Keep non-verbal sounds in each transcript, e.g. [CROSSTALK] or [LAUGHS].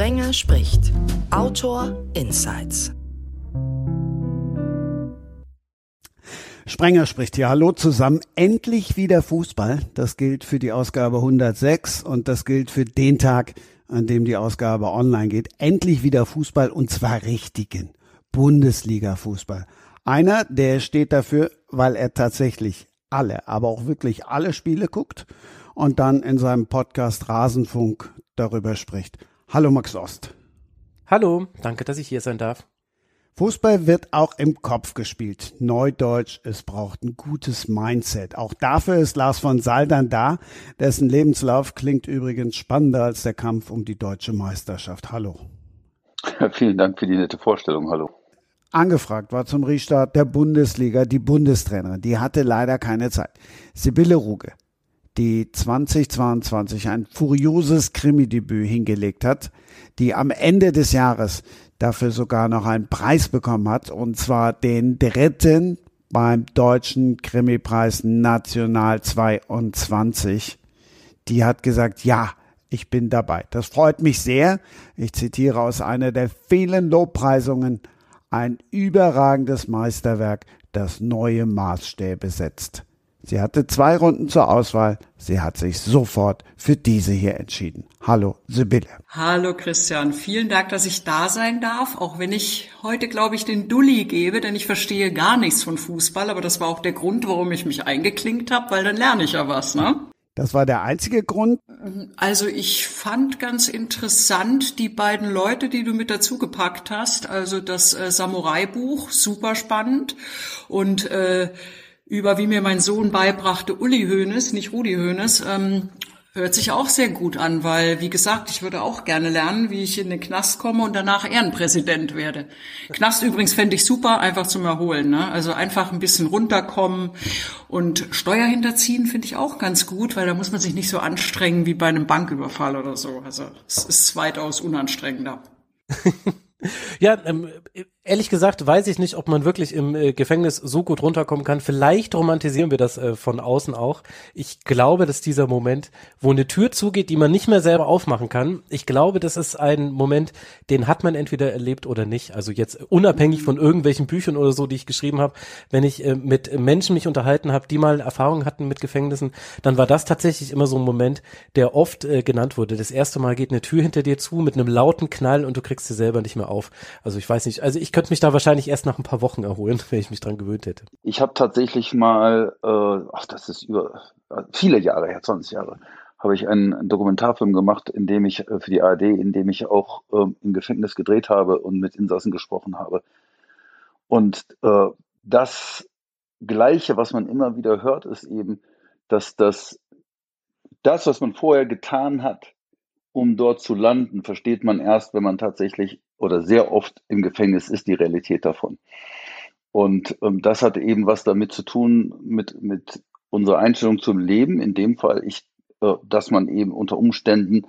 Sprenger spricht. Autor Insights. Sprenger spricht hier. Hallo zusammen. Endlich wieder Fußball. Das gilt für die Ausgabe 106 und das gilt für den Tag, an dem die Ausgabe online geht. Endlich wieder Fußball und zwar richtigen Bundesliga-Fußball. Einer, der steht dafür, weil er tatsächlich alle, aber auch wirklich alle Spiele guckt und dann in seinem Podcast Rasenfunk darüber spricht. Hallo Max Ost. Hallo, danke, dass ich hier sein darf. Fußball wird auch im Kopf gespielt. Neudeutsch, es braucht ein gutes Mindset. Auch dafür ist Lars von Saldern da, dessen Lebenslauf klingt übrigens spannender als der Kampf um die deutsche Meisterschaft. Hallo. Ja, [LAUGHS] vielen Dank für die nette Vorstellung. Hallo. Angefragt war zum Restart der Bundesliga die Bundestrainerin. Die hatte leider keine Zeit. Sibylle Ruge, die 2022 ein furioses Krimi-Debüt hingelegt hat, die am Ende des Jahres dafür sogar noch einen Preis bekommen hat, und zwar den dritten beim Deutschen Krimipreis National 22. Die hat gesagt, ja, ich bin dabei. Das freut mich sehr. Ich zitiere aus einer der vielen Lobpreisungen. Ein überragendes Meisterwerk, das neue Maßstäbe setzt. Sie hatte zwei Runden zur Auswahl. Sie hat sich sofort für diese hier entschieden. Hallo, Sibylle. Hallo, Christian. Vielen Dank, dass ich da sein darf, auch wenn ich heute, glaube ich, den Dulli gebe, denn ich verstehe gar nichts von Fußball, aber das war auch der Grund, warum ich mich eingeklinkt habe, weil dann lerne ich ja was, ne? Das war der einzige Grund? Also ich fand ganz interessant die beiden Leute, die du mit dazu gepackt hast. Also das äh, Samurai-Buch, super spannend. Und äh, über, wie mir mein Sohn beibrachte, Uli Hoeneß, nicht Rudi Hoeneß, ähm, hört sich auch sehr gut an, weil, wie gesagt, ich würde auch gerne lernen, wie ich in den Knast komme und danach Ehrenpräsident werde. Knast übrigens fände ich super, einfach zum Erholen. Ne? Also einfach ein bisschen runterkommen und Steuer hinterziehen finde ich auch ganz gut, weil da muss man sich nicht so anstrengen wie bei einem Banküberfall oder so. Also es ist weitaus unanstrengender. [LAUGHS] ja, ähm, Ehrlich gesagt weiß ich nicht, ob man wirklich im äh, Gefängnis so gut runterkommen kann. Vielleicht romantisieren wir das äh, von außen auch. Ich glaube, dass dieser Moment, wo eine Tür zugeht, die man nicht mehr selber aufmachen kann, ich glaube, das ist ein Moment, den hat man entweder erlebt oder nicht. Also jetzt unabhängig von irgendwelchen Büchern oder so, die ich geschrieben habe, wenn ich äh, mit Menschen mich unterhalten habe, die mal Erfahrungen hatten mit Gefängnissen, dann war das tatsächlich immer so ein Moment, der oft äh, genannt wurde. Das erste Mal geht eine Tür hinter dir zu mit einem lauten Knall und du kriegst sie selber nicht mehr auf. Also ich weiß nicht, also ich könnte mich da wahrscheinlich erst nach ein paar Wochen erholen, [LAUGHS] wenn ich mich dran gewöhnt hätte. Ich habe tatsächlich mal, äh, ach, das ist über viele Jahre her, 20 Jahre, habe ich einen, einen, Dokumentarfilm gemacht, in dem ich äh, für die ARD, in dem ich auch äh, im Gefängnis gedreht habe und mit Insassen gesprochen habe. Und äh, das Gleiche, was man immer wieder hört, ist eben, dass das, das, was man vorher getan hat, um dort zu landen, versteht man erst, wenn man tatsächlich oder sehr oft im Gefängnis ist, die Realität davon. Und ähm, das hat eben was damit zu tun mit, mit unserer Einstellung zum Leben. In dem Fall, ich, äh, dass man eben unter Umständen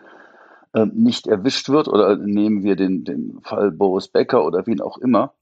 äh, nicht erwischt wird oder nehmen wir den, den Fall Boris Becker oder wen auch immer,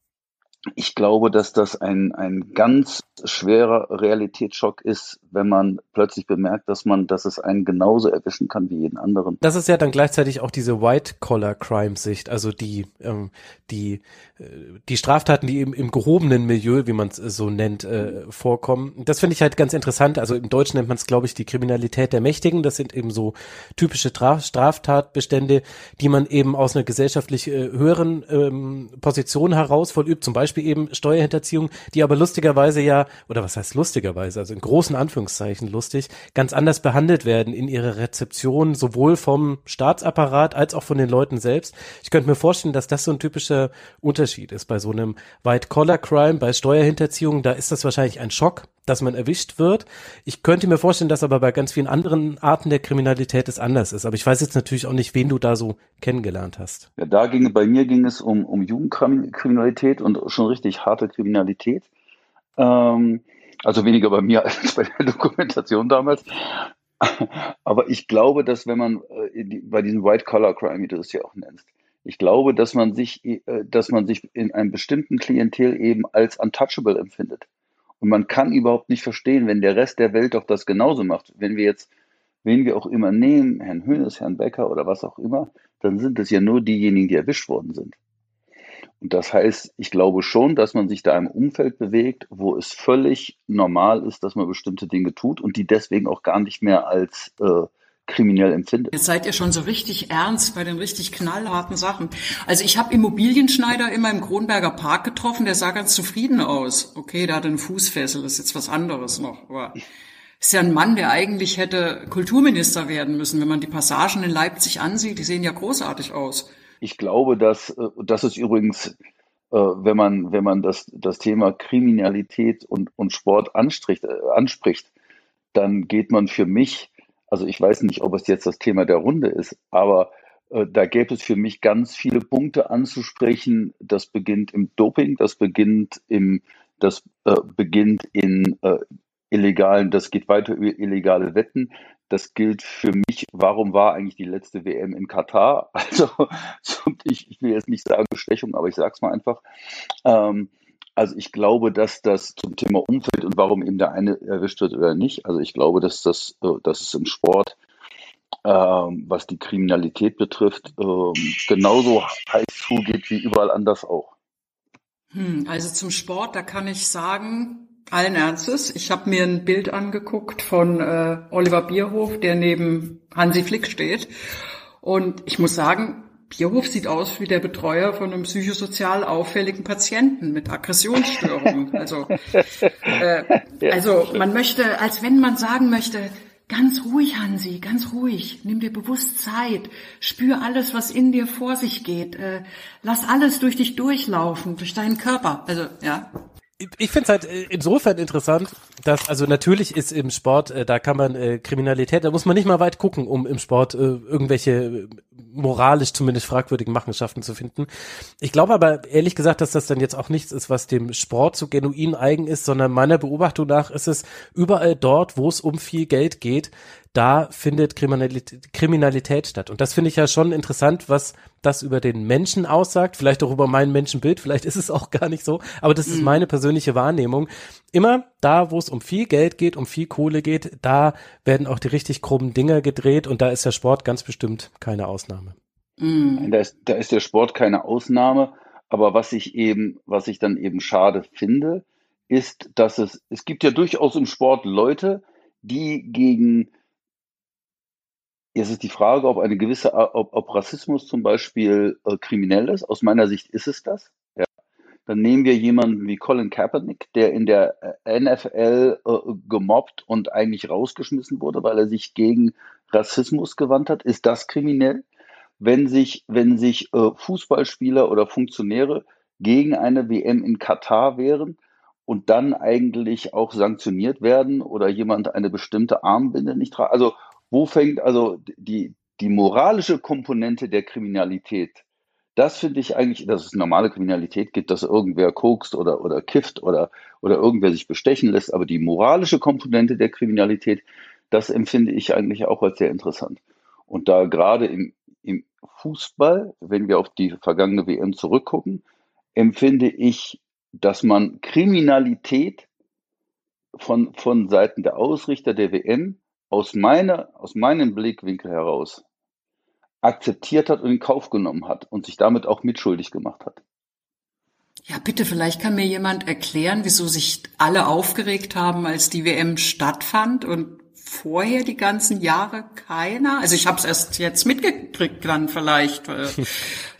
ich glaube, dass das ein, ein ganz schwerer Realitätsschock ist, wenn man plötzlich bemerkt, dass man, dass es einen genauso erwischen kann wie jeden anderen. Das ist ja dann gleichzeitig auch diese White-Collar-Crime-Sicht, also die, ähm, die, äh, die Straftaten, die eben im gehobenen Milieu, wie man es so nennt, äh, vorkommen. Das finde ich halt ganz interessant. Also im Deutschen nennt man es, glaube ich, die Kriminalität der Mächtigen. Das sind eben so typische Straftatbestände, die man eben aus einer gesellschaftlich äh, höheren ähm, Position heraus vollübt. Zum Beispiel Beispiel eben Steuerhinterziehung, die aber lustigerweise ja, oder was heißt lustigerweise, also in großen Anführungszeichen lustig, ganz anders behandelt werden in ihrer Rezeption, sowohl vom Staatsapparat als auch von den Leuten selbst. Ich könnte mir vorstellen, dass das so ein typischer Unterschied ist bei so einem White-Collar-Crime, bei Steuerhinterziehung, da ist das wahrscheinlich ein Schock, dass man erwischt wird. Ich könnte mir vorstellen, dass aber bei ganz vielen anderen Arten der Kriminalität es anders ist. Aber ich weiß jetzt natürlich auch nicht, wen du da so kennengelernt hast. Ja, da ging, bei mir ging es um, um Jugendkriminalität und schon richtig harte Kriminalität. Ähm, also weniger bei mir [LAUGHS] als bei der Dokumentation damals. Aber ich glaube, dass wenn man äh, bei diesem White Collar Crime, wie du es ja auch nennst, ich glaube, dass man sich, äh, dass man sich in einem bestimmten Klientel eben als untouchable empfindet. Und man kann überhaupt nicht verstehen, wenn der Rest der Welt doch das genauso macht. Wenn wir jetzt wen wir auch immer nehmen, Herrn Hönes, Herrn Becker oder was auch immer, dann sind es ja nur diejenigen, die erwischt worden sind. Und das heißt, ich glaube schon, dass man sich da im Umfeld bewegt, wo es völlig normal ist, dass man bestimmte Dinge tut und die deswegen auch gar nicht mehr als äh, kriminell empfindet. Jetzt seid ihr schon so richtig ernst bei den richtig knallharten Sachen. Also ich habe Immobilienschneider immer im Kronberger Park getroffen, der sah ganz zufrieden aus. Okay, der hatte einen Fußfessel, das ist jetzt was anderes noch. Aber ist ja ein Mann, der eigentlich hätte Kulturminister werden müssen, wenn man die Passagen in Leipzig ansieht. Die sehen ja großartig aus. Ich glaube, dass äh, das ist übrigens, äh, wenn man wenn man das das Thema Kriminalität und und Sport anspricht, äh, anspricht, dann geht man für mich also ich weiß nicht, ob es jetzt das Thema der Runde ist, aber äh, da gäbe es für mich ganz viele Punkte anzusprechen. Das beginnt im Doping, das beginnt im, das äh, beginnt in äh, illegalen, das geht weiter über illegale Wetten. Das gilt für mich, warum war eigentlich die letzte WM in Katar? [LAUGHS] Also ich, will jetzt nicht sagen Bestechung, aber ich sage es mal einfach. Ähm, also ich glaube, dass das zum Thema Umfeld und warum eben der eine erwischt wird oder nicht, also ich glaube, dass das, äh, dass es im Sport, ähm, was die Kriminalität betrifft, ähm, genauso heiß zugeht wie überall anders auch. Hm, also zum Sport, da kann ich sagen, allen Ernstes, ich habe mir ein Bild angeguckt von äh, Oliver Bierhof, der neben Hansi Flick steht. Und ich muss sagen, Bierhof sieht aus wie der Betreuer von einem psychosozial auffälligen Patienten mit Aggressionsstörungen. Also, äh, [LAUGHS] also man möchte, als wenn man sagen möchte, ganz ruhig, Hansi, ganz ruhig, nimm dir bewusst Zeit, spür alles, was in dir vor sich geht, äh, lass alles durch dich durchlaufen, durch deinen Körper. Also, ja, ich finde es halt äh, insofern interessant, dass, also natürlich ist im Sport, äh, da kann man äh, Kriminalität, da muss man nicht mal weit gucken, um im Sport irgendwelche moralisch zumindest fragwürdigen Machenschaften zu finden. Ich glaube aber ehrlich gesagt, dass das dann jetzt auch nichts ist, was dem Sport so genuin eigen ist, sondern meiner Beobachtung nach ist es überall dort, wo es um viel Geld geht, da findet Kriminalität, Kriminalität statt. Und das finde ich ja schon interessant, was das über den Menschen aussagt, vielleicht auch über mein Menschenbild, vielleicht ist es auch gar nicht so, aber das ist mhm. meine persönliche Wahrnehmung. Immer da, wo es um viel Geld geht, um viel Kohle geht, da werden auch die richtig krummen Dinger gedreht und da ist der Sport ganz bestimmt keine Ausnahme. Mhm. Da, ist, da ist der Sport keine Ausnahme, aber was ich eben, was ich dann eben schade finde, ist, dass es, es gibt ja durchaus im Sport Leute, die gegen Jetzt ist die Frage, ob eine gewisse, ob, ob Rassismus zum Beispiel äh, kriminell ist. Aus meiner Sicht ist es das. Ja. Dann nehmen wir jemanden wie Colin Kaepernick, der in der äh, NFL äh, gemobbt und eigentlich rausgeschmissen wurde, weil er sich gegen Rassismus gewandt hat. Ist das kriminell? Wenn sich, wenn sich äh, Fußballspieler oder Funktionäre gegen eine WM in Katar wehren und dann eigentlich auch sanktioniert werden oder jemand eine bestimmte Armbinde nicht tragt. Also wo fängt also die, die moralische Komponente der Kriminalität? Das finde ich eigentlich, dass es normale Kriminalität gibt, dass irgendwer kokst oder, oder kifft oder, oder irgendwer sich bestechen lässt. Aber die moralische Komponente der Kriminalität, das empfinde ich eigentlich auch als sehr interessant. Und da gerade im, im Fußball, wenn wir auf die vergangene WM zurückgucken, empfinde ich, dass man Kriminalität von, von Seiten der Ausrichter der WM aus meiner, aus meinem Blickwinkel heraus akzeptiert hat und in Kauf genommen hat und sich damit auch mitschuldig gemacht hat. Ja, bitte, vielleicht kann mir jemand erklären, wieso sich alle aufgeregt haben, als die WM stattfand und vorher die ganzen Jahre keiner? Also ich habe es erst jetzt mitgekriegt dann vielleicht. [LAUGHS]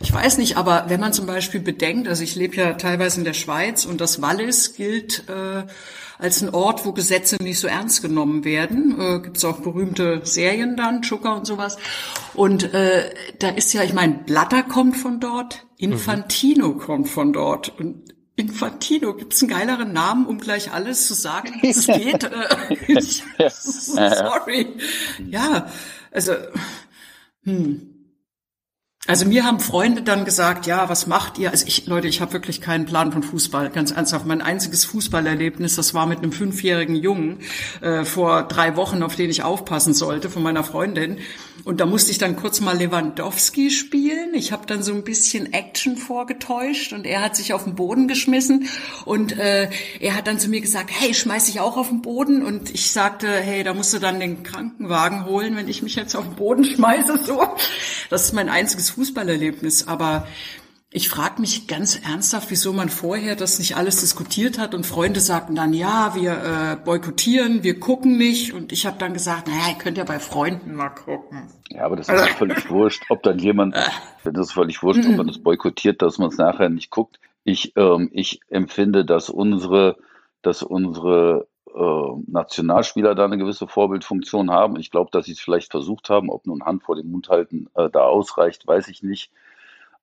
Ich weiß nicht, aber wenn man zum Beispiel bedenkt, also ich lebe ja teilweise in der Schweiz und das Wallis gilt äh, als ein Ort, wo Gesetze nicht so ernst genommen werden. Äh, Gibt es auch berühmte Serien dann, Zucker und sowas. Und äh, da ist ja, ich meine, Blatter kommt von dort, Infantino mhm. kommt von dort. Und Infantino, gibt's einen geileren Namen, um gleich alles zu sagen, wie es geht? [LAUGHS] Äh, [LAUGHS] sorry. Ja, also, hm. Also mir haben Freunde dann gesagt, ja, was macht ihr? Also ich, Leute, ich habe wirklich keinen Plan von Fußball, ganz ernsthaft. Mein einziges Fußballerlebnis, das war mit einem fünfjährigen Jungen äh, vor drei Wochen, auf den ich aufpassen sollte, von meiner Freundin. Und da musste ich dann kurz mal Lewandowski spielen. Ich habe dann so ein bisschen Action vorgetäuscht und er hat sich auf den Boden geschmissen und äh, er hat dann zu mir gesagt, hey, schmeiß dich auch auf den Boden. Und ich sagte, hey, da musst du dann den Krankenwagen holen, wenn ich mich jetzt auf den Boden [LAUGHS] schmeiße. So, das ist mein einziges Fußballerlebnis. Aber ich frage mich ganz ernsthaft, wieso man vorher das nicht alles diskutiert hat und Freunde sagten dann, ja, wir äh, boykottieren, wir gucken nicht. Und ich habe dann gesagt, naja, ihr könnt ja bei Freunden mal gucken. Ja, aber das ist ja völlig [LAUGHS] wurscht, ob dann jemand, das ist völlig wurscht, ob man das boykottiert, dass man es nachher nicht guckt. Ich, ähm, ich empfinde, dass unsere, dass unsere äh, Nationalspieler da eine gewisse Vorbildfunktion haben. Ich glaube, dass sie es vielleicht versucht haben, ob nun Hand vor den Mund halten äh, da ausreicht, weiß ich nicht.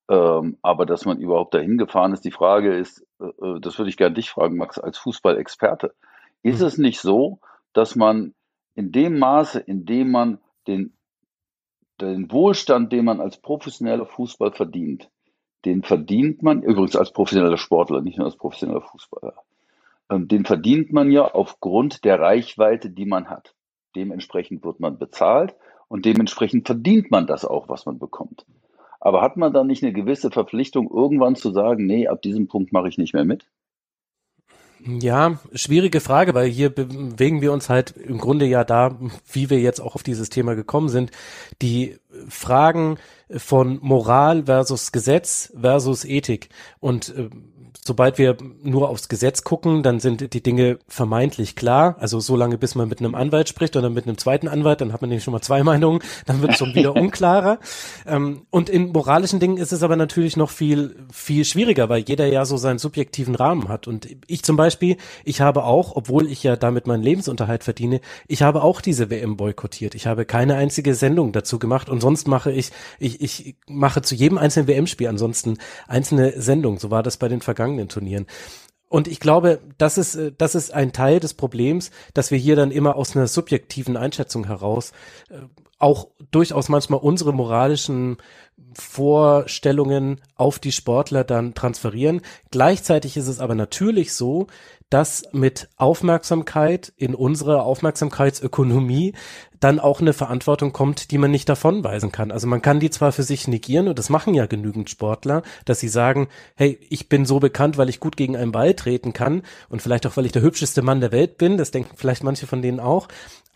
Ähm, aber dass man überhaupt dahin gefahren ist, die Frage ist, äh, äh, das würde ich gerne dich fragen, Max, als Fußballexperte. Ist mhm. es nicht so, dass man in dem Maße, in dem man den, den Wohlstand, den man als professioneller Fußball verdient, den verdient man, übrigens als professioneller Sportler, nicht nur als professioneller Fußballer, den verdient man ja aufgrund der Reichweite, die man hat. Dementsprechend wird man bezahlt und dementsprechend verdient man das auch, was man bekommt. Aber hat man dann nicht eine gewisse Verpflichtung, irgendwann zu sagen, nee, ab diesem Punkt mache ich nicht mehr mit? Ja, schwierige Frage, weil hier bewegen wir uns halt im Grunde ja da, wie wir jetzt auch auf dieses Thema gekommen sind, die Fragen von Moral versus Gesetz versus Ethik. Und äh, sobald wir nur aufs Gesetz gucken, dann sind die Dinge vermeintlich klar. Also so lange, bis man mit einem Anwalt spricht oder mit einem zweiten Anwalt, dann hat man nämlich schon mal zwei [LAUGHS] Meinungen, dann wird es schon wieder [LAUGHS] unklarer. Ähm, und in moralischen Dingen ist es aber natürlich noch viel, viel schwieriger, weil jeder ja so seinen subjektiven Rahmen hat. Und ich zum Beispiel, ich habe auch, obwohl ich ja damit meinen Lebensunterhalt verdiene, ich habe auch diese WM boykottiert. Ich habe keine einzige Sendung dazu gemacht und sonst mache ich, ich, ich mache zu jedem einzelnen WM-Spiel ansonsten einzelne Sendungen. So war das bei den vergangenen vergangenen Turnieren. Und ich glaube, das ist, äh, das ist ein Teil des Problems, dass wir hier dann immer aus einer subjektiven Einschätzung heraus äh, auch durchaus manchmal unsere moralischen Vorstellungen auf die Sportler dann transferieren. Gleichzeitig ist es aber natürlich so, dass mit Aufmerksamkeit in unserer Aufmerksamkeitsökonomie dann auch eine Verantwortung kommt, die man nicht davonweisen kann. Also man kann die zwar für sich negieren und das machen ja genügend Sportler, dass sie sagen, hey, ich bin so bekannt, weil ich gut gegen einen Ball treten kann und vielleicht auch, weil ich der hübscheste Mann der Welt bin, das denken vielleicht manche von denen auch,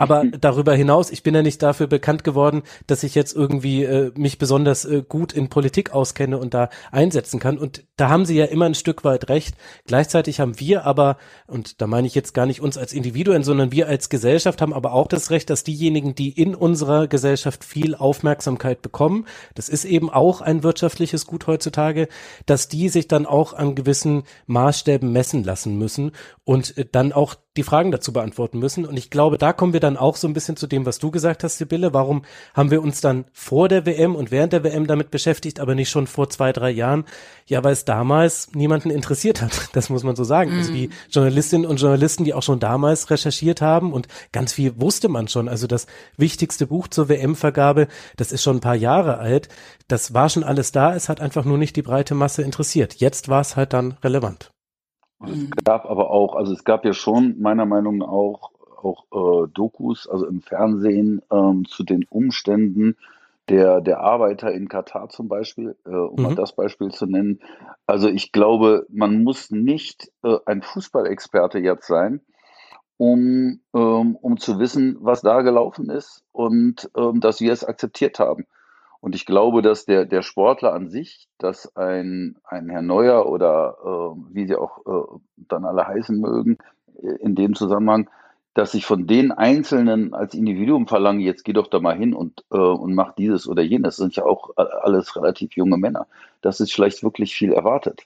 aber mhm. darüber hinaus, ich bin ja nicht dafür bekannt geworden, dass ich jetzt irgendwie äh, mich besonders äh, gut in Politik auskenne und da einsetzen kann. Und da haben sie ja immer ein Stück weit recht. Gleichzeitig haben wir aber, und da meine ich jetzt gar nicht uns als Individuen, sondern wir als Gesellschaft haben aber auch das Recht, dass diejenigen, die in unserer Gesellschaft viel Aufmerksamkeit bekommen, das ist eben auch ein wirtschaftliches Gut heutzutage, dass die sich dann auch an gewissen Maßstäben messen lassen müssen und äh, dann auch die Fragen dazu beantworten müssen. Und ich glaube, da kommen wir dann auch so ein bisschen zu dem, was du gesagt hast, Sibylle. Warum haben wir uns dann vor der WM und während der WM damit beschäftigt, aber nicht schon vor zwei, drei Jahren? Ja, weil es damals niemanden interessiert hat. [LAUGHS] Das muss man so sagen. Mhm. Also die Journalistinnen und Journalisten, die auch schon damals recherchiert haben und ganz viel wusste man schon. Also das wichtigste Buch zur WM-Vergabe, das ist schon ein paar Jahre alt. Das war schon alles da. Es hat einfach nur nicht die breite Masse interessiert. Jetzt war es halt dann relevant. Es mhm. gab aber auch, also es gab ja schon meiner Meinung nach auch, auch äh, Dokus, also im Fernsehen ähm, zu den Umständen der, der Arbeiter in Katar zum Beispiel, äh, um mhm. mal das Beispiel zu nennen. Also ich glaube, man muss nicht äh, ein Fußballexperte jetzt sein, um, ähm, um zu wissen, was da gelaufen ist und ähm, dass wir es akzeptiert haben. Und ich glaube, dass der, der Sportler an sich, dass ein, ein Herr Neuer oder äh, wie sie auch äh, dann alle heißen mögen, äh, in dem Zusammenhang, dass ich von den Einzelnen als Individuum verlange, jetzt geh doch da mal hin und, äh, und mach dieses oder jenes. Das sind ja auch alles relativ junge Männer. Das ist vielleicht wirklich viel erwartet.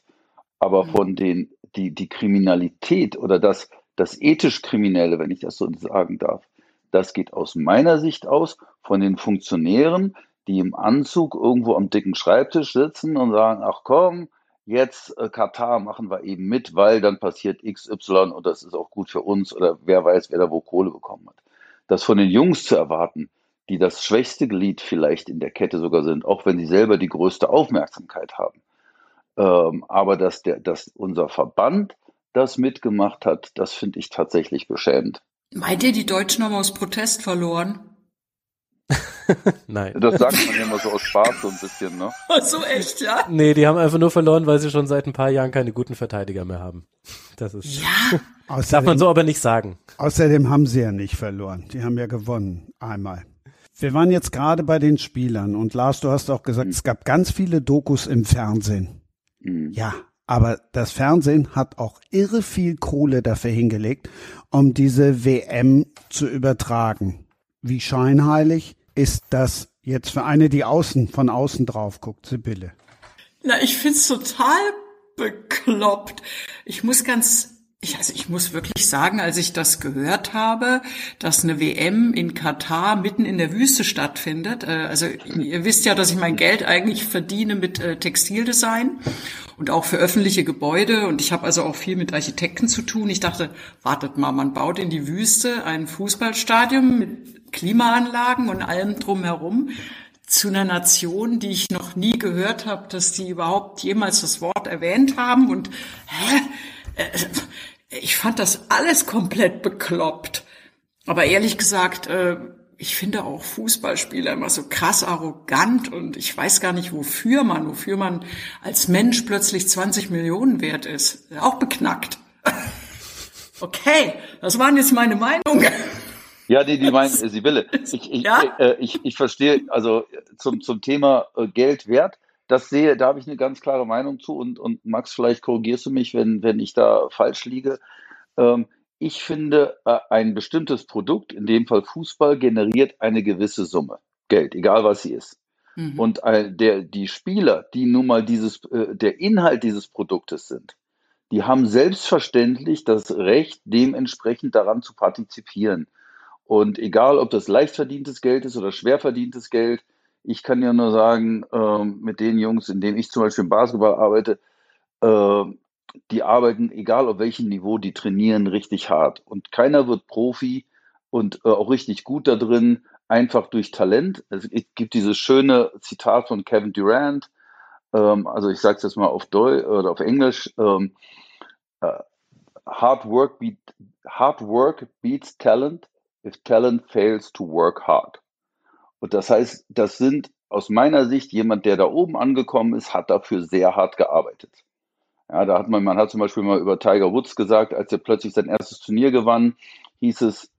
Aber mhm. von den, die, die Kriminalität oder das, das ethisch Kriminelle, wenn ich das so sagen darf, das geht aus meiner Sicht aus von den Funktionären, die im Anzug irgendwo am dicken Schreibtisch sitzen und sagen, ach komm, jetzt äh, Katar machen wir eben mit, weil dann passiert XY und das ist auch gut für uns oder wer weiß, wer da wo Kohle bekommen hat. Das von den Jungs zu erwarten, die das schwächste Glied vielleicht in der Kette sogar sind, auch wenn sie selber die größte Aufmerksamkeit haben. Ähm, aber dass, der, dass unser Verband das mitgemacht hat, das finde ich tatsächlich beschämend. Meint ihr, die Deutschen haben aus Protest verloren? [LAUGHS] Nein. Das sagt man immer so aus Spaß so ein bisschen, ne? [LAUGHS] so echt, ja? Nee, die haben einfach nur verloren, weil sie schon seit ein paar Jahren keine guten Verteidiger mehr haben. Das ist. Ja. [LAUGHS] Außerdem, darf man so aber nicht sagen. Außerdem haben sie ja nicht verloren. Die haben ja gewonnen. Einmal. Wir waren jetzt gerade bei den Spielern und Lars, du hast auch gesagt, mhm. es gab ganz viele Dokus im Fernsehen. Mhm. Ja, aber das Fernsehen hat auch irre viel Kohle dafür hingelegt, um diese WM zu übertragen. Wie scheinheilig ist das jetzt für eine, die außen, von außen drauf guckt, Sibylle? Na, ich find's total bekloppt. Ich muss ganz ich, also ich muss wirklich sagen, als ich das gehört habe, dass eine WM in Katar mitten in der Wüste stattfindet. Äh, also ihr wisst ja, dass ich mein Geld eigentlich verdiene mit äh, Textildesign und auch für öffentliche Gebäude. Und ich habe also auch viel mit Architekten zu tun. Ich dachte, wartet mal, man baut in die Wüste ein Fußballstadion mit Klimaanlagen und allem drumherum zu einer Nation, die ich noch nie gehört habe, dass die überhaupt jemals das Wort erwähnt haben. Und hä? Äh, ich fand das alles komplett bekloppt. Aber ehrlich gesagt, äh, ich finde auch Fußballspieler immer so krass arrogant und ich weiß gar nicht, wofür man, wofür man als Mensch plötzlich 20 Millionen wert ist. Auch beknackt. [LAUGHS] Okay, das waren jetzt meine Meinungen. Ja, die, die meinen, [LAUGHS] Sibylle, ich, ich, ja? äh, ich, ich verstehe, also zum, zum Thema äh, Geld wert, das sehe, da habe ich eine ganz klare Meinung zu und, und Max, vielleicht korrigierst du mich, wenn, wenn ich da falsch liege. Ähm, ich finde, äh, ein bestimmtes Produkt, in dem Fall Fußball, generiert eine gewisse Summe Geld, egal was sie ist. Mhm. Und äh, der, die Spieler, die nun mal dieses, äh, der Inhalt dieses Produktes sind, die haben selbstverständlich das Recht, dementsprechend daran zu partizipieren. Und egal, ob das leicht verdientes Geld ist oder schwer verdientes Geld, ich kann ja nur sagen, ähm, mit den Jungs, in denen ich zum Beispiel im Basketball arbeite, äh, die arbeiten, egal auf welchem Niveau, die trainieren richtig hart. Und keiner wird Profi und äh, auch richtig gut da drin, einfach durch Talent. Es gibt dieses schöne Zitat von Kevin Durant, ähm, also ich sage es jetzt mal auf Deutsch oder auf Englisch, ähm, uh, hard, work beat, hard work beats talent if talent fails to work hard. Und das heißt, das sind aus meiner Sicht jemand, der da oben angekommen ist, hat dafür sehr hart gearbeitet. Ja, da hat man, man hat zum Beispiel mal über Tiger Woods gesagt, als er plötzlich sein erstes Turnier gewann, hieß es,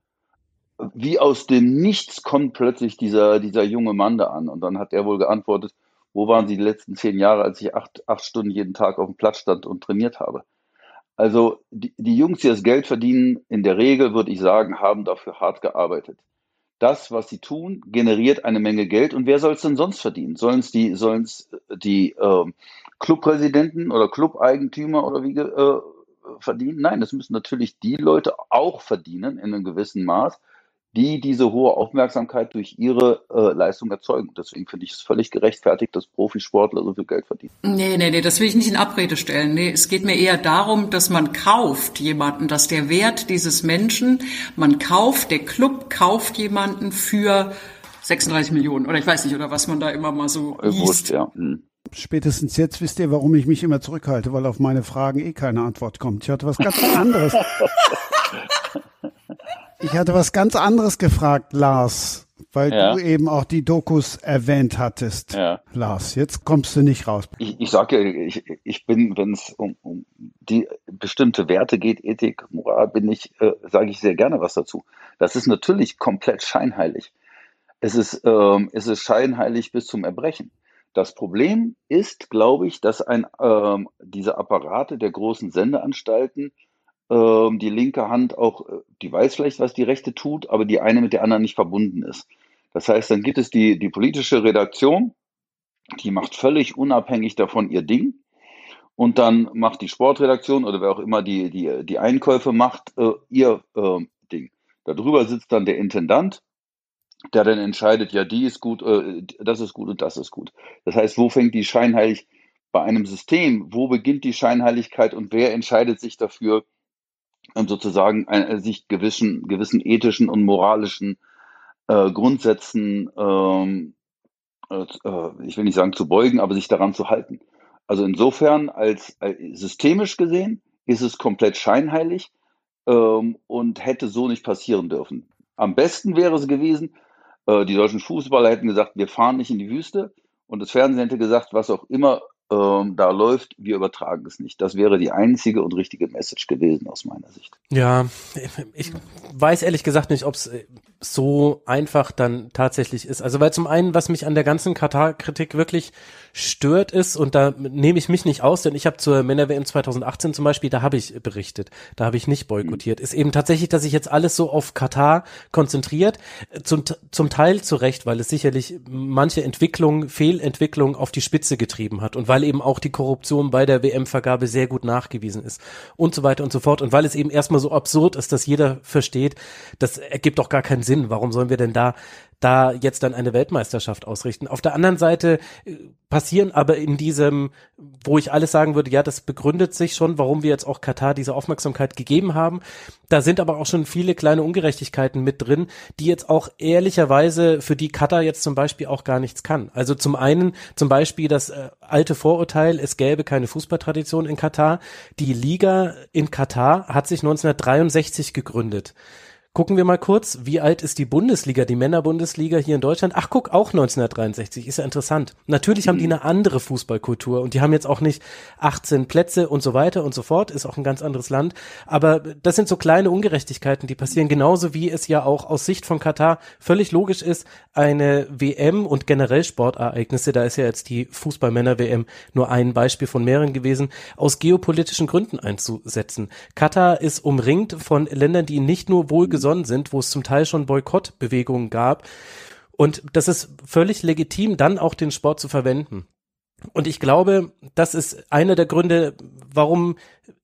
wie aus dem Nichts kommt plötzlich dieser, dieser junge Mann da an. Und dann hat er wohl geantwortet, wo waren Sie die letzten zehn Jahre, als ich acht, acht Stunden jeden Tag auf dem Platz stand und trainiert habe? Also die, die Jungs, die das Geld verdienen, in der Regel würde ich sagen, haben dafür hart gearbeitet das, was sie tun, generiert eine Menge Geld. Und wer soll es denn sonst verdienen? Sollen es die, sollen's die äh, Clubpräsidenten oder Clubeigentümer oder wie äh, verdienen? Nein, das müssen natürlich die Leute auch verdienen in einem gewissen Maß, die diese hohe Aufmerksamkeit durch ihre äh, Leistung erzeugen. Deswegen finde ich es völlig gerechtfertigt, dass Profisportler so viel Geld verdienen. Nee, nee, nee, das will ich nicht in Abrede stellen. Nee, es geht mir eher darum, dass man kauft jemanden, dass der Wert dieses Menschen, man kauft, der Club kauft jemanden für 36 Millionen oder ich weiß nicht, oder was man da immer mal so äh, liest. ja. Hm. Spätestens jetzt wisst ihr, warum ich mich immer zurückhalte, weil auf meine Fragen eh keine Antwort kommt. Ich hatte was ganz anderes. [LAUGHS] Ich hatte was ganz anderes gefragt, Lars, weil ja. du eben auch die Dokus erwähnt hattest. Ja. Lars, jetzt kommst du nicht raus. Ich, ich sage ja, ich, ich bin, wenn es um, um die bestimmte Werte geht, Ethik, Moral, bin ich, äh, sage ich sehr gerne was dazu. Das ist natürlich komplett scheinheilig. Es ist, ähm, es ist scheinheilig bis zum Erbrechen. Das Problem ist, glaube ich, dass ein, ähm, diese Apparate der großen Sendeanstalten ähm, die linke Hand auch, äh, die weiß vielleicht, was die rechte tut, aber die eine mit der anderen nicht verbunden ist. Das heißt, dann gibt es die, die politische Redaktion, die macht völlig unabhängig davon ihr Ding. Und dann macht die Sportredaktion oder wer auch immer die, die, die Einkäufe macht, äh, ihr äh, Ding. Darüber sitzt dann der Intendant, der dann entscheidet, ja, die ist gut, äh, das ist gut und das ist gut. Das heißt, wo fängt die Scheinheilig bei einem System? Wo beginnt die Scheinheiligkeit und wer entscheidet sich dafür, sozusagen ein, sich gewissen, gewissen ethischen und moralischen äh, Grundsätzen, ähm, äh, ich will nicht sagen zu beugen, aber sich daran zu halten. Also insofern, als, als systemisch gesehen, ist es komplett scheinheilig ähm, und hätte so nicht passieren dürfen. Am besten wäre es gewesen, äh, die deutschen Fußballer hätten gesagt, wir fahren nicht in die Wüste und das Fernsehen hätte gesagt, was auch immer ähm, da läuft, wir übertragen es nicht. Das wäre die einzige und richtige Message gewesen aus meiner Sicht. Ja, ich weiß ehrlich gesagt nicht, ob es äh, so einfach dann tatsächlich ist. Also weil zum einen, was mich an der ganzen Katar-Kritik wirklich stört ist, und da nehme ich mich nicht aus, denn ich habe zur Männer-WM 2018 zum Beispiel, da habe ich berichtet, da habe ich nicht boykottiert, ist eben tatsächlich, dass sich jetzt alles so auf Katar konzentriert, zum, zum Teil zu Recht, weil es sicherlich manche Entwicklung, Fehlentwicklung auf die Spitze getrieben hat und weil eben auch die Korruption bei der WM-Vergabe sehr gut nachgewiesen ist und so weiter und so fort. Und weil es eben erstmal so absurd ist, dass jeder versteht, das ergibt doch gar keinen Sinn. Warum sollen wir denn da da jetzt dann eine Weltmeisterschaft ausrichten. Auf der anderen Seite äh, passieren aber in diesem, wo ich alles sagen würde, ja, das begründet sich schon, warum wir jetzt auch Katar diese Aufmerksamkeit gegeben haben. Da sind aber auch schon viele kleine Ungerechtigkeiten mit drin, die jetzt auch ehrlicherweise für die Katar jetzt zum Beispiel auch gar nichts kann. Also zum einen zum Beispiel das äh, alte Vorurteil, es gäbe keine Fußballtradition in Katar. Die Liga in Katar hat sich 1963 gegründet. Gucken wir mal kurz, wie alt ist die Bundesliga, die Männerbundesliga hier in Deutschland? Ach, guck, auch 1963, ist ja interessant. Natürlich haben die eine andere Fußballkultur und die haben jetzt auch nicht 18 Plätze und so weiter und so fort, ist auch ein ganz anderes Land. Aber das sind so kleine Ungerechtigkeiten, die passieren, genauso wie es ja auch aus Sicht von Katar völlig logisch ist, eine WM und generell Sportereignisse, da ist ja jetzt die Fußballmänner-WM nur ein Beispiel von mehreren gewesen, aus geopolitischen Gründen einzusetzen. Katar ist umringt von Ländern, die nicht nur wohlgesonnen gesonnen sind, wo es zum Teil schon Boykottbewegungen gab. Und das ist völlig legitim, dann auch den Sport zu verwenden. Und ich glaube, das ist einer der Gründe, warum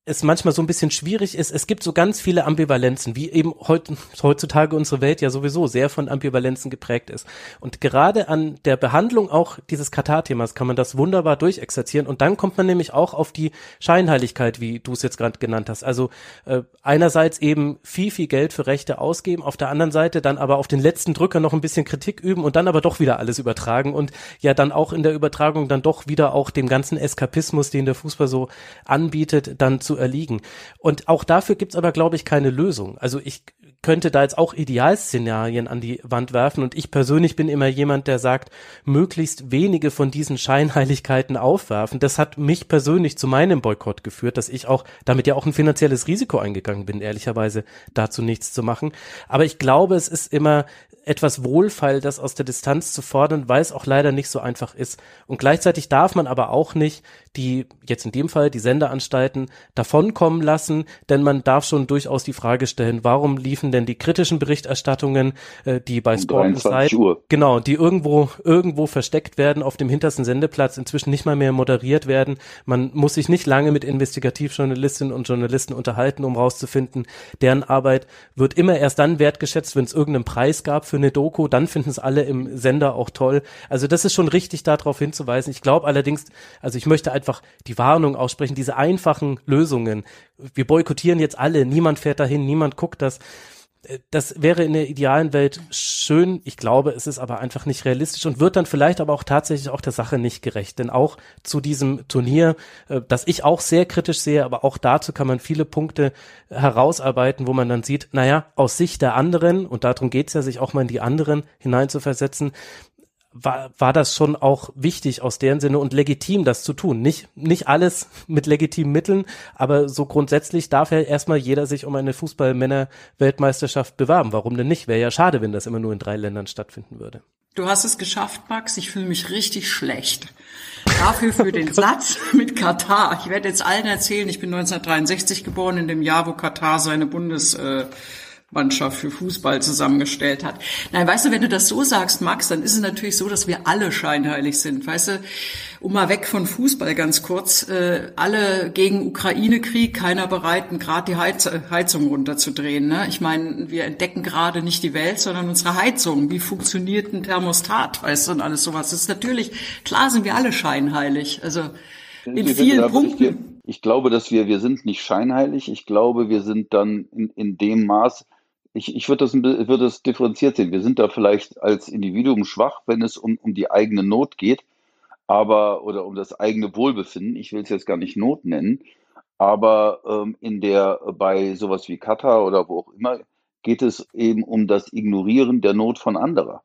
es manchmal so ein bisschen schwierig ist. Es gibt so ganz viele Ambivalenzen, wie eben heut, heutzutage unsere Welt ja sowieso sehr von Ambivalenzen geprägt ist. Und gerade an der Behandlung auch dieses Katar-Themas kann man das wunderbar durchexerzieren. Und dann kommt man nämlich auch auf die Scheinheiligkeit, wie du es jetzt gerade genannt hast. Also äh, einerseits eben viel, viel Geld für Rechte ausgeben, auf der anderen Seite dann aber auf den letzten Drücker noch ein bisschen Kritik üben und dann aber doch wieder alles übertragen und ja dann auch in der Übertragung dann doch wieder auch dem ganzen Eskapismus, den der Fußball so anbietet, dann zu zu erliegen. Und auch dafür gibt's aber, glaube ich, keine Lösung. Also ich könnte da jetzt auch Idealszenarien an die Wand werfen und ich persönlich bin immer jemand, der sagt, möglichst wenige von diesen Scheinheiligkeiten aufwerfen. Das hat mich persönlich zu meinem Boykott geführt, dass ich auch damit ja auch ein finanzielles Risiko eingegangen bin, ehrlicherweise dazu nichts zu machen. Aber ich glaube, es ist immer etwas Wohlfeil, das aus der Distanz zu fordern, weil es auch leider nicht so einfach ist. Und gleichzeitig darf man aber auch nicht die, jetzt in dem Fall die Senderanstalten davonkommen lassen, denn man darf schon durchaus die Frage stellen, warum liefen denn die kritischen Berichterstattungen, äh, die bei Sport Insight, genau, die irgendwo, irgendwo versteckt werden, auf dem hintersten Sendeplatz inzwischen nicht mal mehr moderiert werden. Man muss sich nicht lange mit Investigativjournalistinnen und Journalisten unterhalten, um rauszufinden, deren Arbeit wird immer erst dann wertgeschätzt, wenn es irgendeinen Preis gab für eine Doku, dann finden es alle im Sender auch toll. Also das ist schon richtig, darauf hinzuweisen. Ich glaube allerdings, also ich möchte einfach die Warnung aussprechen, diese einfachen Lösungen. Wir boykottieren jetzt alle, niemand fährt dahin, niemand guckt das das wäre in der idealen Welt schön. Ich glaube, es ist aber einfach nicht realistisch und wird dann vielleicht aber auch tatsächlich auch der Sache nicht gerecht. Denn auch zu diesem Turnier, äh, das ich auch sehr kritisch sehe, aber auch dazu kann man viele Punkte herausarbeiten, wo man dann sieht, naja, aus Sicht der anderen, und darum geht's ja, sich auch mal in die anderen hineinzuversetzen, war, war das schon auch wichtig aus deren Sinne und legitim, das zu tun. Nicht, nicht alles [LAUGHS] mit legitimen Mitteln, aber so grundsätzlich darf ja erstmal jeder sich um eine Fußball-Männer-Weltmeisterschaft bewerben. Warum denn nicht? Wäre ja schade, wenn das immer nur in drei Ländern stattfinden würde. Du hast es geschafft, Max. Ich fühle mich richtig schlecht. Dafür für den [LAUGHS] Satz mit Katar. Ich werde jetzt allen erzählen, ich bin 1963 geboren, in dem Jahr, wo Katar seine Bundes, äh, Mannschaft für Fußball zusammengestellt hat. Nein, weißt du, wenn du das so sagst, Max, dann ist es natürlich so, dass wir alle scheinheilig sind. Weißt du, um mal weg von Fußball ganz kurz, äh, alle gegen Ukraine-Krieg, keiner bereit, gerade die Heiz Heizung runterzudrehen. Ne? Ich meine, wir entdecken gerade nicht die Welt, sondern unsere Heizung. Wie funktioniert ein Thermostat, weißt du, und alles sowas. Das ist natürlich, klar sind wir alle scheinheilig. Also in vielen Punkten. Ich glaube, dass wir, wir sind nicht scheinheilig. Ich glaube, wir sind dann in, in dem Maß ich, ich würde das, würd das differenziert sehen. Wir sind da vielleicht als Individuum schwach, wenn es um, um die eigene Not geht, aber oder um das eigene Wohlbefinden. Ich will es jetzt gar nicht Not nennen, aber ähm, in der bei sowas wie Katar oder wo auch immer geht es eben um das Ignorieren der Not von anderer.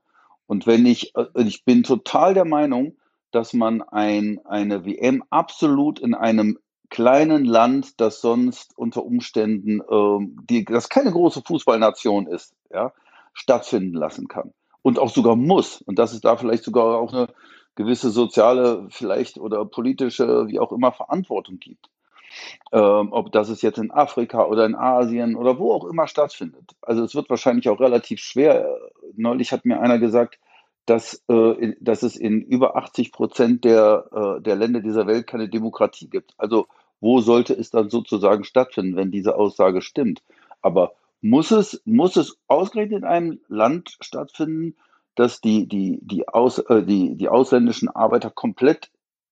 Und wenn ich, äh, ich bin total der Meinung, dass man ein, eine WM absolut in einem kleinen Land, das sonst unter Umständen, ähm, die, das keine große Fußballnation ist, ja, stattfinden lassen kann. Und auch sogar muss. Und dass es da vielleicht sogar auch eine gewisse soziale, vielleicht oder politische, wie auch immer, Verantwortung gibt. Ähm, ob das es jetzt in Afrika oder in Asien oder wo auch immer stattfindet. Also es wird wahrscheinlich auch relativ schwer. Neulich hat mir einer gesagt, dass, äh, dass es in über 80 Prozent der, äh, der Länder dieser Welt keine Demokratie gibt. Also wo sollte es dann sozusagen stattfinden, wenn diese Aussage stimmt? Aber muss es, muss es ausgerechnet in einem Land stattfinden, das die, die, die, Aus, äh, die, die ausländischen Arbeiter komplett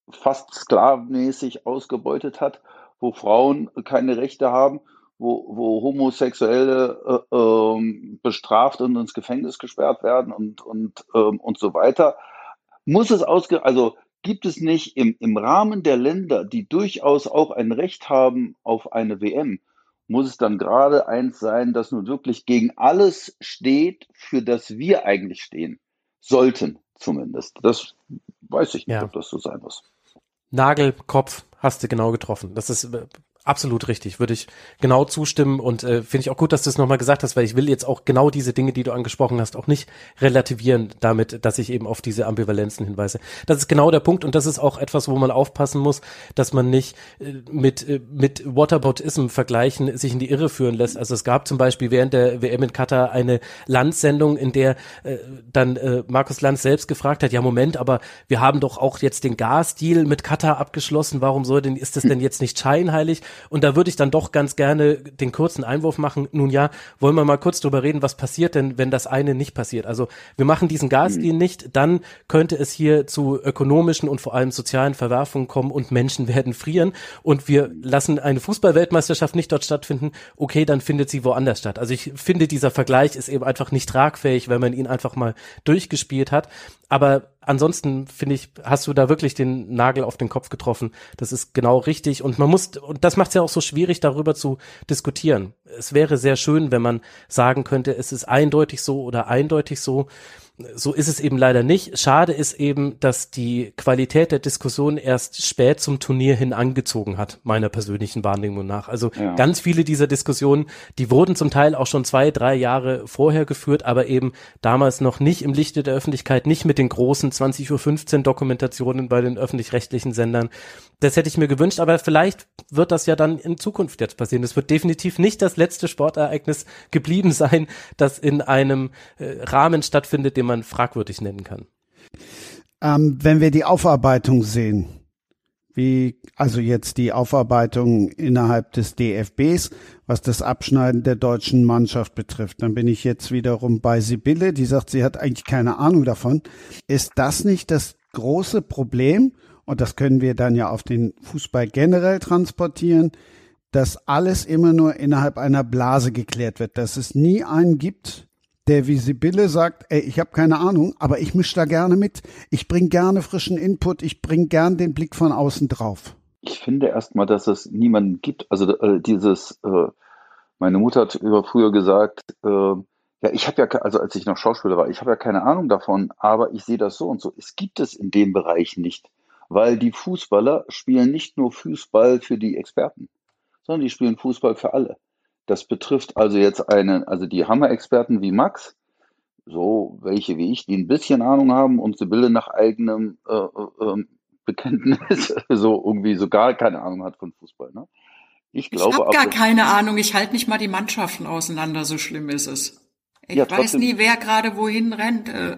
fast sklavenmäßig ausgebeutet hat, wo Frauen keine Rechte haben wo, wo Homosexuelle äh, ähm, bestraft und ins Gefängnis gesperrt werden und, und, ähm, und so weiter. Muss es ausge, also gibt es nicht im, im Rahmen der Länder, die durchaus auch ein Recht haben auf eine WM, muss es dann gerade eins sein, das nun wirklich gegen alles steht, für das wir eigentlich stehen. Sollten zumindest. Das weiß ich nicht, ja. ob das so sein muss. Nagel, Kopf, hast du genau getroffen. Das ist äh, Absolut richtig, würde ich genau zustimmen und äh, finde ich auch gut, dass du es nochmal gesagt hast, weil ich will jetzt auch genau diese Dinge, die du angesprochen hast, auch nicht relativieren damit, dass ich eben auf diese Ambivalenzen hinweise. Das ist genau der Punkt und das ist auch etwas, wo man aufpassen muss, dass man nicht äh, mit, äh, mit Whataboutism vergleichen sich in die Irre führen lässt. Also es gab zum Beispiel während der WM in Katar eine Landsendung, in der äh, dann äh, Markus Lanz selbst gefragt hat, ja Moment, aber wir haben doch auch jetzt den Gasdeal mit Katar abgeschlossen, warum soll denn, ist das denn jetzt nicht scheinheilig? Und da würde ich dann doch ganz gerne den kurzen Einwurf machen. Nun ja, wollen wir mal kurz drüber reden, was passiert denn, wenn das eine nicht passiert? Also wir machen diesen Gasdeal mhm. nicht, dann könnte es hier zu ökonomischen und vor allem sozialen Verwerfungen kommen und Menschen [LAUGHS] werden frieren und wir lassen eine Fußballweltmeisterschaft nicht dort stattfinden. Okay, dann findet sie woanders statt. Also ich finde, dieser Vergleich ist eben einfach nicht tragfähig, wenn man ihn einfach mal durchgespielt hat. Aber ansonsten finde ich, hast du da wirklich den Nagel auf den Kopf getroffen. Das ist genau richtig. Und man muss, und das macht es ja auch so schwierig, darüber zu diskutieren. Es wäre sehr schön, wenn man sagen könnte, es ist eindeutig so oder eindeutig so so ist es eben leider nicht. Schade ist eben, dass die Qualität der Diskussion erst spät zum Turnier hin angezogen hat, meiner persönlichen Wahrnehmung nach. Also ja. ganz viele dieser Diskussionen, die wurden zum Teil auch schon zwei, drei Jahre vorher geführt, aber eben damals noch nicht im Lichte der Öffentlichkeit, nicht mit den großen 20.15 Uhr Dokumentationen bei den öffentlich-rechtlichen Sendern. Das hätte ich mir gewünscht, aber vielleicht wird das ja dann in Zukunft jetzt passieren. Es wird definitiv nicht das letzte Sportereignis geblieben sein, das in einem äh, Rahmen stattfindet, den man fragwürdig nennen kann. Ähm, wenn wir die Aufarbeitung sehen, wie also jetzt die Aufarbeitung innerhalb des DFBs, was das Abschneiden der deutschen Mannschaft betrifft, dann bin ich jetzt wiederum bei Sibylle, die sagt, sie hat eigentlich keine Ahnung davon. Ist das nicht das große Problem? Und das können wir dann ja auf den Fußball generell transportieren, dass alles immer nur innerhalb einer Blase geklärt wird, dass es nie einen gibt, der wie Sibylle sagt, ey, ich habe keine Ahnung, aber ich mische da gerne mit. Ich bringe gerne frischen Input, ich bringe gern den Blick von außen drauf. Ich finde erstmal, dass es niemanden gibt. Also äh, dieses, äh, meine Mutter hat über früher gesagt, äh, ja, ich habe ja, also als ich noch Schauspieler war, ich habe ja keine Ahnung davon, aber ich sehe das so und so. Es gibt es in dem Bereich nicht, weil die Fußballer spielen nicht nur Fußball für die Experten, sondern die spielen Fußball für alle. Das betrifft also jetzt einen, also die Hammer-Experten wie Max, so welche wie ich, die ein bisschen Ahnung haben und Sibylle nach eigenem äh, äh, ähm, Bekenntnis [LAUGHS] so irgendwie so gar keine Ahnung hat von Fußball. Ne? Ich, ich habe gar keine Ahnung. Ich halte nicht mal die Mannschaften auseinander. So schlimm ist es. Ich ja, weiß nie, wer gerade wohin rennt. Äh.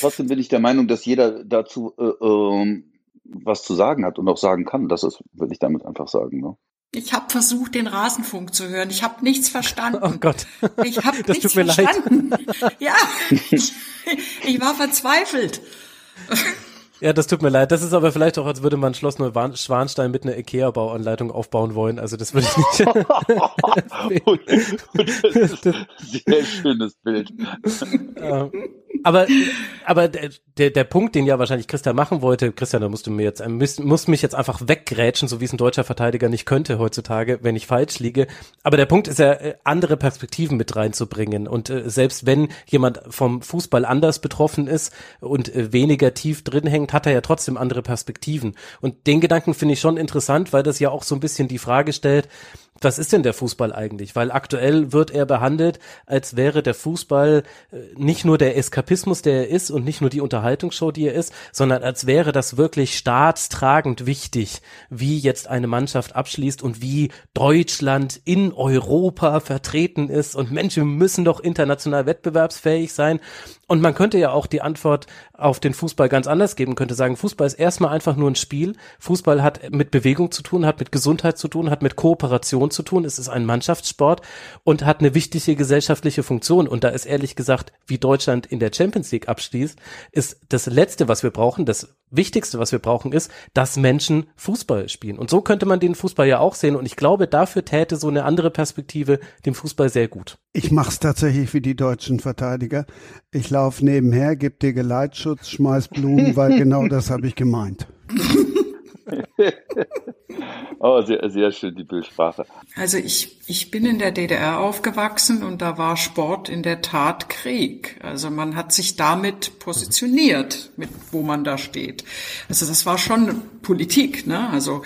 trotzdem bin ich der Meinung, dass jeder dazu äh, äh, was zu sagen hat und auch sagen kann. Das ist, will ich damit einfach sagen. Ne? Ich habe versucht, den Rasenfunk zu hören. Ich habe nichts verstanden. Oh Gott. Ich habe nichts verstanden. Leid. Ja, ich, [LAUGHS] ich war verzweifelt. Ja, das tut mir leid. Das ist aber vielleicht auch, als würde man Schloss Neuschwanstein mit einer Ikea-Bauanleitung aufbauen wollen. Also das würde ich nicht. und, und das ist ein sehr schönes Bild. aber aber der, der Punkt, den ja wahrscheinlich Christian machen wollte, Christian, da musst du mir jetzt, musst, musst mich jetzt einfach weggrätschen, so wie es ein deutscher Verteidiger nicht könnte heutzutage, wenn ich falsch liege. Aber der Punkt ist ja, äh, andere Perspektiven mit reinzubringen. Und äh, selbst wenn jemand vom Fußball anders betroffen ist und äh, weniger tief drin hängt, hat er ja trotzdem andere Perspektiven. Und den Gedanken finde ich schon interessant, weil das ja auch so ein bisschen die Frage stellt, was ist denn der Fußball eigentlich? Weil aktuell wird er behandelt, als wäre der Fußball äh, nicht nur der Eskapismus, der er ist und nicht nur die Unterhaltungsshow, die er ist, sondern als wäre das wirklich staatstragend wichtig, wie jetzt eine Mannschaft abschließt und wie Deutschland in Europa vertreten ist und Menschen müssen doch international wettbewerbsfähig sein. Und man könnte ja auch die Antwort auf den Fußball ganz anders geben, könnte sagen, Fußball ist erstmal einfach nur ein Spiel. Fußball hat mit Bewegung zu tun, hat mit Gesundheit zu tun, hat mit Kooperation zu tun. Es ist ein Mannschaftssport und hat eine wichtige gesellschaftliche Funktion. Und da ist ehrlich gesagt, wie Deutschland in der Champions League abschließt, ist das Letzte, was wir brauchen, das Wichtigste, was wir brauchen, ist, dass Menschen Fußball spielen. Und so könnte man den Fußball ja auch sehen. Und ich glaube, dafür täte so eine andere Perspektive dem Fußball sehr gut. Ich mache es tatsächlich wie die deutschen Verteidiger. Ich laufe nebenher, gebe dir Geleitschutz, schmeiß Blumen, weil [LAUGHS] genau das habe ich gemeint. [LAUGHS] oh, sehr, sehr schön, die Bildsprache. Also ich, ich bin in der DDR aufgewachsen und da war Sport in der Tat Krieg. Also man hat sich damit positioniert, mit wo man da steht. Also das war schon Politik, ne? Also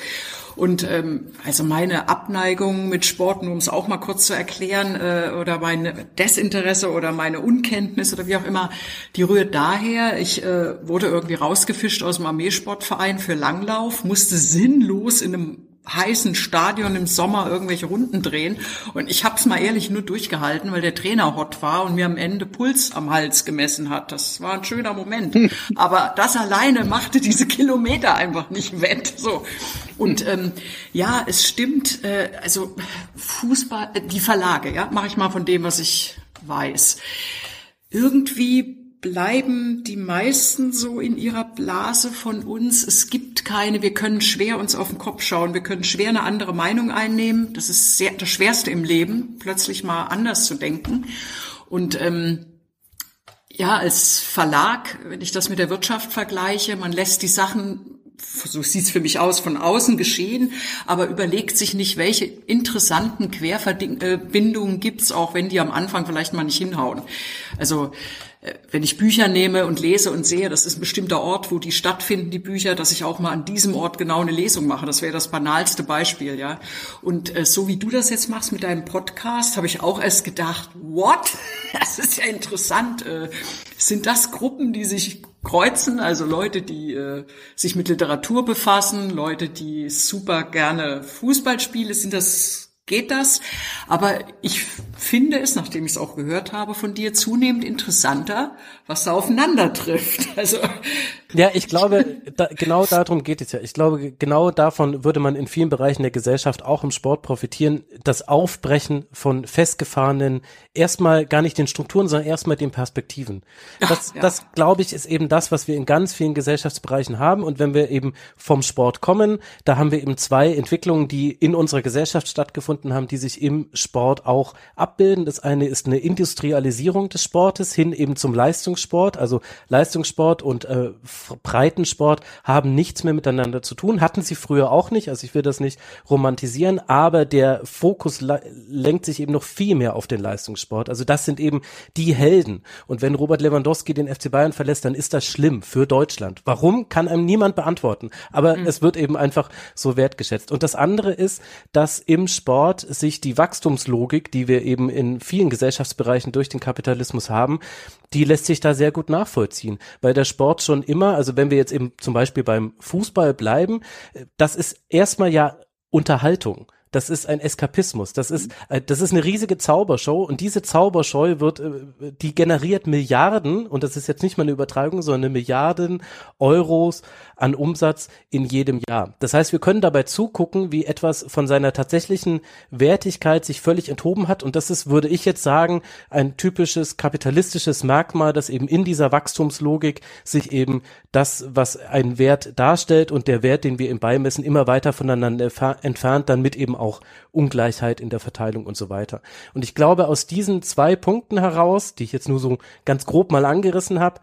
und ähm, also meine Abneigung mit Sport, nur um es auch mal kurz zu erklären, äh, oder mein Desinteresse oder meine Unkenntnis oder wie auch immer, die rührt daher, ich äh, wurde irgendwie rausgefischt aus dem Armeesportverein für Langlauf, musste sinnlos in einem heißen Stadion im Sommer irgendwelche Runden drehen. Und ich habe es mal ehrlich nur durchgehalten, weil der Trainer hot war und mir am Ende Puls am Hals gemessen hat. Das war ein schöner Moment. [LAUGHS] Aber das alleine machte diese Kilometer einfach nicht wett. So. Und ähm, ja, es stimmt, äh, also Fußball, äh, die Verlage, ja, mache ich mal von dem, was ich weiß. Irgendwie bleiben die meisten so in ihrer Blase von uns. Es gibt keine, wir können schwer uns auf den Kopf schauen, wir können schwer eine andere Meinung einnehmen. Das ist sehr, das Schwerste im Leben, plötzlich mal anders zu denken. Und ähm, ja, als Verlag, wenn ich das mit der Wirtschaft vergleiche, man lässt die Sachen so sieht's für mich aus, von außen geschehen, aber überlegt sich nicht, welche interessanten Querverbindungen gibt's, auch wenn die am Anfang vielleicht mal nicht hinhauen. Also äh, wenn ich Bücher nehme und lese und sehe, das ist ein bestimmter Ort, wo die stattfinden, die Bücher, dass ich auch mal an diesem Ort genau eine Lesung mache. Das wäre das banalste Beispiel, ja. Und äh, so wie du das jetzt machst mit deinem Podcast, habe ich auch erst gedacht, what? [LAUGHS] Das ist ja interessant. Äh, sind das Gruppen, die sich kreuzen, also Leute, die äh, sich mit Literatur befassen, Leute, die super gerne Fußball spielen, sind das geht das. Aber ich finde es, nachdem ich es auch gehört habe von dir, zunehmend interessanter, was da aufeinander trifft. [LAUGHS] Also ja, ich glaube, da, genau darum geht es ja. Ich glaube, genau davon würde man in vielen Bereichen der Gesellschaft, auch im Sport, profitieren. Das Aufbrechen von festgefahrenen, erstmal gar nicht den Strukturen, sondern erstmal den Perspektiven. Das, ja. das glaube ich, ist eben das, was wir in ganz vielen Gesellschaftsbereichen haben. Und wenn wir eben vom Sport kommen, da haben wir eben zwei Entwicklungen, die in unserer Gesellschaft stattgefunden haben, die sich im Sport auch abbilden. Das eine ist eine Industrialisierung des Sportes hin eben zum Leistungssport, also Leistungssport und äh, Breitensport haben nichts mehr miteinander zu tun. Hatten sie früher auch nicht. Also ich will das nicht romantisieren, aber der Fokus lenkt sich eben noch viel mehr auf den Leistungssport. Also das sind eben die Helden. Und wenn Robert Lewandowski den FC Bayern verlässt, dann ist das schlimm für Deutschland. Warum, kann einem niemand beantworten. Aber mhm. es wird eben einfach so wertgeschätzt. Und das andere ist, dass im Sport sich die Wachstumslogik, die wir eben in vielen Gesellschaftsbereichen durch den Kapitalismus haben, die lässt sich da sehr gut nachvollziehen, weil der Sport schon immer, also wenn wir jetzt eben zum Beispiel beim Fußball bleiben, das ist erstmal ja Unterhaltung. Das ist ein Eskapismus. Das ist, äh, das ist eine riesige Zaubershow und diese Zaubershow wird, äh, die generiert Milliarden und das ist jetzt nicht mal eine Übertragung, sondern Milliarden Euros an Umsatz in jedem Jahr. Das heißt, wir können dabei zugucken, wie etwas von seiner tatsächlichen Wertigkeit sich völlig enthoben hat und das ist, würde ich jetzt sagen, ein typisches kapitalistisches Merkmal, dass eben in dieser Wachstumslogik sich eben das, was ein Wert darstellt und der Wert, den wir im Beimessen immer weiter voneinander entfernt, dann mit eben auch Ungleichheit in der Verteilung und so weiter. Und ich glaube, aus diesen zwei Punkten heraus, die ich jetzt nur so ganz grob mal angerissen habe,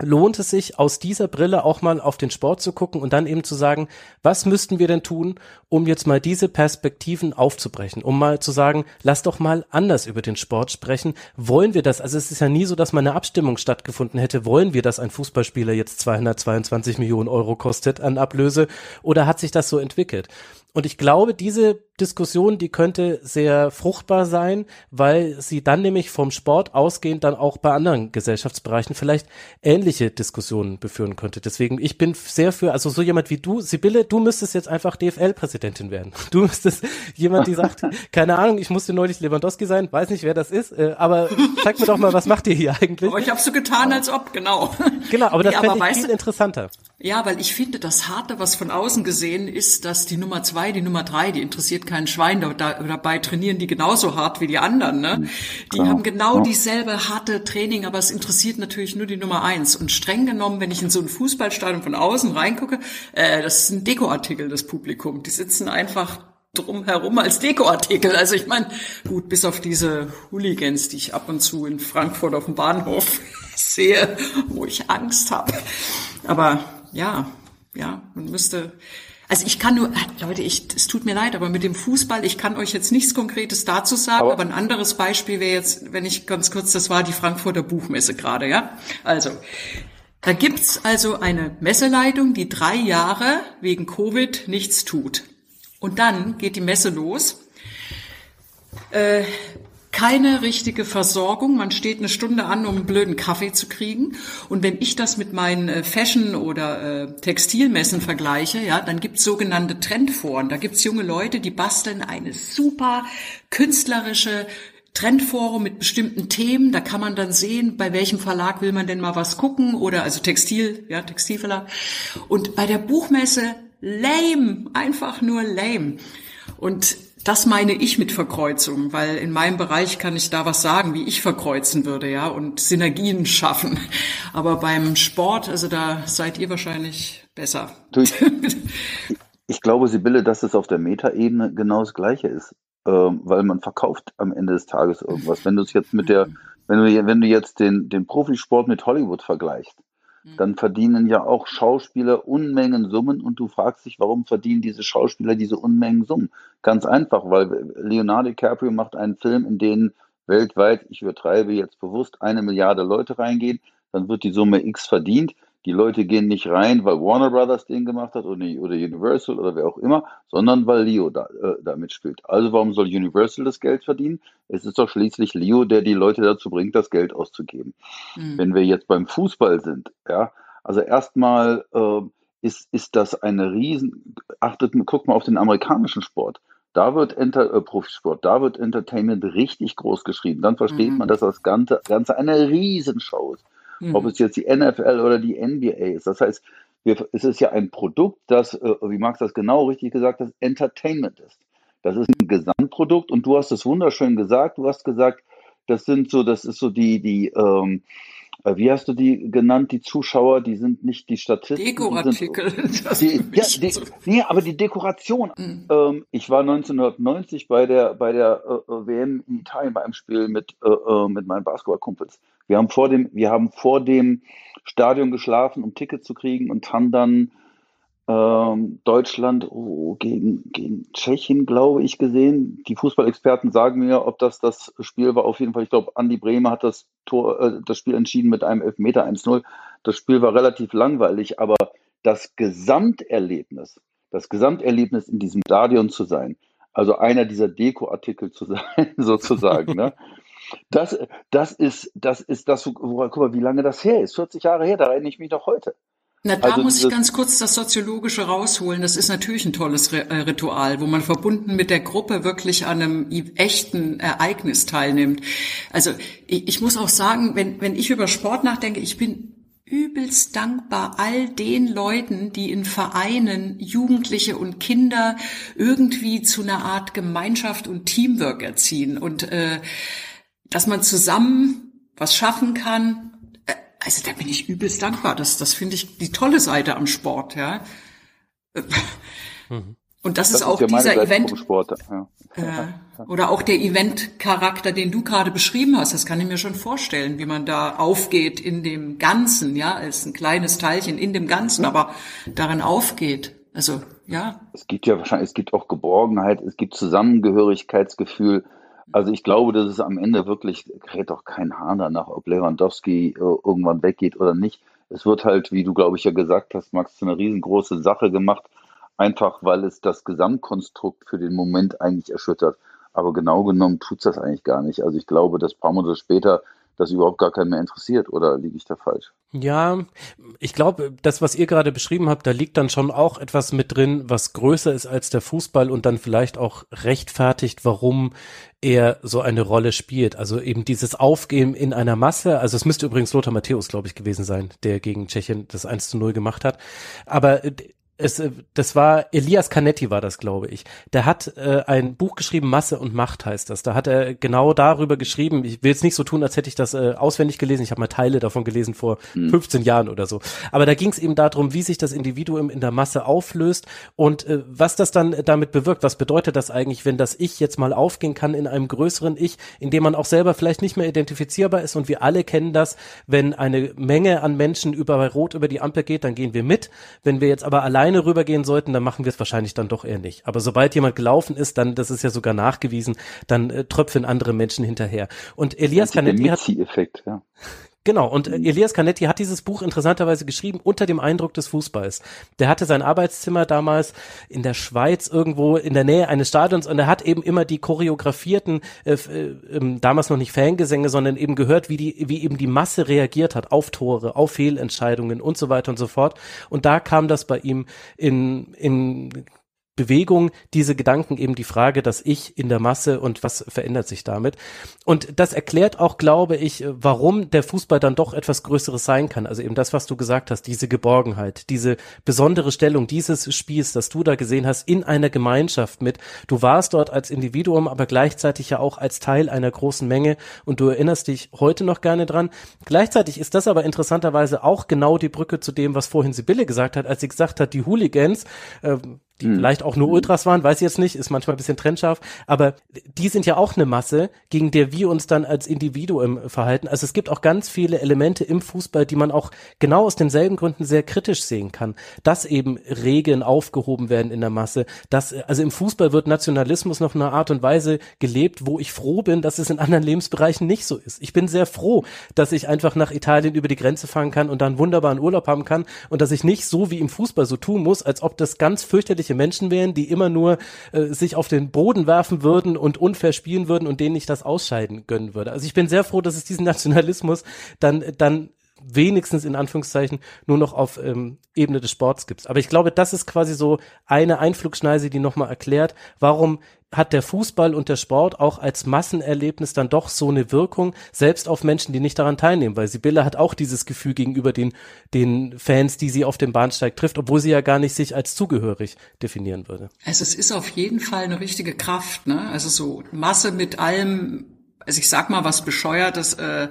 lohnt es sich aus dieser Brille auch mal auf den Sport zu gucken und dann eben zu sagen, was müssten wir denn tun, um jetzt mal diese Perspektiven aufzubrechen, um mal zu sagen, lass doch mal anders über den Sport sprechen. Wollen wir das? Also es ist ja nie so, dass mal eine Abstimmung stattgefunden hätte. Wollen wir, dass ein Fußballspieler jetzt 222 Millionen Euro kostet an Ablöse oder hat sich das so entwickelt? Und ich glaube, diese Diskussion, die könnte sehr fruchtbar sein, weil sie dann nämlich vom Sport ausgehend dann auch bei anderen Gesellschaftsbereichen vielleicht ähnliche Diskussionen beführen könnte. Deswegen, ich bin sehr für, also so jemand wie du, Sibylle, du müsstest jetzt einfach DFL-Präsidentin werden. Du müsstest [LAUGHS] jemand, die sagt, [LAUGHS] keine Ahnung, ich musste neulich Lewandowski sein, weiß nicht, wer das ist, äh, aber zeig mir doch mal, was macht ihr hier eigentlich? Aber ich habe so getan, als ob, genau. Genau, aber das nee, fände ich viel interessanter. Ja, weil ich finde, das Harte, was von außen gesehen ist, dass die Nummer zwei, die Nummer drei, die interessiert kein Schwein. Da, dabei trainieren die genauso hart wie die anderen. Ne? Mhm. Die Klar. haben genau dieselbe harte Training, aber es interessiert natürlich nur die Nummer eins. Und streng genommen, wenn ich in so ein Fußballstadion von außen reingucke, äh, das ist ein Dekoartikel, das Publikum. Die sitzen einfach drumherum als Dekoartikel. Also ich meine, gut, bis auf diese Hooligans, die ich ab und zu in Frankfurt auf dem Bahnhof [LAUGHS] sehe, wo ich Angst habe. Aber ja, ja, man müsste, also ich kann nur, Leute, ich, es tut mir leid, aber mit dem Fußball, ich kann euch jetzt nichts Konkretes dazu sagen, aber, aber ein anderes Beispiel wäre jetzt, wenn ich ganz kurz, das war die Frankfurter Buchmesse gerade, ja. Also, da gibt's also eine Messeleitung, die drei Jahre wegen Covid nichts tut. Und dann geht die Messe los. Äh, keine richtige Versorgung. Man steht eine Stunde an, um einen blöden Kaffee zu kriegen. Und wenn ich das mit meinen äh, Fashion- oder äh, Textilmessen vergleiche, ja, dann gibt's sogenannte Trendforen. Da gibt's junge Leute, die basteln eine super künstlerische Trendforum mit bestimmten Themen. Da kann man dann sehen, bei welchem Verlag will man denn mal was gucken oder also Textil, ja, Textilverlag. Und bei der Buchmesse lame, einfach nur lame. Und das meine ich mit Verkreuzung, weil in meinem Bereich kann ich da was sagen, wie ich verkreuzen würde, ja, und Synergien schaffen. Aber beim Sport, also da seid ihr wahrscheinlich besser. [LAUGHS] Ich glaube, Sibylle, dass es auf der Metaebene genau das Gleiche ist, ähm, weil man verkauft am Ende des Tages irgendwas. Wenn du es jetzt mit der, wenn du, wenn du jetzt den, den Profisport mit Hollywood vergleichst, Mhm. dann verdienen ja auch Schauspieler Unmengen Summen und du fragst dich, warum verdienen diese Schauspieler diese Unmengen Summen? Ganz einfach, weil Leonardo DiCaprio macht einen Film, in den weltweit, ich übertreibe jetzt bewusst, eine Milliarde Leute reingehen, dann wird die Summe X verdient die Leute gehen nicht rein, weil Warner Brothers den gemacht hat oder, oder Universal oder wer auch immer, sondern weil Leo da, äh, da mitspielt. Also warum soll Universal das Geld verdienen? Es ist doch schließlich Leo, der die Leute dazu bringt, das Geld auszugeben. Mhm. Wenn wir jetzt beim Fußball sind, ja, also erstmal äh, ist, ist das eine riesen, achtet, guckt mal auf den amerikanischen Sport. Da wird Enter, äh, Profisport, da wird Entertainment richtig groß geschrieben. Dann versteht mhm. man, dass das Ganze, Ganze eine Riesenshow ist mhm. ob es jetzt die NFL oder die NBA ist. Das heißt, wir, es ist ja ein Produkt, das, äh, wie Max das genau richtig gesagt hat, Entertainment ist. Das ist ein Gesamtprodukt und du hast es wunderschön gesagt. Du hast gesagt, das sind so, das ist so die, die, ähm, äh, wie hast du die genannt, die Zuschauer, die sind nicht die Statisten. Dekoartikel. [LAUGHS] Die, ja, die, nee, aber die Dekoration. Mhm. Ähm, ich war 1990 bei der, bei der äh, äh WM in Italien bei einem Spiel mit, äh, mit meinen Basketballkumpels. Wir haben vor dem, wir haben vor dem Stadion geschlafen, um Tickets zu kriegen und haben dann ähm, Deutschland oh, gegen, gegen Tschechien, glaube ich, gesehen. Die Fußballexperten sagen mir, ob das das Spiel war. Auf jeden Fall, ich glaube, Andi Bremer hat das, Tor, äh, das Spiel entschieden mit einem Elfmeter 1-0. Das Spiel war relativ langweilig, aber das Gesamterlebnis, das Gesamterlebnis in diesem Stadion zu sein, also einer dieser Dekoartikel zu [LAUGHS] sein, sozusagen, ne? [LAUGHS] Das, das ist, das ist das, guck mal, wie lange das her ist. 40 Jahre her, da erinnere ich mich noch heute. Na, da also muss ich ganz kurz das Soziologische rausholen. Das ist natürlich ein tolles äh, Ritual, wo man verbunden mit der Gruppe wirklich an einem echten Ereignis teilnimmt. Also ich, ich muss auch sagen, wenn, wenn ich über Sport nachdenke, ich bin übelst dankbar all den Leuten, die in Vereinen Jugendliche und Kinder irgendwie zu einer Art Gemeinschaft und Teamwork erziehen und äh, dass man zusammen was schaffen kann, also da bin ich übelst dankbar. Das, das finde ich die tolle Seite am Sport, ja. Mhm. Und das, das, ist auch ist ja dieser Event. Sport, ja. Äh, oder auch der Event-Charakter, den du gerade beschrieben hast. Das kann ich mir schon vorstellen, wie man da aufgeht in dem Ganzen, ja, als ein kleines Teilchen in dem Ganzen, aber darin aufgeht. Also, ja. Es gibt ja wahrscheinlich, es gibt auch Geborgenheit, es gibt Zusammengehörigkeitsgefühl. Also ich glaube, dass es am Ende wirklich, kräht doch kein Hahn danach, ob Lewandowski äh, irgendwann weggeht oder nicht. Es wird halt, wie du, glaube ich, ja gesagt hast, Max, zu einer riesengroße Sache gemacht, einfach weil es das Gesamtkonstrukt für den Moment eigentlich erschüttert. Aber genau genommen tut es das eigentlich gar nicht. Also ich glaube, dass Monate später das überhaupt gar keinen mehr interessiert oder liege ich da falsch? Ja, ich glaube, das, was ihr gerade beschrieben habt, da liegt dann schon auch etwas mit drin, was größer ist als der Fußball und dann vielleicht auch rechtfertigt, warum er so eine Rolle spielt. Also eben dieses Aufgehen in einer Masse. Also es müsste übrigens Lothar Matthäus, glaube ich, gewesen sein, der gegen Tschechien das 1 zu 0 gemacht hat. Aber es, äh, das war Elias Canetti war das, glaube ich. Der hat äh, ein Buch geschrieben, Masse und Macht heißt das. Da hat er genau darüber geschrieben. Ich will jetzt nicht so tun, als hätte ich das äh, auswendig gelesen. Ich habe mal Teile davon gelesen vor hm. 15 Jahren oder so. Aber da ging es eben darum, wie sich das Individuum in der Masse auflöst und äh, was das dann damit bewirkt. Was bedeutet das eigentlich, wenn das Ich jetzt mal aufgehen kann in einem größeren Ich, in dem man auch selber vielleicht nicht mehr identifizierbar ist? Und wir alle kennen das, wenn eine Menge an Menschen über Rot über die Ampel geht, dann gehen wir mit. Wenn wir jetzt aber allein alleine rübergehen sollten, dann machen wir es wahrscheinlich dann doch eher nicht. Aber sobald jemand gelaufen ist, dann, das ist ja sogar nachgewiesen, dann äh, tröpfeln andere Menschen hinterher. Und Elias Canetti hat, ja. Genau, und äh, Elias Canetti hat dieses Buch interessanterweise geschrieben unter dem Eindruck des Fußballs. Der hatte sein Arbeitszimmer damals in der Schweiz irgendwo in der Nähe eines Stadions und er hat eben immer die choreografierten, äh, äh, ähm, damals noch nicht Fangesänge, sondern eben gehört, wie die, wie eben die Masse reagiert hat auf Tore, auf Fehlentscheidungen und so weiter und so fort. Und da kam das bei ihm in, in Bewegung diese Gedanken eben die Frage, dass ich in der Masse und was verändert sich damit. Und das erklärt auch, glaube ich, warum der Fußball dann doch etwas Größeres sein kann. Also eben das, was du gesagt hast, diese Geborgenheit, diese besondere Stellung dieses Spiels, das du da gesehen hast, in einer Gemeinschaft mit. Du warst dort als Individuum, aber gleichzeitig ja auch als Teil einer großen Menge und du erinnerst dich heute noch gerne dran. Gleichzeitig ist das aber interessanterweise auch genau die Brücke zu dem, was vorhin Sibylle gesagt hat, als sie gesagt hat, die Hooligans, äh, die hm. vielleicht auch nur Ultras waren, weiß ich jetzt nicht, ist manchmal ein bisschen trennscharf, aber die sind ja auch eine Masse, gegen der wir uns dann als Individuum verhalten. Also es gibt auch ganz viele Elemente im Fußball, die man auch genau aus denselben Gründen sehr kritisch sehen kann, dass eben Regeln aufgehoben werden in der Masse, dass also im Fußball wird Nationalismus noch in einer Art und Weise gelebt, wo ich froh bin, dass es in anderen Lebensbereichen nicht so ist. Ich bin sehr froh, dass ich einfach nach Italien über die Grenze fahren kann und dann wunderbaren Urlaub haben kann und dass ich nicht so wie im Fußball so tun muss, als ob das ganz fürchterlich durchschnittliche Menschen wären, die immer nur äh, sich auf den Boden werfen würden und unfair spielen würden und denen ich das Ausscheiden gönnen würde. Also ich bin sehr froh, dass es diesen Nationalismus dann, dann wenigstens in Anführungszeichen nur noch auf ähm, Ebene des Sports gibt. Aber ich glaube, das ist quasi so eine Einflugschneise, die nochmal erklärt, warum hat der Fußball und der Sport auch als Massenerlebnis dann doch so eine Wirkung, selbst auf Menschen, die nicht daran teilnehmen, weil Sibylle hat auch dieses Gefühl gegenüber den, den Fans, die sie auf dem Bahnsteig trifft, obwohl sie ja gar nicht sich als zugehörig definieren würde. Also es ist auf jeden Fall eine richtige Kraft, ne? Also so Masse mit allem, also ich sag mal was bescheuertes, äh,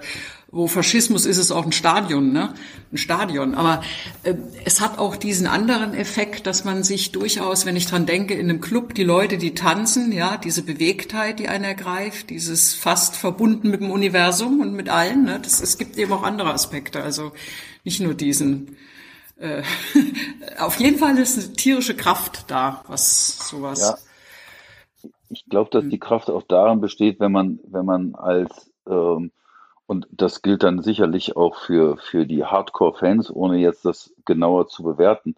wo Faschismus ist es auch ein Stadion, ne? Ein Stadion. Aber äh, es hat auch diesen anderen Effekt, dass man sich durchaus, wenn ich dran denke, in einem Club die Leute, die tanzen, ja, diese Bewegtheit, die einen ergreift, dieses fast verbunden mit dem Universum und mit allen, ne? Das, es gibt eben auch andere Aspekte. Also nicht nur diesen. Äh, [LAUGHS] auf jeden Fall ist eine tierische Kraft da, was sowas. Ja. Ich glaube, dass die Kraft auch darin besteht, wenn man, wenn man als ähm, und das gilt dann sicherlich auch für, für die Hardcore-Fans, ohne jetzt das genauer zu bewerten.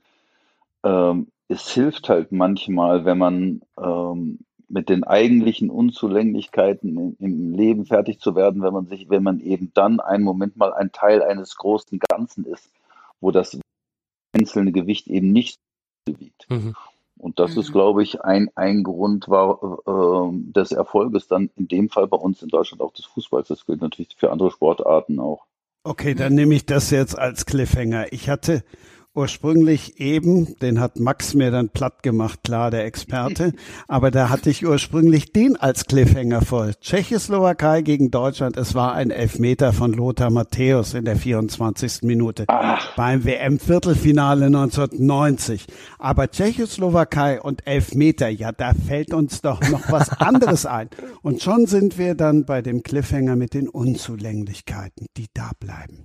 Ähm, es hilft halt manchmal, wenn man ähm, mit den eigentlichen Unzulänglichkeiten im, im Leben fertig zu werden, wenn man sich, wenn man eben dann einen Moment mal ein Teil eines großen Ganzen ist, wo das einzelne Gewicht eben nicht wiegt. Mhm. Und das mhm. ist, glaube ich, ein, ein Grund war äh, des Erfolges dann in dem Fall bei uns in Deutschland auch des Fußballs. Das gilt natürlich für andere Sportarten auch. Okay, dann nehme ich das jetzt als Cliffhanger. Ich hatte ursprünglich eben, den hat Max mir dann platt gemacht, klar, der Experte, [LAUGHS] aber da hatte ich ursprünglich den als Cliffhanger voll. Tschechoslowakei gegen Deutschland, es war ein Elfmeter von Lothar Matthäus in der 24. Minute Ach. beim WM-Viertelfinale 1990. Aber Tschechoslowakei und Elfmeter, ja, da fällt uns doch noch was [LAUGHS] anderes ein. Und schon sind wir dann bei dem Cliffhanger mit den Unzulänglichkeiten, die da bleiben.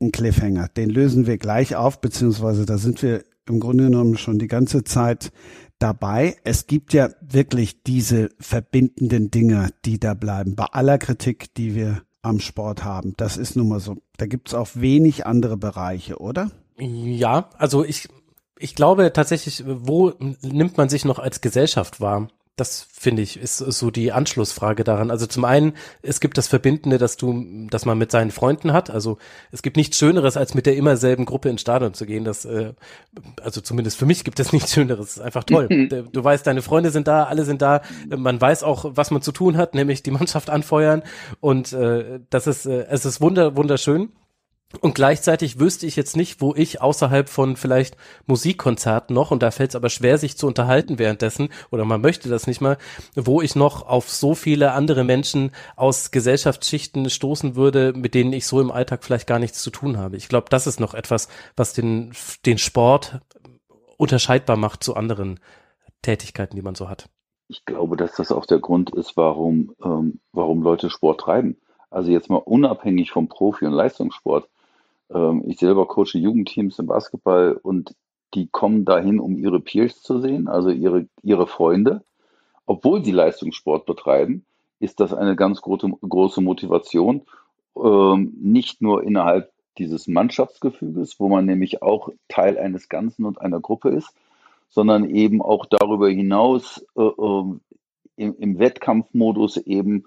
ein Cliffhanger. Den lösen wir gleich auf, beziehungsweise da sind wir im Grunde genommen schon die ganze Zeit dabei. Es gibt ja wirklich diese verbindenden Dinge, die da bleiben. Bei aller Kritik, die wir am Sport haben. Das ist nun mal so. Da gibt's auch wenig andere Bereiche, oder? Ja, also ich, ich glaube tatsächlich, wo nimmt man sich noch als Gesellschaft wahr? Das finde ich ist so die Anschlussfrage daran. Also zum einen, es gibt das Verbindende, dass du, dass man mit seinen Freunden hat. Also es gibt nichts Schöneres, als mit der immer selben Gruppe ins Stadion zu gehen. Das, äh, also zumindest für mich gibt es [LAUGHS] nichts Schöneres. Es ist einfach toll. [LAUGHS] du weißt, deine Freunde sind da, alle sind da. Man weiß auch, was man zu tun hat, nämlich die Mannschaft anfeuern. Und äh, das ist, äh, es ist wunder, wunderschön. Und gleichzeitig wüsste ich jetzt nicht, wo ich außerhalb von vielleicht Musikkonzerten noch, und da fällt es aber schwer, sich zu unterhalten währenddessen, oder man möchte das nicht mal, wo ich noch auf so viele andere Menschen aus Gesellschaftsschichten stoßen würde, mit denen ich so im Alltag vielleicht gar nichts zu tun habe. Ich glaube, das ist noch etwas, was den, den Sport unterscheidbar macht zu anderen Tätigkeiten, die man so hat. Ich glaube, dass das auch der Grund ist, warum, ähm, warum Leute Sport treiben. Also jetzt mal unabhängig vom Profi- und Leistungssport ähm, ich selber coache Jugendteams im Basketball und die kommen dahin, um ihre Peers zu sehen, also ihre, ihre Freunde. Obwohl sie Leistungssport betreiben, ist das eine ganz große, große Motivation, ähm, nicht nur innerhalb dieses Mannschaftsgefüges, wo man nämlich auch Teil eines Ganzen und einer Gruppe ist, sondern eben auch darüber hinaus äh, äh, im, im Wettkampfmodus eben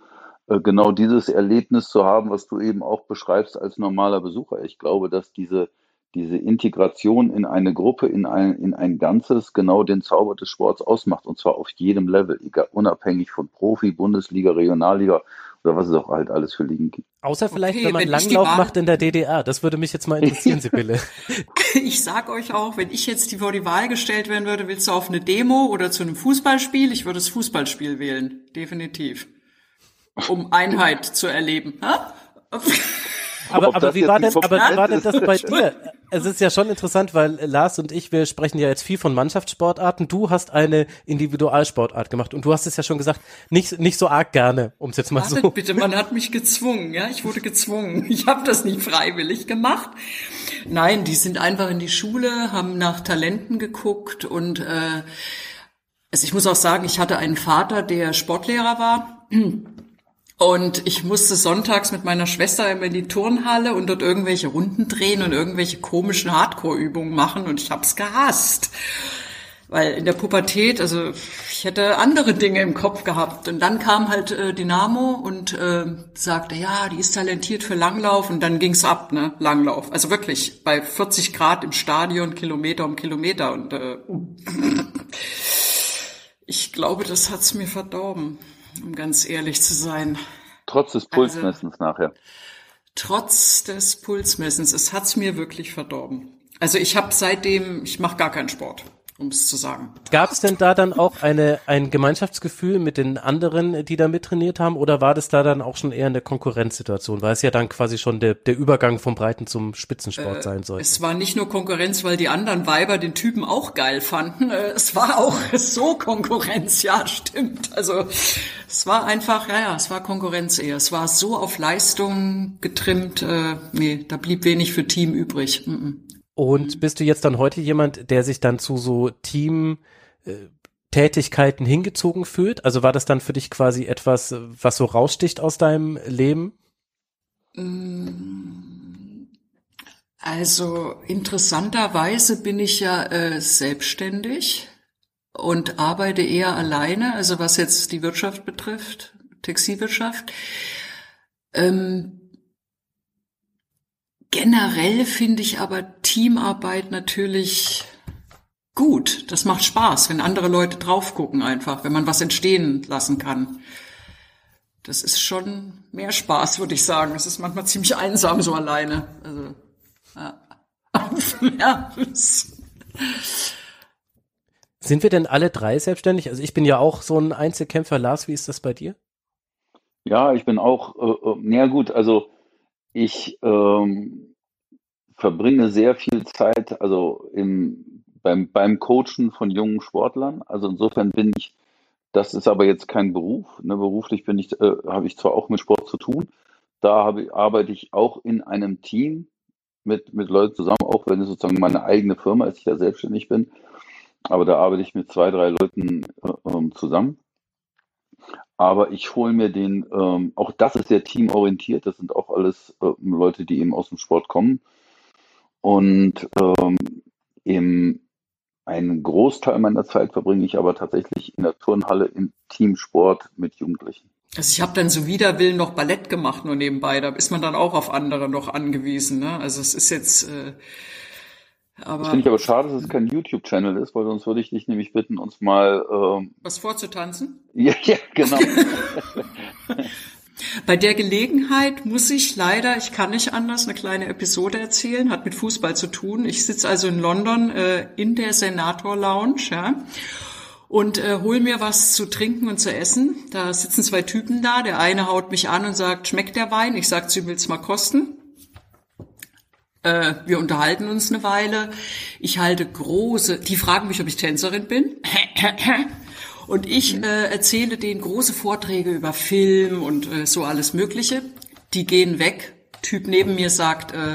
genau dieses Erlebnis zu haben, was du eben auch beschreibst als normaler Besucher. Ich glaube, dass diese, diese Integration in eine Gruppe, in ein, in ein Ganzes genau den Zauber des Sports ausmacht und zwar auf jedem Level, egal, unabhängig von Profi, Bundesliga, Regionalliga oder was es auch halt alles für Ligen gibt. Außer vielleicht, okay, wenn man wenn Langlauf macht in der DDR. Das würde mich jetzt mal interessieren, [LAUGHS] Sibylle. ich sag euch auch, wenn ich jetzt vor die Wahl gestellt werden würde, willst du auf eine Demo oder zu einem Fußballspiel? Ich würde das Fußballspiel wählen. Definitiv um Einheit zu erleben. [LAUGHS] Aber, aber wie war denn, aber wie war denn das bei dir? Es ist ja schon interessant, weil Lars und ich, wir sprechen ja jetzt viel von Mannschaftssportarten. Du hast eine Individualsportart gemacht und du hast es ja schon gesagt, nicht, nicht so arg gerne, um es jetzt mal Wartet so. Bitte, man hat mich gezwungen, ja, ich wurde gezwungen. [LAUGHS] Ich habe das nicht freiwillig gemacht. Nein, die sind einfach in die Schule, haben nach Talenten geguckt und äh, also ich muss auch sagen, ich hatte einen Vater, der Sportlehrer war. Und ich musste sonntags mit meiner Schwester immer in die Turnhalle und dort irgendwelche Runden drehen und irgendwelche komischen Hardcore-Übungen machen und ich hab's gehasst. Weil in der Pubertät, also ich hätte andere Dinge im Kopf gehabt. Und dann kam halt äh, Dynamo und äh, sagte, ja, die ist talentiert für Langlauf und dann ging's ab, ne, Langlauf. Also wirklich bei 40 Grad im Stadion, Kilometer um Kilometer und äh, ich glaube, das hat's mir verdorben um ganz ehrlich zu sein. Trotz des also Pulsmessens also, nachher. Trotz des Pulsmessens, es hat's mir wirklich verdorben. Also ich habe seitdem, ich mache gar keinen Sport. Um es zu sagen. Gab es denn da dann auch eine, ein Gemeinschaftsgefühl mit den anderen, die da mittrainiert haben, oder war das da dann auch schon eher eine Konkurrenzsituation, weil es ja dann quasi schon der, der Übergang vom Breiten zum Spitzensport äh, sein soll? Es war nicht nur Konkurrenz, weil die anderen Weiber den Typen auch geil fanden. Äh, es war auch [LAUGHS] so Konkurrenz, ja, stimmt. Also es war einfach, ja, ja, es war Konkurrenz eher. Es war so auf Leistung getrimmt, äh, nee, da blieb wenig für Team übrig. Mm -mm. Und bist du jetzt dann heute jemand, der sich dann zu so Team-Tätigkeiten hingezogen fühlt? Also war das dann für dich quasi etwas, was so raussticht aus deinem Leben? Also interessanterweise bin ich ja äh, selbstständig und arbeite eher alleine, also was jetzt die Wirtschaft betrifft, Textilwirtschaft. Ähm, Generell finde ich aber Teamarbeit natürlich gut. Das macht Spaß, wenn andere Leute drauf gucken einfach, wenn man was entstehen lassen kann. Das ist schon mehr Spaß, würde ich sagen. Es ist manchmal ziemlich einsam so alleine. Also, ja. [LAUGHS] Sind wir denn alle drei selbstständig? Also ich bin ja auch so ein Einzelkämpfer. Lars, wie ist das bei dir? Ja, ich bin auch, äh, äh ja gut, also ich ähm, verbringe sehr viel Zeit, also im, beim, beim Coachen von jungen Sportlern. Also insofern bin ich, das ist aber jetzt kein Beruf. Ne? Beruflich bin ich, äh, habe ich zwar auch mit Sport zu tun, da habe, arbeite ich auch in einem Team mit, mit Leuten zusammen, auch wenn es sozusagen meine eigene Firma ist, ich da selbstständig bin. Aber da arbeite ich mit zwei, drei Leuten äh, ähm, zusammen. Aber ich hole mir den, ähm, auch das ist sehr teamorientiert, das sind auch alles äh, Leute, die eben aus dem Sport kommen. Und ähm, einen Großteil meiner Zeit verbringe ich aber tatsächlich in der Turnhalle im Teamsport mit Jugendlichen. Also ich habe dann so wider Willen noch Ballett gemacht nur nebenbei. Da ist man dann auch auf andere noch angewiesen. Ne? Also es ist jetzt äh, aber. Das finde ich aber schade, dass es kein YouTube-Channel ist, weil sonst würde ich dich nämlich bitten, uns mal ähm, was vorzutanzen. [LAUGHS] Ja, ja, genau. [LAUGHS] Bei der Gelegenheit muss ich leider, ich kann nicht anders, eine kleine Episode erzählen, hat mit Fußball zu tun. Ich sitze also in London äh, in der Senator Lounge, ja, und äh, hol mir was zu trinken und zu essen. Da sitzen zwei Typen da. Der eine haut mich an und sagt, schmeckt der Wein? Ich sag, sie will's mal kosten. Äh, wir unterhalten uns eine Weile. Ich halte große, die fragen mich, ob ich Tänzerin bin. [LAUGHS] Und ich äh, erzähle denen große Vorträge über Film und äh, so alles Mögliche. Die gehen weg. Typ neben mir sagt, äh,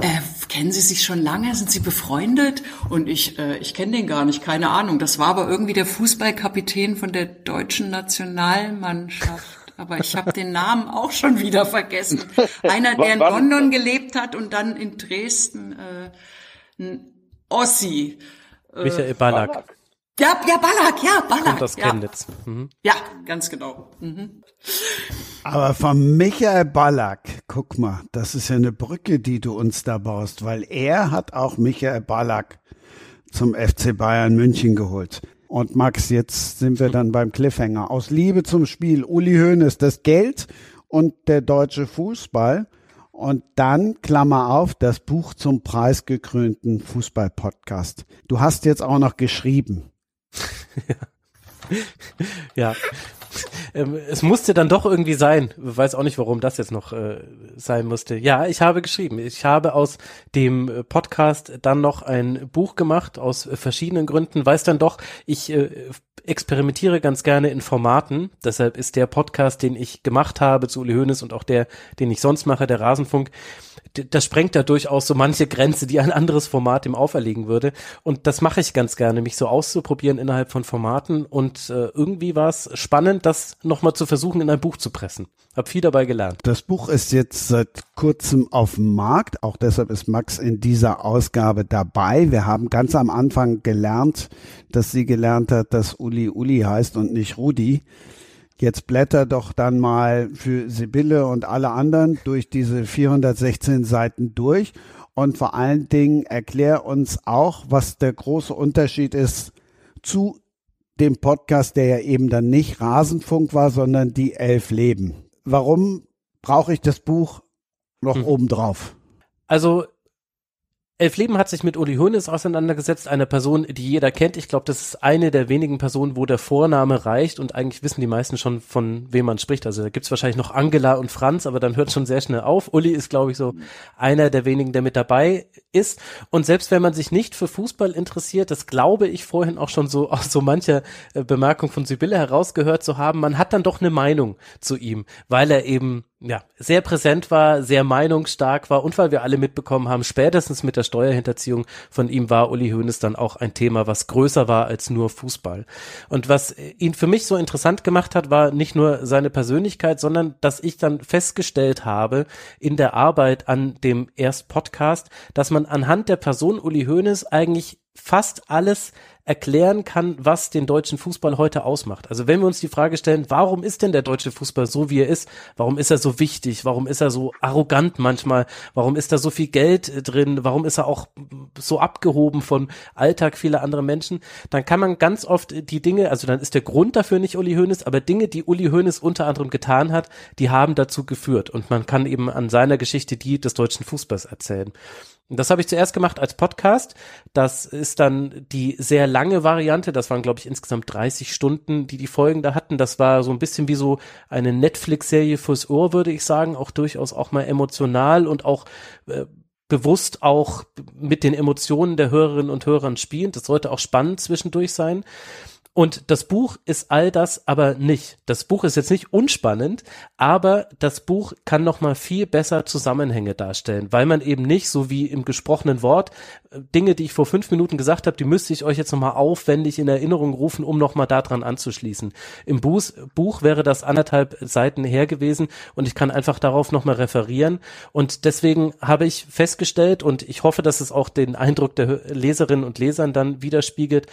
äh, kennen Sie sich schon lange? Sind Sie befreundet? Und ich, äh, ich kenne den gar nicht, keine Ahnung. Das war aber irgendwie der Fußballkapitän von der deutschen Nationalmannschaft aber ich habe den Namen auch schon wieder vergessen. Einer, der in London gelebt hat und dann in Dresden, äh, ein Ossi. Äh, Michael Ballack. Ja, ja, Ballack, ja, Ballack. Kommt aus Chemnitz. Mhm. Ja, ganz genau. Mhm. Aber von Michael Ballack, guck mal, das ist ja eine Brücke, die du uns da baust, weil er hat auch Michael Ballack zum FC Bayern München geholt. Und Max, jetzt sind wir dann beim Cliffhanger. Aus Liebe zum Spiel, Uli Hoeneß, das Geld und der deutsche Fußball. Und dann, Klammer auf, das Buch zum preisgekrönten Fußball-Podcast. Du hast jetzt auch noch geschrieben. [LAUGHS] ja. ähm, [LAUGHS] es musste dann doch irgendwie sein. Weiß auch nicht, warum das jetzt noch äh, sein musste. Ja, ich habe geschrieben. Ich habe aus dem Podcast dann noch ein Buch gemacht aus verschiedenen Gründen. Weiß dann doch, ich äh, experimentiere ganz gerne in Formaten. Deshalb ist der Podcast, den ich gemacht habe zu Uli Hoeneß und auch der, den ich sonst mache, der Rasenfunk, das sprengt da durchaus so manche Grenze, die ein anderes Format ihm auferlegen würde. Und das mache ich ganz gerne, mich so auszuprobieren innerhalb von Formaten. Und äh, irgendwie war es spannend, das nochmal zu versuchen, in ein Buch zu pressen. Hab viel dabei gelernt. Das Buch ist jetzt seit kurzem auf dem Markt. Auch deshalb ist Max in dieser Ausgabe dabei. Wir haben ganz am Anfang gelernt, dass sie gelernt hat, dass Uli Uli heißt und nicht Rudi. Jetzt blätter doch dann mal für Sibylle und alle anderen durch diese 416 Seiten durch und vor allen Dingen erklär uns auch, was der große Unterschied ist zu dem Podcast, der ja eben dann nicht Rasenfunk war, sondern die elf Leben. Warum brauche ich das Buch noch hm. obendrauf? Also Elf Leben hat sich mit Uli Hoeneß auseinandergesetzt, einer Person, die jeder kennt. Ich glaube, das ist eine der wenigen Personen, wo der Vorname reicht und eigentlich wissen die meisten schon, von wem man spricht. Also da gibt's wahrscheinlich noch Angela und Franz, aber dann hört schon sehr schnell auf. Uli ist, glaube ich, so einer der wenigen, der mit dabei ist. Und selbst wenn man sich nicht für Fußball interessiert, das glaube ich vorhin auch schon so [LAUGHS] aus so mancher äh, Bemerkung von Sibylle herausgehört zu haben, man hat dann doch eine Meinung zu ihm, weil er eben ja, sehr präsent war, sehr meinungsstark war und weil wir alle mitbekommen haben, spätestens mit der Steuerhinterziehung von ihm war Uli Hoeneß dann auch ein Thema, was größer war als nur Fußball. Und was ihn für mich so interessant gemacht hat, war nicht nur seine Persönlichkeit, sondern dass ich dann festgestellt habe in der Arbeit an dem Erst-Podcast, dass man anhand der Person Uli Hoeneß eigentlich fast alles erklären kann, was den deutschen Fußball heute ausmacht. Also wenn wir uns die Frage stellen, warum ist denn der deutsche Fußball so, wie er ist? Warum ist er so wichtig? Warum ist er so arrogant manchmal? Warum ist da so viel Geld drin? Warum ist er auch so abgehoben von Alltag vieler anderer Menschen? Dann kann man ganz oft die Dinge, also dann ist der Grund dafür nicht Uli Hoeneß, aber Dinge, die Uli Hoeneß unter anderem getan hat, die haben dazu geführt. Und man kann eben an seiner Geschichte die des deutschen Fußballs erzählen. Das habe ich zuerst gemacht als Podcast. Das ist dann die sehr lange Variante. Das waren, glaube ich, insgesamt 30 Stunden, die die Folgen da hatten. Das war so ein bisschen wie so eine Netflix-Serie fürs Ohr, würde ich sagen. Auch durchaus auch mal emotional und auch äh, bewusst auch mit den Emotionen der Hörerinnen und Hörern spielen. Das sollte auch spannend zwischendurch sein. Und das Buch ist all das aber nicht. Das Buch ist jetzt nicht unspannend, aber das Buch kann noch mal viel besser Zusammenhänge darstellen, weil man eben nicht so wie im gesprochenen Wort Dinge, die ich vor fünf Minuten gesagt habe, die müsste ich euch jetzt noch mal aufwendig in Erinnerung rufen, um noch mal daran anzuschließen. Im Buch, Buch wäre das anderthalb Seiten her gewesen und ich kann einfach darauf noch mal referieren. Und deswegen habe ich festgestellt und ich hoffe, dass es auch den Eindruck der Leserinnen und Lesern dann widerspiegelt,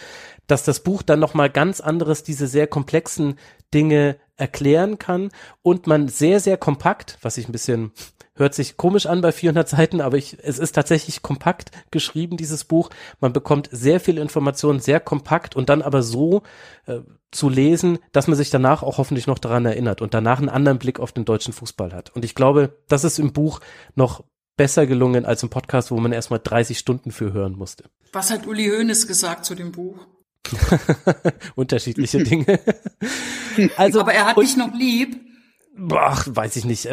dass das Buch dann noch mal ganz anderes diese sehr komplexen Dinge erklären kann und man sehr sehr kompakt, was ich ein bisschen hört sich komisch an bei 400 Seiten, aber ich, es ist tatsächlich kompakt geschrieben dieses Buch. Man bekommt sehr viel Informationen, sehr kompakt und dann aber so äh, zu lesen, dass man sich danach auch hoffentlich noch daran erinnert und danach einen anderen Blick auf den deutschen Fußball hat. Und ich glaube, das ist im Buch noch besser gelungen als im Podcast, wo man erstmal 30 Stunden für hören musste. Was hat Uli Hoeneß gesagt zu dem Buch? [LAUGHS] Unterschiedliche Dinge. [LAUGHS] also, Aber er hat dich noch lieb. Ach, weiß ich nicht.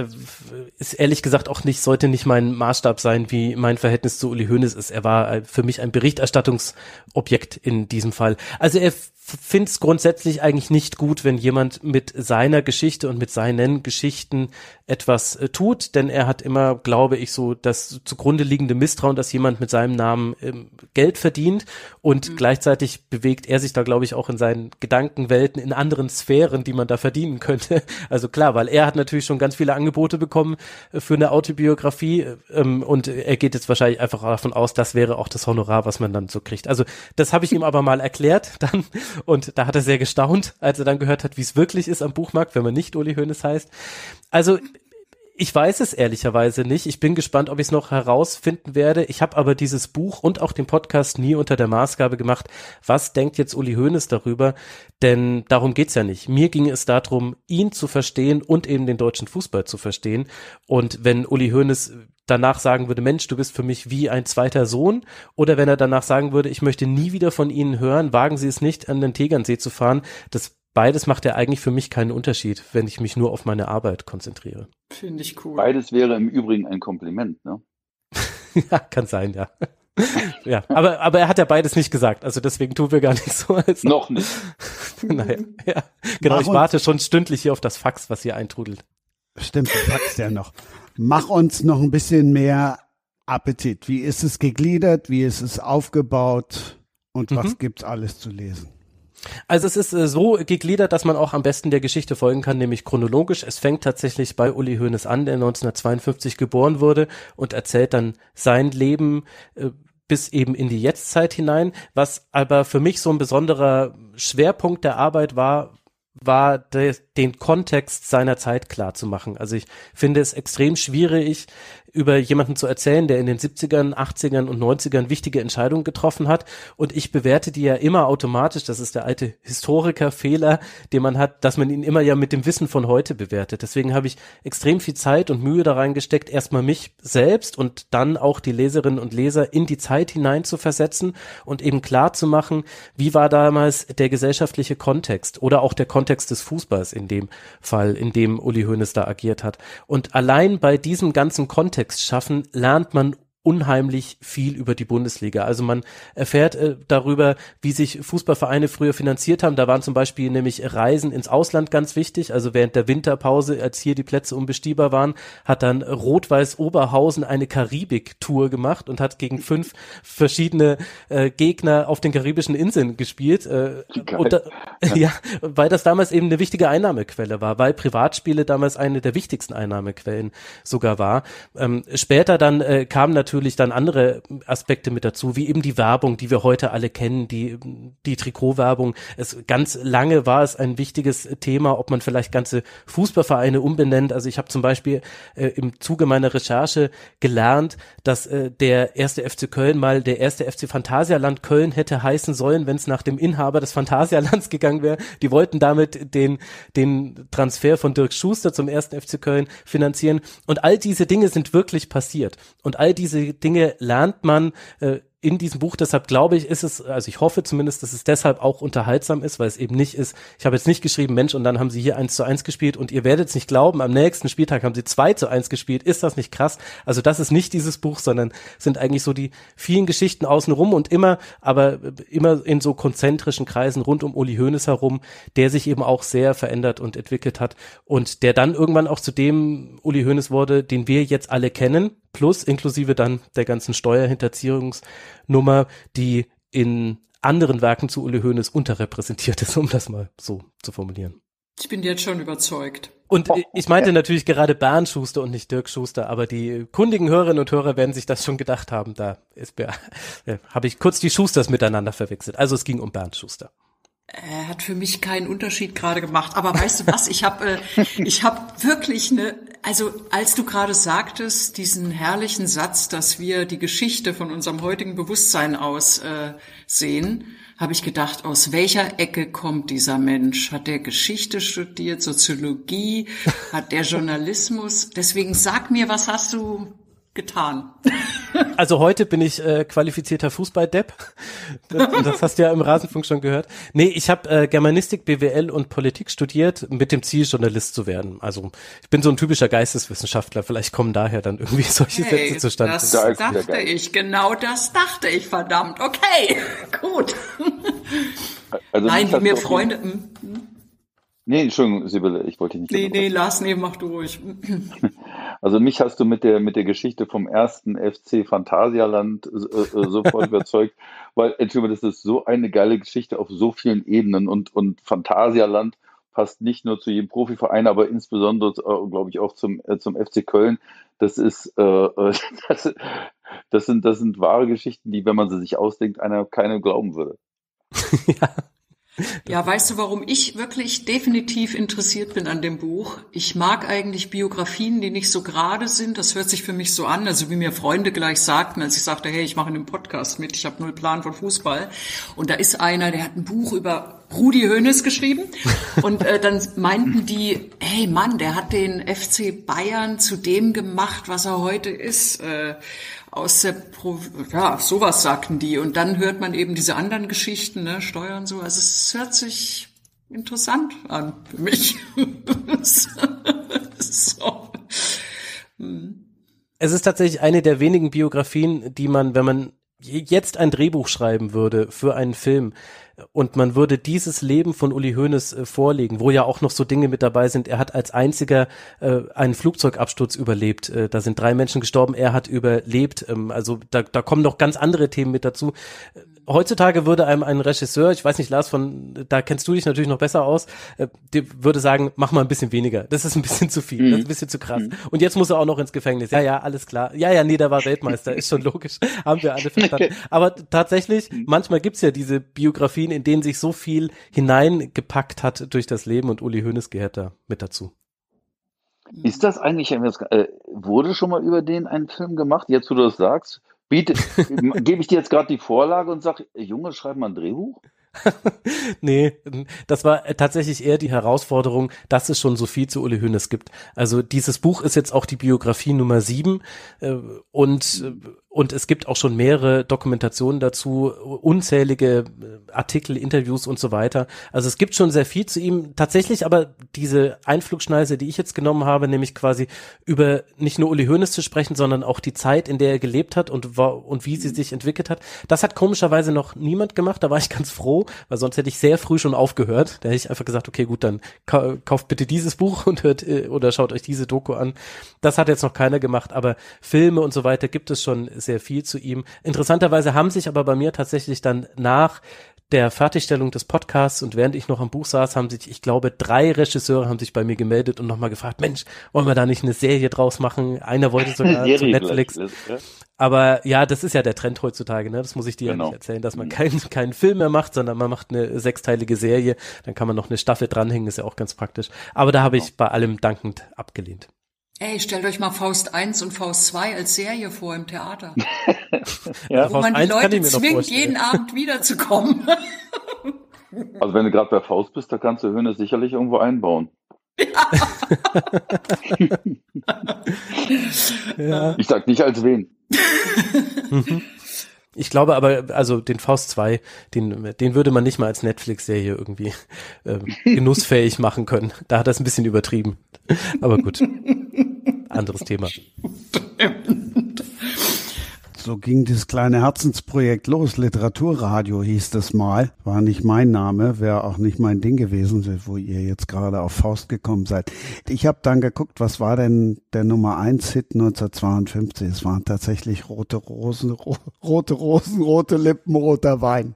Ist ehrlich gesagt auch nicht, sollte nicht mein Maßstab sein, wie mein Verhältnis zu Uli Hoeneß ist. Er war für mich ein Berichterstattungsobjekt in diesem Fall. Also er finde es grundsätzlich eigentlich nicht gut, wenn jemand mit seiner Geschichte und mit seinen Geschichten etwas äh, tut, denn er hat immer, glaube ich, so das zugrunde liegende Misstrauen, dass jemand mit seinem Namen ähm, Geld verdient und mhm. gleichzeitig bewegt er sich da, glaube ich, auch in seinen Gedankenwelten in anderen Sphären, die man da verdienen könnte. [LAUGHS] Also klar, weil er hat natürlich schon ganz viele Angebote bekommen äh, für eine Autobiografie ähm, und er geht jetzt wahrscheinlich einfach davon aus, das wäre auch das Honorar, was man dann so kriegt. Also das habe ich ihm aber mal erklärt [LAUGHS] dann und da hat er sehr gestaunt, als er dann gehört hat, wie es wirklich ist am Buchmarkt, wenn man nicht Uli Hoeneß heißt. Also ich weiß es ehrlicherweise nicht. Ich bin gespannt, ob ich es noch herausfinden werde. Ich habe aber dieses Buch und auch den Podcast nie unter der Maßgabe gemacht, was denkt jetzt Uli Hoeneß darüber? Denn darum geht's ja nicht. Mir ging es darum, ihn zu verstehen und eben den deutschen Fußball zu verstehen. Und wenn Uli Hoeneß danach sagen würde, Mensch, du bist für mich wie ein zweiter Sohn, oder wenn er danach sagen würde, ich möchte nie wieder von Ihnen hören, wagen Sie es nicht, an den Tegernsee zu fahren, das beides macht ja eigentlich für mich keinen Unterschied, wenn ich mich nur auf meine Arbeit konzentriere. Finde ich cool. Beides wäre im Übrigen ein Kompliment, ne? [LAUGHS] ja, kann sein, ja. [LAUGHS] ja, aber, aber er hat ja beides nicht gesagt, also deswegen tun wir gar nicht so. Als Noch nicht. [LAUGHS] naja, ja. Genau, Mach ich warte schon stündlich hier auf das Fax, was hier eintrudelt. Stimmt, du packst ja noch. Mach uns noch ein bisschen mehr Appetit. Wie ist es gegliedert? Wie ist es aufgebaut? Und was mhm. gibt's alles zu lesen? Also es ist äh, so gegliedert, dass man auch am besten der Geschichte folgen kann, nämlich chronologisch. Es fängt tatsächlich bei Uli Hoeneß an, der 1952 geboren wurde und erzählt dann sein Leben äh, bis eben in die Jetztzeit hinein. Was aber für mich so ein besonderer Schwerpunkt der Arbeit war, war de, den Kontext seiner Zeit klar zu machen. Also ich finde es extrem schwierig, über jemanden zu erzählen, der in den 70ern, 80ern und 90ern wichtige Entscheidungen getroffen hat. Und ich bewerte die ja immer automatisch, das ist der alte Historikerfehler, den man hat, dass man ihn immer ja mit dem Wissen von heute bewertet. Deswegen habe ich extrem viel Zeit und Mühe da reingesteckt, erstmal mich selbst und dann auch die Leserinnen und Leser in die Zeit hinein zu versetzen und eben klar zu machen, wie war damals der gesellschaftliche Kontext oder auch der Kontext des Fußballs in dem Fall, in dem Uli Hoeneß da agiert hat. Und allein bei diesem ganzen Kontext schaffen lernt man unheimlich viel über die Bundesliga. Also man erfährt äh, darüber, wie sich Fußballvereine früher finanziert haben. Da waren zum Beispiel nämlich Reisen ins Ausland ganz wichtig. Also während der Winterpause, als hier die Plätze unbestiehbar waren, hat dann Rot-Weiß Oberhausen eine Karibik-Tour gemacht und hat gegen fünf verschiedene äh, Gegner auf den karibischen Inseln gespielt. Äh, da, [LAUGHS] ja, weil das damals eben eine wichtige Einnahmequelle war, weil Privatspiele damals eine der wichtigsten Einnahmequellen sogar war. Ähm, später dann äh, kam natürlich natürlich dann andere Aspekte mit dazu, wie eben die Werbung, die wir heute alle kennen, die, die Trikotwerbung. Es, ganz lange war es ein wichtiges Thema, ob man vielleicht ganze Fußballvereine umbenennt. Also ich habe zum Beispiel äh, im Zuge meiner Recherche gelernt, dass äh, der erste FC Köln mal der erste FC Phantasialand Köln hätte heißen sollen, wenn es nach dem Inhaber des Phantasialands [LAUGHS] gegangen wäre. Die wollten damit den, den Transfer von Dirk Schuster zum ersten FC Köln finanzieren. Und all diese Dinge sind wirklich passiert. Und all diese Dinge lernt man äh, in diesem Buch. Deshalb glaube ich, ist es, also ich hoffe zumindest, dass es deshalb auch unterhaltsam ist, weil es eben nicht ist, ich habe jetzt nicht geschrieben, Mensch, und dann haben sie hier eins zu eins gespielt und ihr werdet es nicht glauben, am nächsten Spieltag haben sie zwei zu eins gespielt. Ist das nicht krass? Also das ist nicht dieses Buch, sondern sind eigentlich so die vielen Geschichten außenrum und immer, aber immer in so konzentrischen Kreisen rund um Uli Hoeneß herum, der sich eben auch sehr verändert und entwickelt hat und der dann irgendwann auch zu dem Uli Hoeneß wurde, den wir jetzt alle kennen, plus inklusive dann der ganzen Steuerhinterziehungsnummer, die in anderen Werken zu Uli Hoeneß unterrepräsentiert ist, [LAUGHS] um das mal so zu formulieren. Ich bin jetzt schon überzeugt. Und ich meinte natürlich gerade Bernd Schuster und nicht Dirk Schuster, aber die kundigen Hörerinnen und Hörer werden sich das schon gedacht haben. Da ist [LAUGHS] äh, habe ich kurz die Schusters miteinander verwechselt. Also es ging um Bernd Schuster. Er hat für mich keinen Unterschied gerade gemacht. Aber weißt du was? Ich habe, äh, ich habe wirklich eine. Also als du gerade sagtest, diesen herrlichen Satz, dass wir die Geschichte von unserem heutigen Bewusstsein aus äh, sehen, habe ich gedacht, aus welcher Ecke kommt dieser Mensch? Hat der Geschichte studiert, Soziologie, hat der Journalismus? Deswegen sag mir, was hast du getan. Also heute bin ich äh, qualifizierter Fußballdepp. Das, das hast du ja im Rasenfunk schon gehört. Nee, ich habe äh, Germanistik, BWL und Politik studiert mit dem Ziel, Journalist zu werden. Also ich bin so ein typischer Geisteswissenschaftler. Vielleicht kommen daher dann irgendwie [LAUGHS] solche hey, Sätze zustande. Das da dachte ich, genau das dachte ich, verdammt. Okay, [LAUGHS] gut. Also Nein, mir Freunde... Hm, hm? Nee, Entschuldigung, Sibylle, ich wollte nicht. Nee, nee, Lars, nee, mach du ruhig. [LAUGHS] [LAUGHS] Also mich hast du mit der, mit der Geschichte vom ersten FC Phantasialand äh, äh sofort [LAUGHS] überzeugt, weil, Entschuldigung, das ist so eine geile Geschichte auf so vielen Ebenen und, und Phantasialand passt nicht nur zu jedem Profiverein, aber insbesondere, äh, glaube ich, auch zum, äh, zum FC Köln. Das ist, äh das, das, sind, das sind wahre Geschichten, die, wenn man sie sich ausdenkt, einer keine glauben würde. ja. Ja, weißt du, warum ich wirklich definitiv interessiert bin an dem Buch? Ich mag eigentlich Biografien, die nicht so gerade sind. Das hört sich für mich so an, also wie mir Freunde gleich sagten, als ich sagte, hey, ich mache einen Podcast mit, ich habe null Plan von Fußball. Und da ist einer, der hat ein Buch über Rudi Hoeneß geschrieben. [LAUGHS] Und äh, dann meinten die, hey Mann, der hat den FC Bayern zu dem gemacht, was er heute ist. Äh, aus der Pro ja, sowas sagten die. Und dann hört man eben diese anderen Geschichten, ne, Steuern so. Also es hört sich interessant an für mich. [LAUGHS] so. hm. Es ist tatsächlich eine der wenigen Biografien, die man, wenn man jetzt ein Drehbuch schreiben würde für einen Film, und man würde dieses Leben von Uli Hoeneß äh, vorlegen, wo ja auch noch so Dinge mit dabei sind. Er hat als einziger äh, einen Flugzeugabsturz überlebt. Äh, da sind drei Menschen gestorben, er hat überlebt. Ähm, also da, da kommen noch ganz andere Themen mit dazu heutzutage würde einem ein Regisseur, ich weiß nicht, Lars, von da kennst du dich natürlich noch besser aus, äh, würde sagen, mach mal ein bisschen weniger. Das ist ein bisschen zu viel, mhm. das ist ein bisschen zu krass. Mhm. Und jetzt muss er auch noch ins Gefängnis. Ja, ja, alles klar. Ja, ja, nee, der war Weltmeister, ist schon logisch. [LAUGHS] Haben wir alle verstanden. Aber tatsächlich, mhm. manchmal gibt's ja diese Biografien, in denen sich so viel hineingepackt hat durch das Leben und Uli Hoeneß gehört da mit dazu. Ist das eigentlich, äh, wurde schon mal über den ein Film gemacht? Jetzt, wo du das sagst, biete, [LAUGHS] gebe ich dir jetzt gerade die Vorlage und sage, Junge, schreib mal ein Drehbuch? [LAUGHS] nee, das war tatsächlich eher die Herausforderung, dass es schon so viel zu Uli Hoeneß gibt. Also dieses Buch ist jetzt auch die Biografie Nummer sieben äh, und äh, und es gibt auch schon mehrere Dokumentationen dazu, unzählige äh, Artikel, Interviews und so weiter. Also es gibt schon sehr viel zu ihm. Tatsächlich aber diese Einflugschneise, die ich jetzt genommen habe, nämlich quasi über nicht nur Uli Hoeneß zu sprechen, sondern auch die Zeit, in der er gelebt hat und, und wie sie sich entwickelt hat. Das hat komischerweise noch niemand gemacht. Da war ich ganz froh, weil sonst hätte ich sehr früh schon aufgehört. Da hätte ich einfach gesagt, okay, gut, dann kauft bitte dieses Buch und hört äh, oder schaut euch diese Doku an. Das hat jetzt noch keiner gemacht, aber Filme und so weiter gibt es schon sehr viel zu ihm. Interessanterweise haben sich aber bei mir tatsächlich dann nach der Fertigstellung des Podcasts und während ich noch am Buch saß, haben sich, ich glaube, drei Regisseure haben sich bei mir gemeldet und nochmal gefragt, Mensch, wollen wir da nicht eine Serie draus machen? Einer wollte sogar [LAUGHS] zu Netflix. Aber ja, das ist ja der Trend heutzutage, ne? Das muss ich dir genau. ja nicht erzählen, dass man mhm. keinen keinen Film mehr macht, sondern man macht eine sechsteilige Serie, dann kann man noch eine Staffel dranhängen, ist ja auch ganz praktisch. Aber da habe genau. ich bei allem dankend abgelehnt. Ey, stellt euch mal Faust 1 und Faust 2 als Serie vor im Theater. [LAUGHS] ja, wo man die Leute zwingt, jeden Abend wiederzukommen. [LAUGHS] also wenn du gerade bei Faust bist, da kannst du Höhne sicherlich irgendwo einbauen. Ja. ja. [LAUGHS] Ich sag nicht als wen. Ich glaube aber, also den Faust 2, den, den würde man nicht mal als Netflix-Serie irgendwie äh, [LAUGHS] genussfähig machen können. Da hat er es ein bisschen übertrieben. Aber gut. [LAUGHS] Anderes Thema. [LAUGHS] So ging das kleine Herzensprojekt los. Literaturradio hieß das mal. War nicht mein Name, wäre auch nicht mein Ding gewesen, wo ihr jetzt gerade auf Faust gekommen seid. Ich habe dann geguckt, was war denn der Nummer 1 Hit 1952? Es waren tatsächlich rote Rosen, ro rote Rosen, rote Lippen, roter Wein.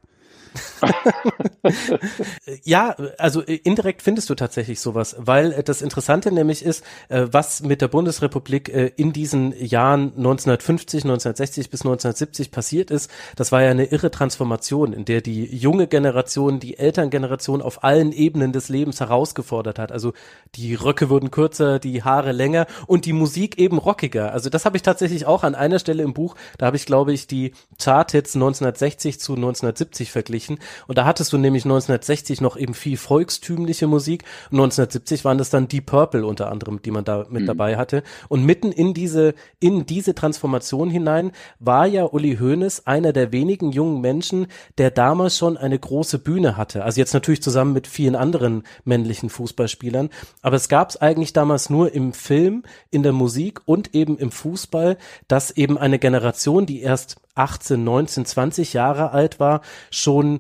[LAUGHS] ja, also äh, indirekt findest du tatsächlich sowas, weil äh, das Interessante nämlich ist, äh, was mit der Bundesrepublik in diesen Jahren 1950, 1960 bis 1970 passiert ist. Das war ja eine irre Transformation, in der die junge Generation die Elterngeneration auf allen Ebenen des Lebens herausgefordert hat. Also die Röcke wurden kürzer, die Haare länger und die Musik eben rockiger. Also das habe ich tatsächlich auch an einer Stelle im Buch, da habe ich glaube ich die Charthits 1960 zu 1970 verglichen verglichen. Und da hattest du nämlich 1960 noch eben viel volkstümliche Musik. Und 1970 waren das dann Deep Purple unter anderem, die man da mit mhm. dabei hatte. Und mitten in diese, in diese Transformation hinein war ja Uli Hoeneß einer der wenigen jungen Menschen, der damals schon eine große Bühne hatte. Also jetzt natürlich zusammen mit vielen anderen männlichen Fußballspielern. Aber es gab es eigentlich damals nur im Film, in der Musik und eben im Fußball, dass eben eine Generation, die erst 18, 19, 20 Jahre alt war, schon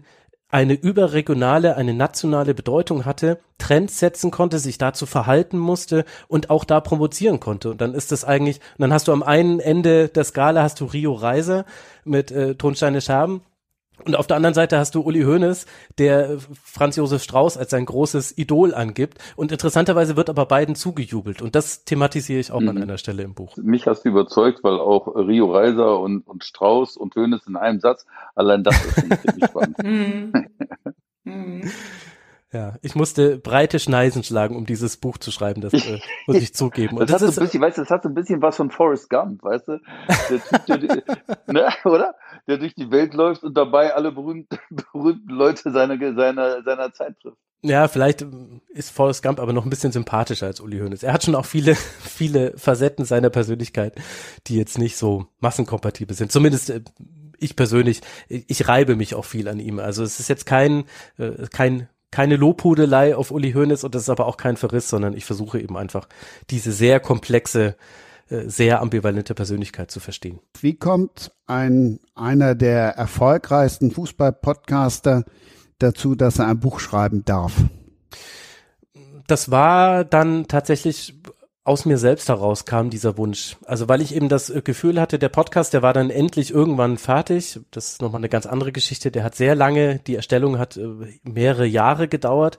eine überregionale, eine nationale Bedeutung hatte, Trends setzen konnte, sich dazu verhalten musste und auch da provozieren konnte. Und dann ist das eigentlich, dann hast du am einen Ende der Skala hast du Rio Reiser mit äh, Tonsteine Scherben und auf der anderen Seite hast du Uli Hoeneß, der Franz Josef Strauß als sein großes Idol angibt. Und interessanterweise wird aber beiden zugejubelt. Und das thematisiere ich auch mhm. an einer Stelle im Buch. Mich hast du überzeugt, weil auch Rio Reiser und, und Strauß und Hoeneß in einem Satz, allein das ist ziemlich [LAUGHS] spannend. Mhm. Mhm. Ja, ich musste breite Schneisen schlagen, um dieses Buch zu schreiben, das äh, [LAUGHS] muss ich zugeben. Und das, das hat so ein bisschen, weißt du, das hat so ein bisschen was von Forrest Gump, weißt du? Der typ, der, [LAUGHS] ne, oder? Der durch die Welt läuft und dabei alle berühmten, [LAUGHS] berühmten Leute seiner, seiner, seiner Zeit trifft. Ja, vielleicht ist Forrest Gump aber noch ein bisschen sympathischer als Uli Hoeneß. Er hat schon auch viele, [LAUGHS] viele Facetten seiner Persönlichkeit, die jetzt nicht so massenkompatibel sind. Zumindest äh, ich persönlich, ich reibe mich auch viel an ihm. Also es ist jetzt kein, äh, kein keine Lobhudelei auf Uli Hoeneß und das ist aber auch kein Verriss, sondern ich versuche eben einfach diese sehr komplexe, sehr ambivalente Persönlichkeit zu verstehen. Wie kommt ein einer der erfolgreichsten Fußball-Podcaster dazu, dass er ein Buch schreiben darf? Das war dann tatsächlich aus mir selbst heraus kam dieser Wunsch. Also weil ich eben das äh, Gefühl hatte, der Podcast, der war dann endlich irgendwann fertig. Das ist nochmal eine ganz andere Geschichte. Der hat sehr lange, die Erstellung hat äh, mehrere Jahre gedauert.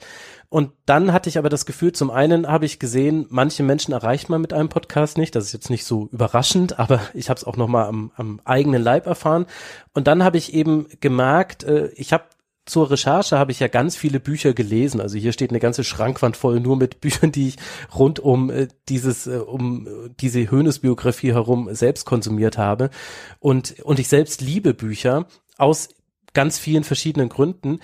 Und dann hatte ich aber das Gefühl, zum einen habe ich gesehen, manche Menschen erreicht man mit einem Podcast nicht. Das ist jetzt nicht so überraschend, [LAUGHS] aber ich habe es auch nochmal am, am eigenen Leib erfahren. Und dann habe ich eben gemerkt, äh, ich habe zur Recherche habe ich ja ganz viele Bücher gelesen. Also hier steht eine ganze Schrankwand voll nur mit [LAUGHS] Büchern, die ich rund um äh, dieses, äh, um diese Höhnes-Biografie herum selbst konsumiert habe. Und, und ich selbst liebe Bücher aus ganz vielen verschiedenen Gründen.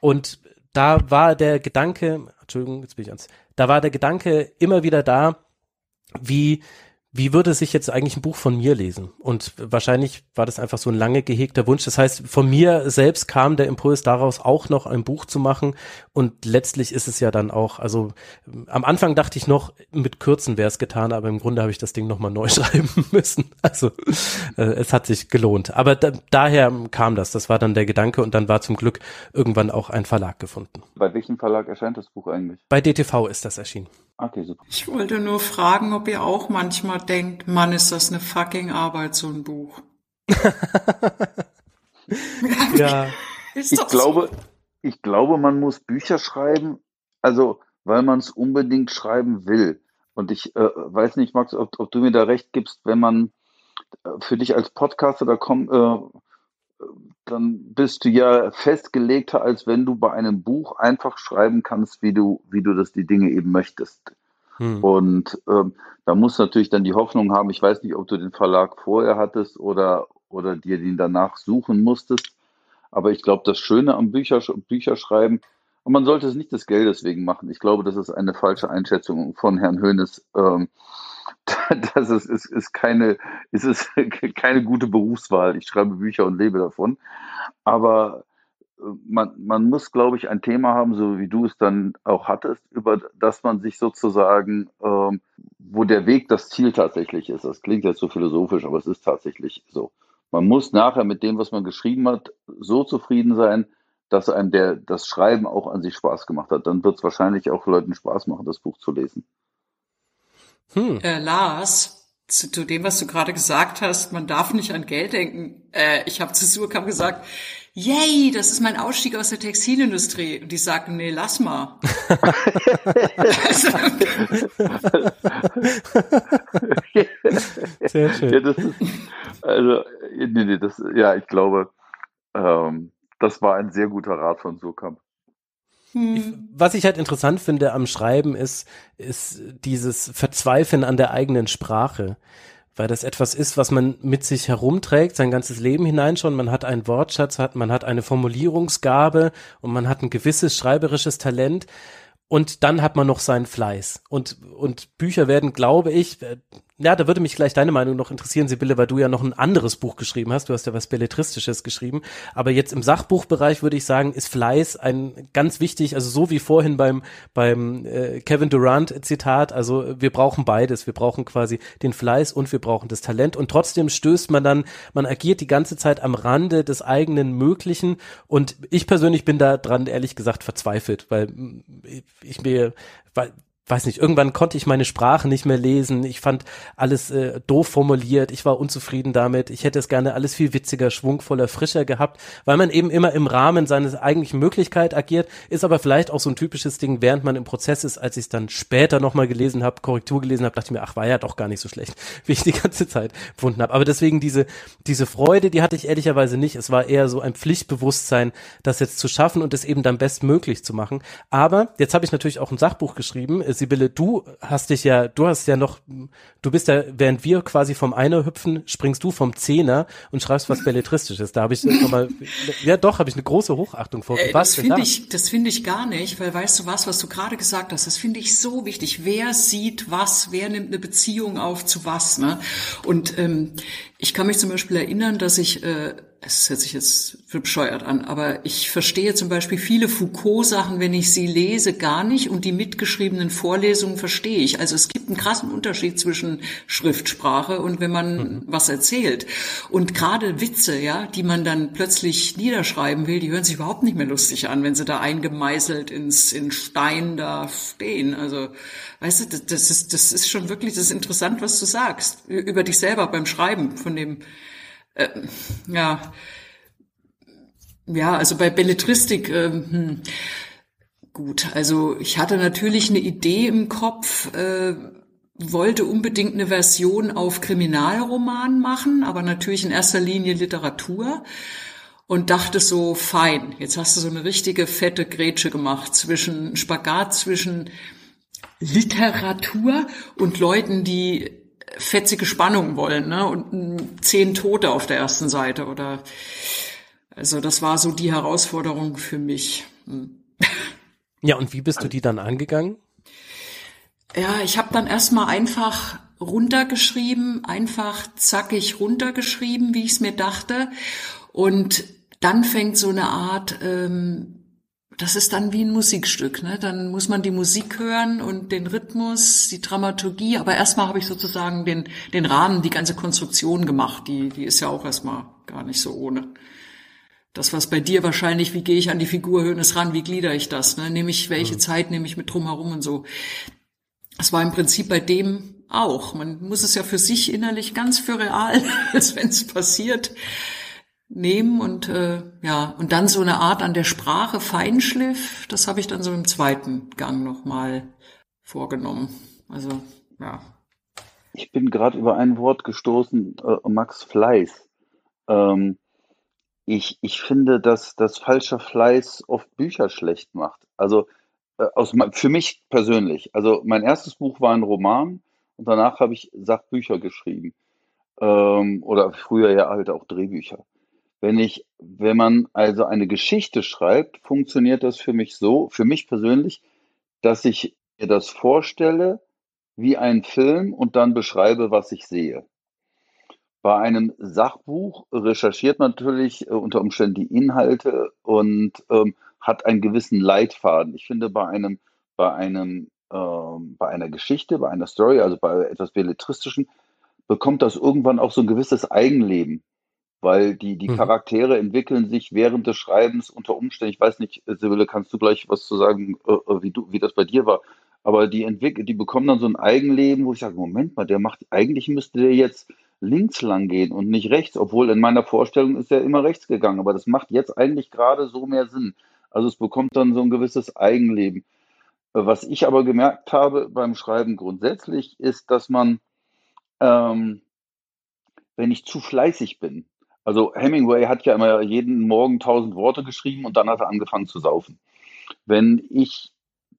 Und da war der Gedanke, Entschuldigung, jetzt bin ich ans, da war der Gedanke immer wieder da, wie wie würde sich jetzt eigentlich ein Buch von mir lesen? Und wahrscheinlich war das einfach so ein lange gehegter Wunsch. Das heißt, von mir selbst kam der Impuls daraus, auch noch ein Buch zu machen. Und letztlich ist es ja dann auch, also am Anfang dachte ich noch, mit Kürzen wäre es getan, aber im Grunde habe ich das Ding nochmal neu [LAUGHS] schreiben müssen. Also äh, es hat sich gelohnt. Aber da, daher kam das. Das war dann der Gedanke und dann war zum Glück irgendwann auch ein Verlag gefunden. Bei welchem Verlag erscheint das Buch eigentlich? Bei DTV ist das erschienen. Okay, super. Ich wollte nur fragen, ob ihr auch manchmal denkt, Mann, ist das eine fucking Arbeit, so ein Buch. ja. [LAUGHS] ich glaube, ich glaube, man muss Bücher schreiben, also weil man es unbedingt schreiben will. Und ich äh, weiß nicht, Max, ob, ob, du mir da recht gibst, wenn man äh, für dich als Podcaster da kommt, äh, dann bist du ja festgelegter, als wenn du bei einem Buch einfach schreiben kannst, wie du, wie du das die Dinge eben möchtest. Hm. Und ähm, da muss natürlich dann die Hoffnung haben, ich weiß nicht, ob du den Verlag vorher hattest oder, oder dir den danach suchen musstest. Aber ich glaube, das Schöne am Bücher, Bücherschreiben, und man sollte es nicht des Geldes wegen machen. Ich glaube, das ist eine falsche Einschätzung von Herrn Höhnes. Ähm, [LAUGHS] das ist, ist, ist, keine, ist, ist [LAUGHS] keine gute Berufswahl. Ich schreibe Bücher und lebe davon. Aber äh, man, man muss, glaube ich, ein Thema haben, so wie du es dann auch hattest, über das man sich sozusagen, ähm, wo der Weg das Ziel tatsächlich ist. Das klingt jetzt so philosophisch, aber es ist tatsächlich so. Man muss nachher mit dem, was man geschrieben hat, so zufrieden sein, dass einem der, das Schreiben auch an sich Spaß gemacht hat. Dann wird es wahrscheinlich auch Leuten Spaß machen, das Buch zu lesen. Hm. Äh, Lars, zu, zu, dem, was du gerade gesagt hast, man darf nicht an Geld denken. Äh, ich habe zu Surkam gesagt, yay, das ist mein Ausstieg aus der Textilindustrie. Und die sagten, nee, lass mal. [LAUGHS] Sehr schön. Ja, das ist, also, nee, nee, das, ja, ich glaube, ähm, das war ein sehr guter Rat von Surkamp. Hm. Was ich halt interessant finde am Schreiben ist, ist dieses Verzweifeln an der eigenen Sprache. Weil das etwas ist, was man mit sich herumträgt, sein ganzes Leben hinein schon. Man hat einen Wortschatz, hat, man hat eine Formulierungsgabe und man hat ein gewisses schreiberisches Talent. Und dann hat man noch seinen Fleiß. Und, und Bücher werden, glaube ich, ja, da würde mich gleich deine Meinung noch interessieren, Sibylle, weil du ja noch ein anderes Buch geschrieben hast. Du hast ja was Belletristisches geschrieben. Aber jetzt im Sachbuchbereich würde ich sagen, ist Fleiß ein ganz wichtig, also so wie vorhin beim, beim äh, Kevin Durant Zitat, also wir brauchen beides. Wir brauchen quasi den Fleiß und wir brauchen das Talent. Und trotzdem stößt man dann, man agiert die ganze Zeit am Rande des eigenen Möglichen. Und ich persönlich bin da dran, ehrlich gesagt, verzweifelt, weil ich mir, weil weiß nicht, irgendwann konnte ich meine Sprache nicht mehr lesen. Ich fand alles äh, doof formuliert. Ich war unzufrieden damit. Ich hätte es gerne alles viel witziger, schwungvoller, frischer gehabt, weil man eben immer im Rahmen seines eigentlichen Möglichkeit agiert, ist aber vielleicht auch so ein typisches Ding, während man im Prozess ist, als ich es dann später nochmal gelesen habe, Korrektur gelesen habe, dachte ich mir, ach, war ja doch gar nicht so schlecht, [LAUGHS] wie ich die ganze Zeit gefunden habe. Aber deswegen diese, diese Freude, die hatte ich ehrlicherweise nicht. Es war eher so ein Pflichtbewusstsein, das jetzt zu schaffen und es eben dann bestmöglich zu machen. Aber jetzt habe ich natürlich auch ein Sachbuch geschrieben, Sibylle, du hast dich ja, du hast ja noch, du bist ja, während wir quasi vom Einer hüpfen, springst du vom Zehner und schreibst was Belletristisches. Da habe ich nochmal, ja doch, habe ich eine große Hochachtung vor. Äh, das finde ich, das finde ich gar nicht, weil weißt du was, was du gerade gesagt hast, das finde ich so wichtig. Wer sieht was, wer nimmt eine Beziehung auf zu was, ne? Und ähm, ich kann mich zum Beispiel erinnern, dass ich äh, es hört sich jetzt für bescheuert an, aber ich verstehe zum Beispiel viele Foucault-Sachen, wenn ich sie lese, gar nicht und die mitgeschriebenen Vorlesungen verstehe ich. Also es gibt einen krassen Unterschied zwischen Schriftsprache und wenn man mhm. was erzählt. Und gerade Witze, ja, die man dann plötzlich niederschreiben will, die hören sich überhaupt nicht mehr lustig an, wenn sie da eingemeißelt ins, in Stein da stehen. Also, weißt du, das ist, das ist schon wirklich, das ist interessant, was du sagst über dich selber beim Schreiben von dem, äh, ja, ja, also bei Belletristik, äh, hm, gut, also ich hatte natürlich eine Idee im Kopf, äh, wollte unbedingt eine Version auf Kriminalroman machen, aber natürlich in erster Linie Literatur. und dachte so, fein, jetzt hast du so eine richtige fette Grätsche gemacht zwischen Spagat zwischen Literatur und Leuten, die fetzige Spannung wollen, ne? Und zehn Tote auf der ersten Seite oder also das war so die Herausforderung für mich. Hm. Ja, und wie bist du die dann angegangen? Ja, ich habe dann erstmal einfach runtergeschrieben, einfach zackig runtergeschrieben, wie ich es mir dachte. Und dann fängt so eine Art, ähm, das ist dann wie ein Musikstück. Ne? Dann muss man die Musik hören und den Rhythmus, die Dramaturgie. Aber erstmal habe ich sozusagen den, den Rahmen, die ganze Konstruktion gemacht. Die, die ist ja auch erstmal gar nicht so ohne. Das, was bei dir wahrscheinlich, wie gehe ich an die Figur Hönes ran, wie glieder ich das? Ne? Nehme ich, welche mhm. Zeit nehme ich mit drumherum und so. Das war im Prinzip bei dem auch. Man muss es ja für sich innerlich ganz für real, als [LAUGHS] wenn es passiert, nehmen und äh, ja und dann so eine Art an der Sprache Feinschliff. Das habe ich dann so im zweiten Gang nochmal vorgenommen. Also ja. Ich bin gerade über ein Wort gestoßen, äh, Max Fleiß. Ähm, ich, ich finde, dass das falscher Fleiß oft Bücher schlecht macht. Also äh, aus, für mich persönlich. Also mein erstes Buch war ein Roman und danach habe ich Sachbücher geschrieben. Ähm, oder früher ja halt auch Drehbücher. Wenn ich, wenn man also eine Geschichte schreibt, funktioniert das für mich so, für mich persönlich, dass ich mir das vorstelle wie ein Film und dann beschreibe, was ich sehe. Bei einem Sachbuch recherchiert man natürlich äh, unter Umständen die Inhalte und ähm, hat einen gewissen Leitfaden. Ich finde, bei einem, bei einem, ähm, bei einer Geschichte, bei einer Story, also bei etwas Belletristischen, bekommt das irgendwann auch so ein gewisses Eigenleben weil die, die mhm. Charaktere entwickeln sich während des Schreibens unter Umständen. Ich weiß nicht, Sibylle, kannst du gleich was zu sagen, äh, äh, wie, du, wie das bei dir war? Aber die entwickeln, die bekommen dann so ein Eigenleben, wo ich sage, Moment mal, der macht, eigentlich müsste der jetzt links lang gehen und nicht rechts, obwohl in meiner Vorstellung ist er immer rechts gegangen. Aber das macht jetzt eigentlich gerade so mehr Sinn. Also es bekommt dann so ein gewisses Eigenleben. Äh, was ich aber gemerkt habe beim Schreiben grundsätzlich, ist, dass man, ähm, wenn ich zu fleißig bin, also Hemingway hat ja immer jeden Morgen tausend Worte geschrieben und dann hat er angefangen zu saufen. Wenn ich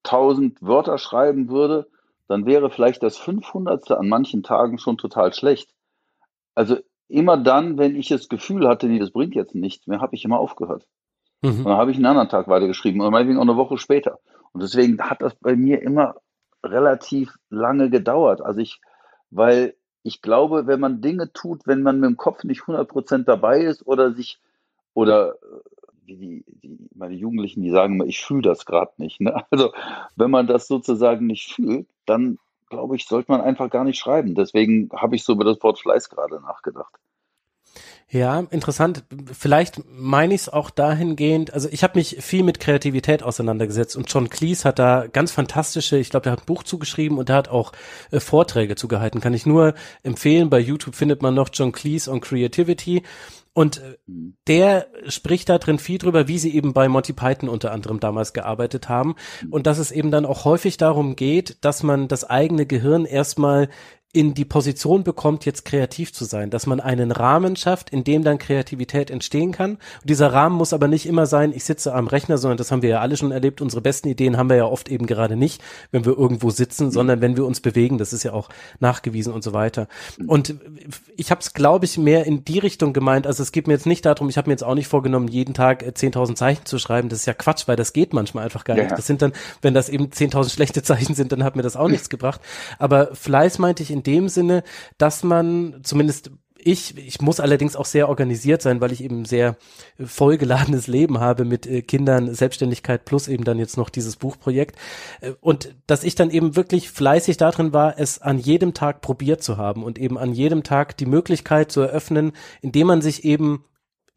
tausend Wörter schreiben würde, dann wäre vielleicht das 500. an manchen Tagen schon total schlecht. Also immer dann, wenn ich das Gefühl hatte, nee, das bringt jetzt nichts mehr, habe ich immer aufgehört. Mhm. Und dann habe ich einen anderen Tag weitergeschrieben oder meinetwegen auch eine Woche später. Und deswegen hat das bei mir immer relativ lange gedauert. Also ich, weil ich glaube, wenn man Dinge tut, wenn man mit dem Kopf nicht 100% dabei ist oder sich, oder äh, wie die, die, meine Jugendlichen, die sagen immer, ich fühle das gerade nicht. Ne? [LAUGHS] Also wenn man das sozusagen nicht fühlt, dann glaube ich, sollte man einfach gar nicht schreiben. Deswegen habe ich so über das Wort Fleiß gerade nachgedacht. Ja, interessant. Vielleicht meine ich es auch dahingehend, also ich habe mich viel mit Kreativität auseinandergesetzt und John Cleese hat da ganz fantastische, ich glaube, der hat ein Buch zugeschrieben und der hat auch äh, Vorträge zugehalten. Kann ich nur empfehlen. Bei YouTube findet man noch John Cleese on Creativity. Und äh, der spricht da drin viel drüber, wie sie eben bei Monty Python unter anderem damals gearbeitet haben. Und dass es eben dann auch häufig darum geht, dass man das eigene Gehirn erstmal in die Position bekommt, jetzt kreativ zu sein, dass man einen Rahmen schafft, in dem dann Kreativität entstehen kann. Und dieser Rahmen muss aber nicht immer sein, ich sitze am Rechner, sondern das haben wir ja alle schon erlebt. Unsere besten Ideen haben wir ja oft eben gerade nicht, wenn wir irgendwo sitzen, mhm. sondern wenn wir uns bewegen. Das ist ja auch nachgewiesen und so weiter. Und ich habe es, glaube ich, mehr in die Richtung gemeint. Also es geht mir jetzt nicht darum, ich habe mir jetzt auch nicht vorgenommen, jeden Tag 10.000 äh, Zeichen zu schreiben. Das ist ja Quatsch, weil das geht manchmal einfach gar ja. nicht. Das sind dann, wenn das eben 10.000 schlechte [LAUGHS] Zeichen sind, dann hat mir das auch nichts gebracht. Aber Fleiß meinte ich in dem Sinne, dass man zumindest ich, ich muss allerdings auch sehr organisiert sein, weil ich eben sehr vollgeladenes Leben habe mit äh, Kindern, Selbstständigkeit plus eben dann jetzt noch dieses Buchprojekt. Äh, und dass ich dann eben wirklich fleißig darin war, es an jedem Tag probiert zu haben und eben an jedem Tag die Möglichkeit zu eröffnen, indem man sich eben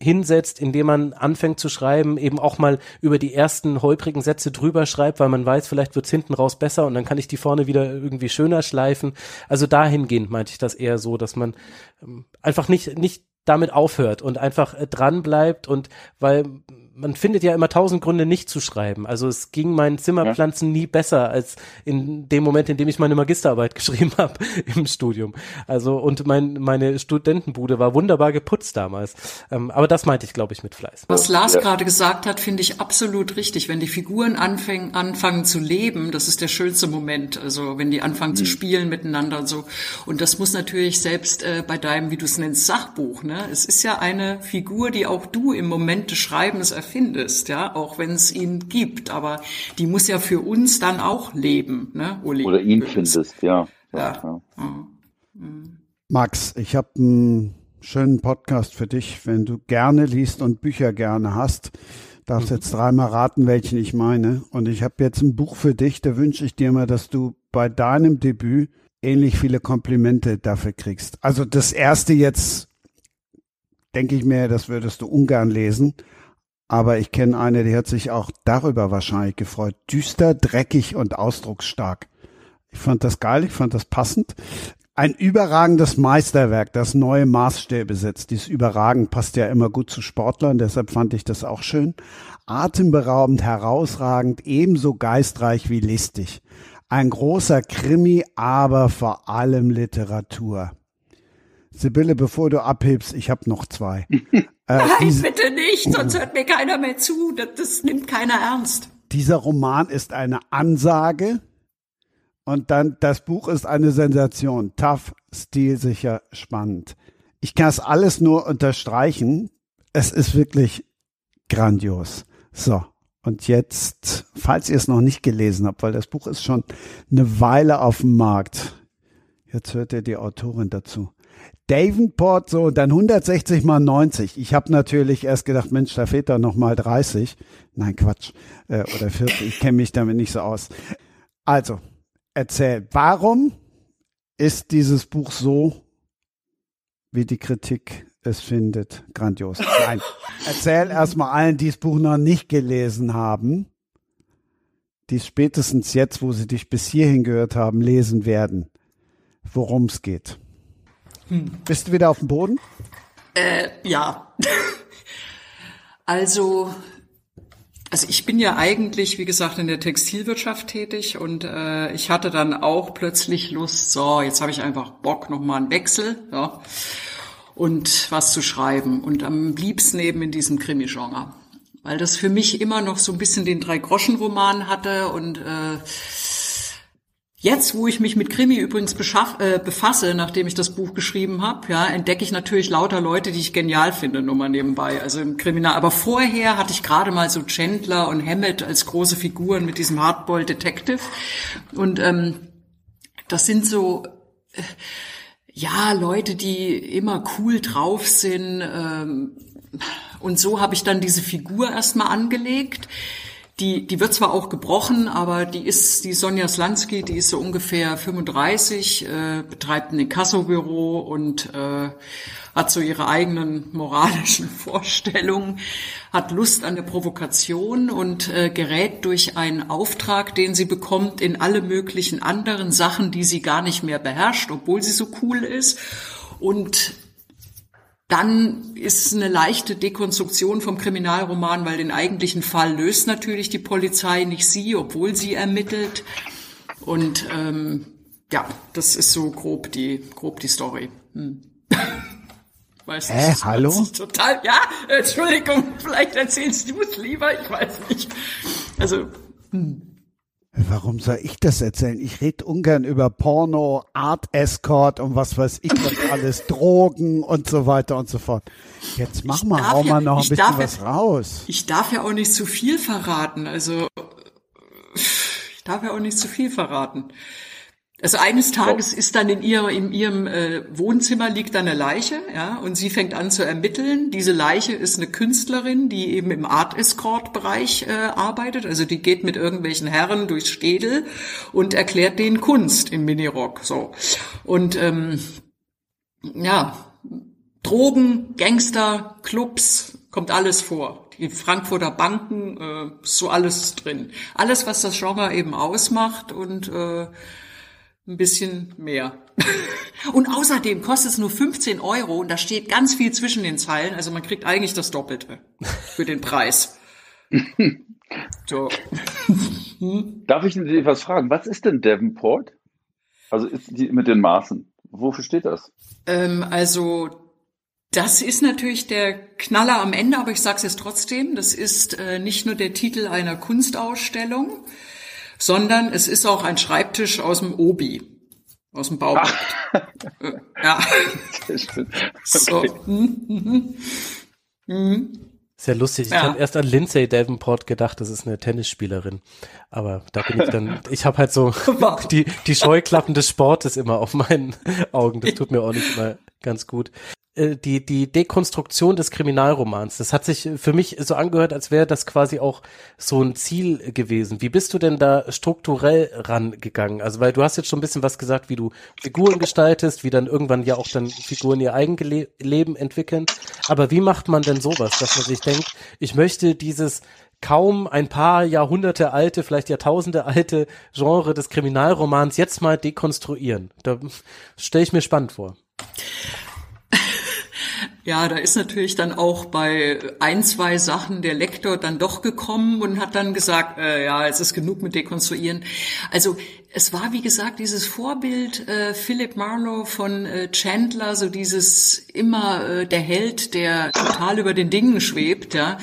hinsetzt, indem man anfängt zu schreiben, eben auch mal über die ersten holprigen Sätze drüber schreibt, weil man weiß, vielleicht wird's hinten raus besser und dann kann ich die vorne wieder irgendwie schöner schleifen. Also dahingehend meinte ich das eher so, dass man ähm, einfach nicht, nicht damit aufhört und einfach äh, dran bleibt und weil man findet ja immer tausend Gründe nicht zu schreiben. Also es ging meinen Zimmerpflanzen ja. nie besser als in dem Moment, in dem ich meine Magisterarbeit [LAUGHS] geschrieben habe im Studium. Also und mein, meine Studentenbude war wunderbar geputzt damals. Ähm, aber das meinte ich, glaube ich, mit Fleiß. Was Lars ja. gerade gesagt hat, finde ich absolut richtig. Wenn die Figuren anfangen, anfangen zu leben, das ist der schönste Moment. Also wenn die anfangen mhm. zu spielen miteinander und so. Und das muss natürlich selbst äh, bei deinem, wie du es nennst, Sachbuch. Ne? Es ist ja eine Figur, die auch du im Moment des Schreibens erfindest, ja, auch wenn es ihn gibt. Aber die muss ja für uns dann auch leben, ne, Uli? Oder ihn findest, ja. ja. ja. Mhm. Max, ich habe einen schönen Podcast für dich, wenn du gerne liest und Bücher gerne hast. Darfst mhm. jetzt dreimal raten, welchen ich meine. Und ich habe jetzt ein Buch für dich, da wünsche ich dir mal, dass du bei deinem Debüt ähnlich viele Komplimente dafür kriegst. Also das erste jetzt, denke ich mir, das würdest du ungern lesen. Aber ich kenne eine, die hat sich auch darüber wahrscheinlich gefreut. Düster, dreckig und ausdrucksstark. Ich fand das geil, ich fand das passend. Ein überragendes Meisterwerk, das neue Maßstäbe setzt. Dieses Überragen passt ja immer gut zu Sportlern, deshalb fand ich das auch schön. Atemberaubend, herausragend, ebenso geistreich wie listig. Ein großer Krimi, aber vor allem Literatur. Sibylle, bevor du abhebst, ich habe noch zwei. [LAUGHS] äh, Nein, diese, bitte nicht, sonst hört mir keiner mehr zu. Das, das nimmt keiner ernst. Dieser Roman ist eine Ansage und dann das Buch ist eine Sensation. Tough, stilsicher, spannend. Ich kann es alles nur unterstreichen. Es ist wirklich grandios. So. Und jetzt, falls ihr es noch nicht gelesen habt, weil das Buch ist schon eine Weile auf dem Markt. Jetzt hört ihr die Autorin dazu. Davenport, so dann 160 mal 90. Ich habe natürlich erst gedacht, Mensch, da fehlt da noch mal 30. Nein, Quatsch. Äh, oder 40. Ich kenne mich damit nicht so aus. Also, erzähl, warum ist dieses Buch so, wie die Kritik es findet, grandios. Nein. Erzähl erstmal allen, die das Buch noch nicht gelesen haben, die spätestens jetzt, wo sie dich bis hierhin gehört haben, lesen werden, worum es geht. Hm. Bist du wieder auf dem Boden? Äh, ja. [LAUGHS] also, also ich bin ja eigentlich, wie gesagt, in der Textilwirtschaft tätig und äh, ich hatte dann auch plötzlich Lust, so, jetzt habe ich einfach Bock, nochmal einen Wechsel. Ja und was zu schreiben und am liebsten eben in diesem Krimi-Genre. Weil das für mich immer noch so ein bisschen den Drei-Groschen-Roman hatte und äh, Jetzt, wo ich mich mit Krimi übrigens beschaff, äh, befasse, nachdem ich das Buch geschrieben habe, ja, entdecke ich natürlich lauter Leute, die ich genial finde, nur mal nebenbei, also im Kriminal. Aber vorher hatte ich gerade mal so Chandler und Hammett als große Figuren mit diesem Hardball Detective. Und ähm, das sind so äh, ja, Leute, die immer cool drauf sind. Ähm, und so habe ich dann diese Figur erstmal angelegt. Die, die wird zwar auch gebrochen, aber die ist, die Sonja Slansky, die ist so ungefähr 35, äh, betreibt ein Inkassobüro und äh, hat so ihre eigenen moralischen [LAUGHS] Vorstellungen, hat Lust an der Provokation und äh, gerät durch einen Auftrag, den sie bekommt, in alle möglichen anderen Sachen, die sie gar nicht mehr beherrscht, obwohl sie so cool ist. Und dann ist eine leichte Dekonstruktion vom Kriminalroman, weil den eigentlichen Fall löst natürlich die Polizei, nicht sie, obwohl sie ermittelt. Und ähm, ja, das ist so grob die grob die Story. Hm. [LAUGHS] Weiß Hä, nicht, hallo? Total, ja, Entschuldigung, [LAUGHS] vielleicht erzählst du es lieber, ich weiß nicht. Also, hm. Warum soll ich das erzählen? Ich rede ungern über Porno, Art Escort und was weiß ich was alles, [LAUGHS] Drogen und so weiter und so fort. Jetzt mach ich mal, hau ja, mal noch ein bisschen was ja, raus. Ich darf ja auch nicht zu viel verraten, also ich darf ja auch nicht zu viel verraten. Also eines Tages ist dann in ihrem, in ihrem äh, Wohnzimmer liegt dann eine Leiche, ja, und sie fängt an zu ermitteln. Diese Leiche ist eine Künstlerin, die eben im Art Escort Bereich äh, arbeitet. Also die geht mit irgendwelchen Herren durchs Städel und erklärt denen Kunst im Minirock. So und ähm, ja, Drogen, Gangster, Clubs, kommt alles vor. Die Frankfurter Banken, äh, so alles drin. Alles, was das Genre eben ausmacht und äh, ein bisschen mehr. [LAUGHS] und außerdem kostet es nur 15 Euro und da steht ganz viel zwischen den Zeilen. Also man kriegt eigentlich das Doppelte für den Preis. [LAUGHS] so. [LAUGHS] Darf ich dir was fragen? Was ist denn Devonport? Also ist die mit den Maßen. Wofür steht das? Ähm, also das ist natürlich der Knaller am Ende, aber ich sage es jetzt trotzdem. Das ist äh, nicht nur der Titel einer Kunstausstellung, sondern es ist auch ein Schreibtisch aus dem Obi, aus dem Baumarkt. Äh, ja. Okay. So. Hm, hm, hm. hm. Sehr lustig. Ja. Ich habe erst an Lindsay Davenport gedacht, das ist eine Tennisspielerin. Aber da bin ich dann, ich habe halt so die, die Scheuklappen des Sportes immer auf meinen Augen. Das tut mir auch nicht immer ganz gut. Äh, die, die Dekonstruktion des Kriminalromans, das hat sich für mich so angehört, als wäre das quasi auch so ein Ziel gewesen. Wie bist du denn da strukturell rangegangen? Also, weil du hast jetzt schon ein bisschen was gesagt, wie du Figuren gestaltest, wie dann irgendwann ja auch dann Figuren ihr eigenes Leben entwickeln. Aber wie macht man denn sowas, dass man sich denkt, ich möchte dieses kaum ein paar Jahrhunderte alte, vielleicht Jahrtausende alte Genre des Kriminalromans jetzt mal dekonstruieren? Da stelle ich mir spannend vor. Ja, da ist natürlich dann auch bei ein, zwei Sachen der Lektor dann doch gekommen und hat dann gesagt, äh, ja, es ist genug mit Dekonstruieren. Also es war, wie gesagt, dieses Vorbild äh, Philip Marlowe von äh, Chandler, so dieses immer äh, der Held, der total über den Dingen schwebt, ja.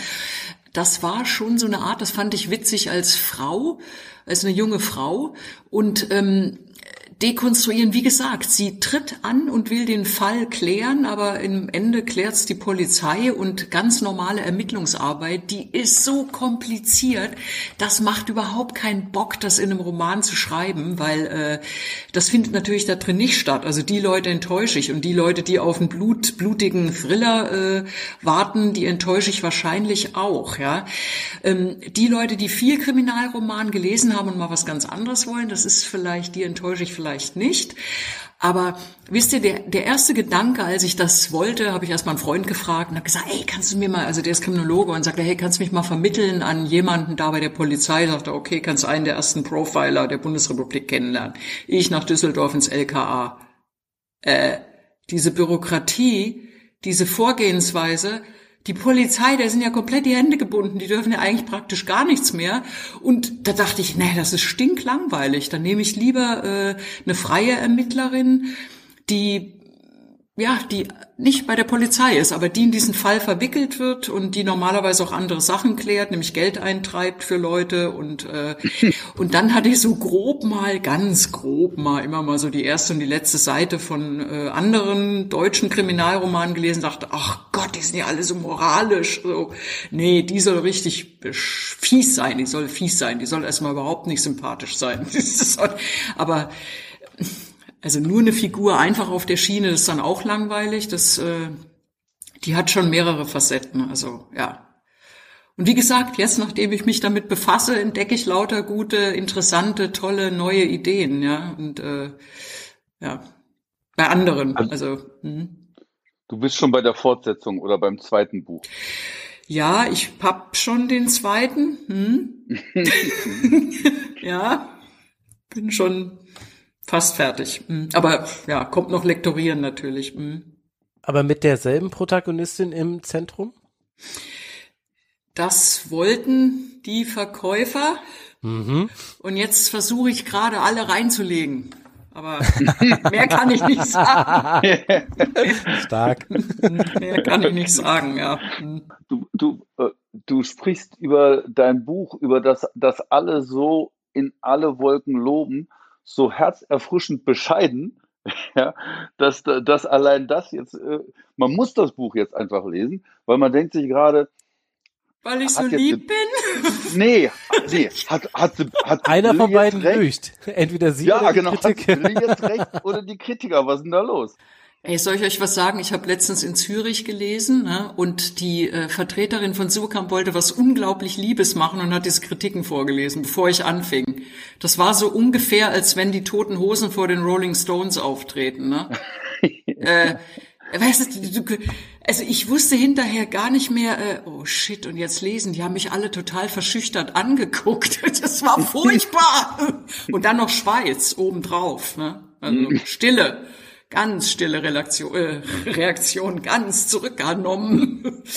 Das war schon so eine Art, das fand ich witzig als Frau, als eine junge Frau. Und ähm, dekonstruieren. Wie gesagt, sie tritt an und will den Fall klären, aber im Ende klärt's die Polizei und ganz normale Ermittlungsarbeit, die ist so kompliziert, das macht überhaupt keinen Bock, das in einem Roman zu schreiben, weil äh, das findet natürlich da drin nicht statt. Also die Leute enttäusche ich und die Leute, die auf einen Blut, blutigen Thriller äh, warten, die enttäusche ich wahrscheinlich auch. Ja, ähm, die Leute, die viel Kriminalroman gelesen haben und mal was ganz anderes wollen, das ist vielleicht die enttäusche ich vielleicht vielleicht nicht. Aber wisst ihr, der, der erste Gedanke, als ich das wollte, habe ich erst mal einen Freund gefragt und habe gesagt, ey, kannst du mir mal, also der ist Kriminologe und sagte, hey, kannst du mich mal vermitteln an jemanden da bei der Polizei? Sagte, okay, kannst einen der ersten Profiler der Bundesrepublik kennenlernen. Ich nach Düsseldorf ins LKA. Äh, diese Bürokratie, diese Vorgehensweise, die Polizei, der sind ja komplett die Hände gebunden, die dürfen ja eigentlich praktisch gar nichts mehr. Und da dachte ich, nee, das ist stinklangweilig. Dann nehme ich lieber äh, eine freie Ermittlerin, die ja, die nicht bei der Polizei ist, aber die in diesen Fall verwickelt wird und die normalerweise auch andere Sachen klärt, nämlich Geld eintreibt für Leute und äh, und dann hatte ich so grob mal, ganz grob mal immer mal so die erste und die letzte Seite von äh, anderen deutschen Kriminalromanen gelesen, dachte, ach Gott, die sind ja alle so moralisch, so. Nee, die soll richtig fies sein, die soll fies sein, die soll erstmal überhaupt nicht sympathisch sein, [LAUGHS] aber also nur eine Figur einfach auf der Schiene, ist dann auch langweilig. Das, äh, die hat schon mehrere Facetten. Also ja. Und wie gesagt, jetzt, nachdem ich mich damit befasse, entdecke ich lauter gute, interessante, tolle, neue Ideen. Ja und äh, ja bei anderen. Also, also mh. du bist schon bei der Fortsetzung oder beim zweiten Buch. Ja, ich hab schon den zweiten. Hm? [LAUGHS] [LAUGHS] ja, bin schon Fast fertig. Mhm. Aber ja, kommt noch Lektorieren natürlich. Mhm. Aber mit derselben Protagonistin im Zentrum? Das wollten die Verkäufer. Mhm. Und jetzt versuche ich gerade alle reinzulegen. Aber [LAUGHS] mehr kann ich nicht sagen. [LAUGHS] Stark. mehr kann ich nicht sagen, ja. Du, du, äh, du sprichst über dein Buch, über das, das alle so in alle Wolken loben so herzerfrischend bescheiden, [LAUGHS] ja, dass, dass allein das jetzt, äh, man muss das Buch jetzt einfach lesen, weil man denkt sich gerade, weil ich so lieb bin? [LAUGHS] Nee, nee, hat, hat, hat Einer von beiden lügt. Entweder sie ja, oder die genau, Kritiker. Hat jetzt recht oder die Kritiker, was ist denn da los? Ey, soll ich euch was sagen? Ich habe letztens in Zürich gelesen ne, und die äh, Vertreterin von Supercamp wollte was unglaublich Liebes machen und hat diese Kritiken vorgelesen, bevor ich anfing. Das war so ungefähr, als wenn die Toten Hosen vor den Rolling Stones auftreten. Ne? [LAUGHS] äh, weißt du, du, also ich wusste hinterher gar nicht mehr, äh, oh shit, und jetzt lesen, die haben mich alle total verschüchtert angeguckt. [LAUGHS] Das war furchtbar. und dann noch Schweiz obendrauf. Ne? Also Stille ganz stille Reaktion, äh, [LAUGHS] Reaktion ganz zurückgenommen. [LAUGHS]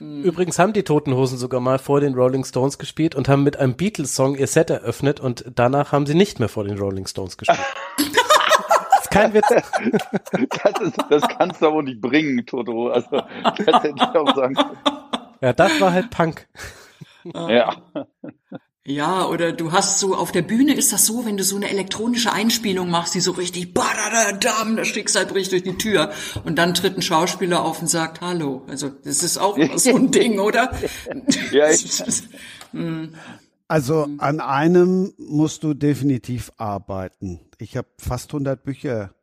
Übrigens haben die Toten Hosen sogar mal vor den Rolling Stones gespielt und haben mit einem Beatles-Song ihr Set eröffnet und danach haben sie nicht mehr vor den Rolling Stones gespielt. das [LAUGHS] ist kein Witz. Das, ist, das kannst du aber nicht bringen, Toto. Also, das hätte ich auch sagen können. Ja, das war halt Punk. Ja. Ja, oder du hast so, auf der Bühne ist das so, wenn du so eine elektronische Einspielung machst, die so richtig, badadadam, da stiegst halt richtig durch die Tür. Und dann tritt ein Schauspieler auf und sagt Hallo. Also, das ist auch so ein Ding, oder? [LAUGHS] Ja, ich, Also an einem musst du definitiv arbeiten. Ich habe fast 100 Bücher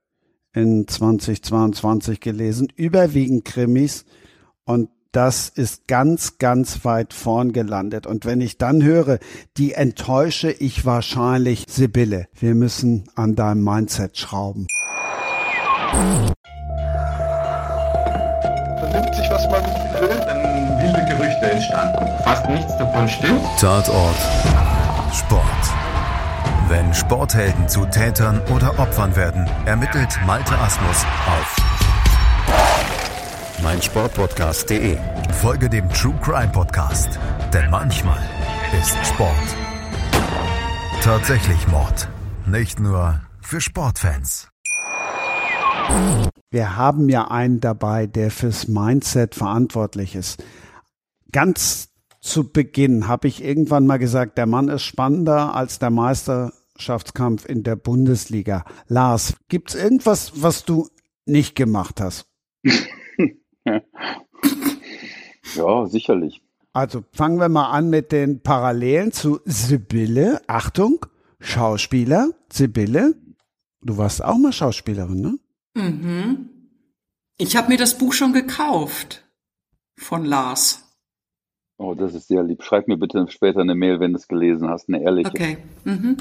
in 2022 gelesen, überwiegend Krimis und das ist ganz, ganz weit vorn gelandet. Und wenn ich dann höre, die enttäusche ich wahrscheinlich Sibylle. Wir müssen an deinem Mindset schrauben. Man nimmt sich, was man will. Dann wilde Gerüchte entstanden. Fast nichts davon stimmt. Tatort Sport. Wenn Sporthelden zu Tätern oder Opfern werden, ermittelt Malte Asmus auf meinsportpodcast.de. Folge dem True Crime Podcast, denn manchmal ist Sport tatsächlich Mord. Nicht nur für Sportfans. Wir haben ja einen dabei, der fürs Mindset verantwortlich ist. Ganz zu Beginn habe ich irgendwann mal gesagt, der Mann ist spannender als der Meisterschaftskampf in der Bundesliga. Lars, gibt's irgendwas, was du nicht gemacht hast? [LAUGHS] [LAUGHS] ja, sicherlich. Also fangen wir mal an mit den Parallelen zu Sibylle. Achtung, Schauspieler, Sibylle. Du warst auch mal Schauspielerin, ne? Mhm. Ich habe mir das Buch schon gekauft von Lars. Oh, das ist sehr lieb. Schreib mir bitte später eine Mail, wenn du es gelesen hast, eine ehrliche. Okay. Mhm.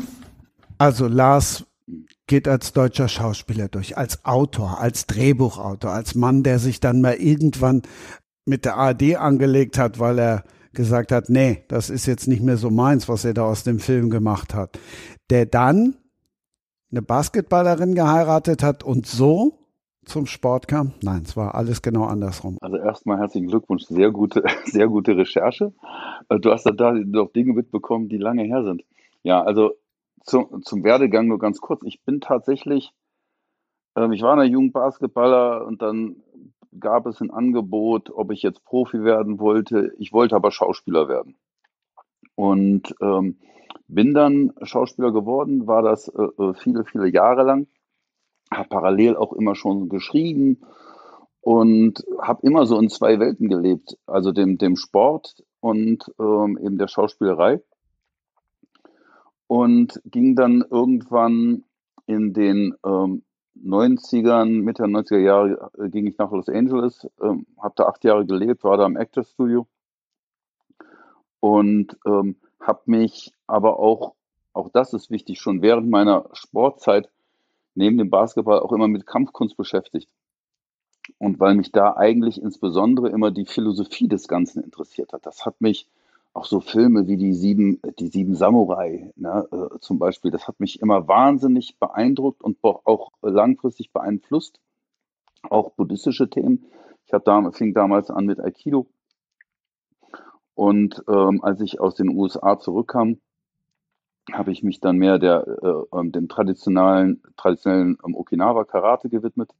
Also Lars geht als deutscher Schauspieler durch, als Autor, als Drehbuchautor, als Mann, der sich dann mal irgendwann mit der ARD angelegt hat, weil er gesagt hat, nee, das ist jetzt nicht mehr so meins, was er da aus dem Film gemacht hat. Der dann eine Basketballerin geheiratet hat und so zum Sport kam? Nein, es war alles genau andersrum. Also erstmal herzlichen Glückwunsch, sehr gute, [LAUGHS] sehr gute Recherche. Du hast da noch Dinge mitbekommen, die lange her sind. Ja, also zum, zum Werdegang nur ganz kurz. Ich bin tatsächlich, ähm, ich war in der Jugend Basketballer und dann gab es ein Angebot, ob ich jetzt Profi werden wollte. Ich wollte aber Schauspieler werden. Und ähm, bin dann Schauspieler geworden, war das äh, äh, viele, viele Jahre lang. Habe parallel auch immer schon geschrieben und habe immer so in zwei Welten gelebt, also dem, dem Sport und ähm, eben der Schauspielerei. Und ging dann irgendwann in den ähm, 90ern, Mitte der 90er Jahre, äh, ging ich nach Los Angeles, ähm, habe da acht Jahre gelebt, war da im Actor Studio und ähm, habe mich aber auch, auch das ist wichtig, schon während meiner Sportzeit neben dem Basketball auch immer mit Kampfkunst beschäftigt. Und weil mich da eigentlich insbesondere immer die Philosophie des Ganzen interessiert hat. Das hat mich auch so Filme wie die sieben, die sieben Samurai ne, äh, zum Beispiel, das hat mich immer wahnsinnig beeindruckt und auch langfristig beeinflusst. Auch buddhistische Themen. Ich da, fing damals an mit Aikido. Und ähm, als ich aus den USA zurückkam, habe ich mich dann mehr der, äh, dem traditionellen, traditionellen ähm, Okinawa-Karate gewidmet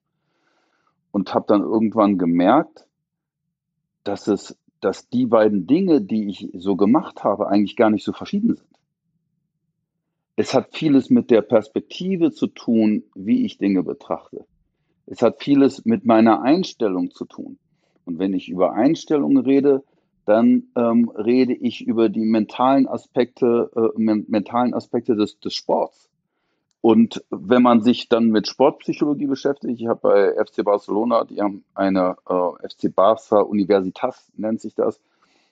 und habe dann irgendwann gemerkt, dass es, dass die beiden Dinge, die ich so gemacht habe, eigentlich gar nicht so verschieden sind. Es hat vieles mit der Perspektive zu tun, wie ich Dinge betrachte. Es hat vieles mit meiner Einstellung zu tun. Und wenn ich über Einstellungen rede, dann ähm, rede ich über die mentalen Aspekte, äh, men mentalen Aspekte des, des Sports. Und wenn man sich dann mit Sportpsychologie beschäftigt, ich habe bei FC Barcelona, die haben eine äh, FC Barça Universitas, nennt sich das,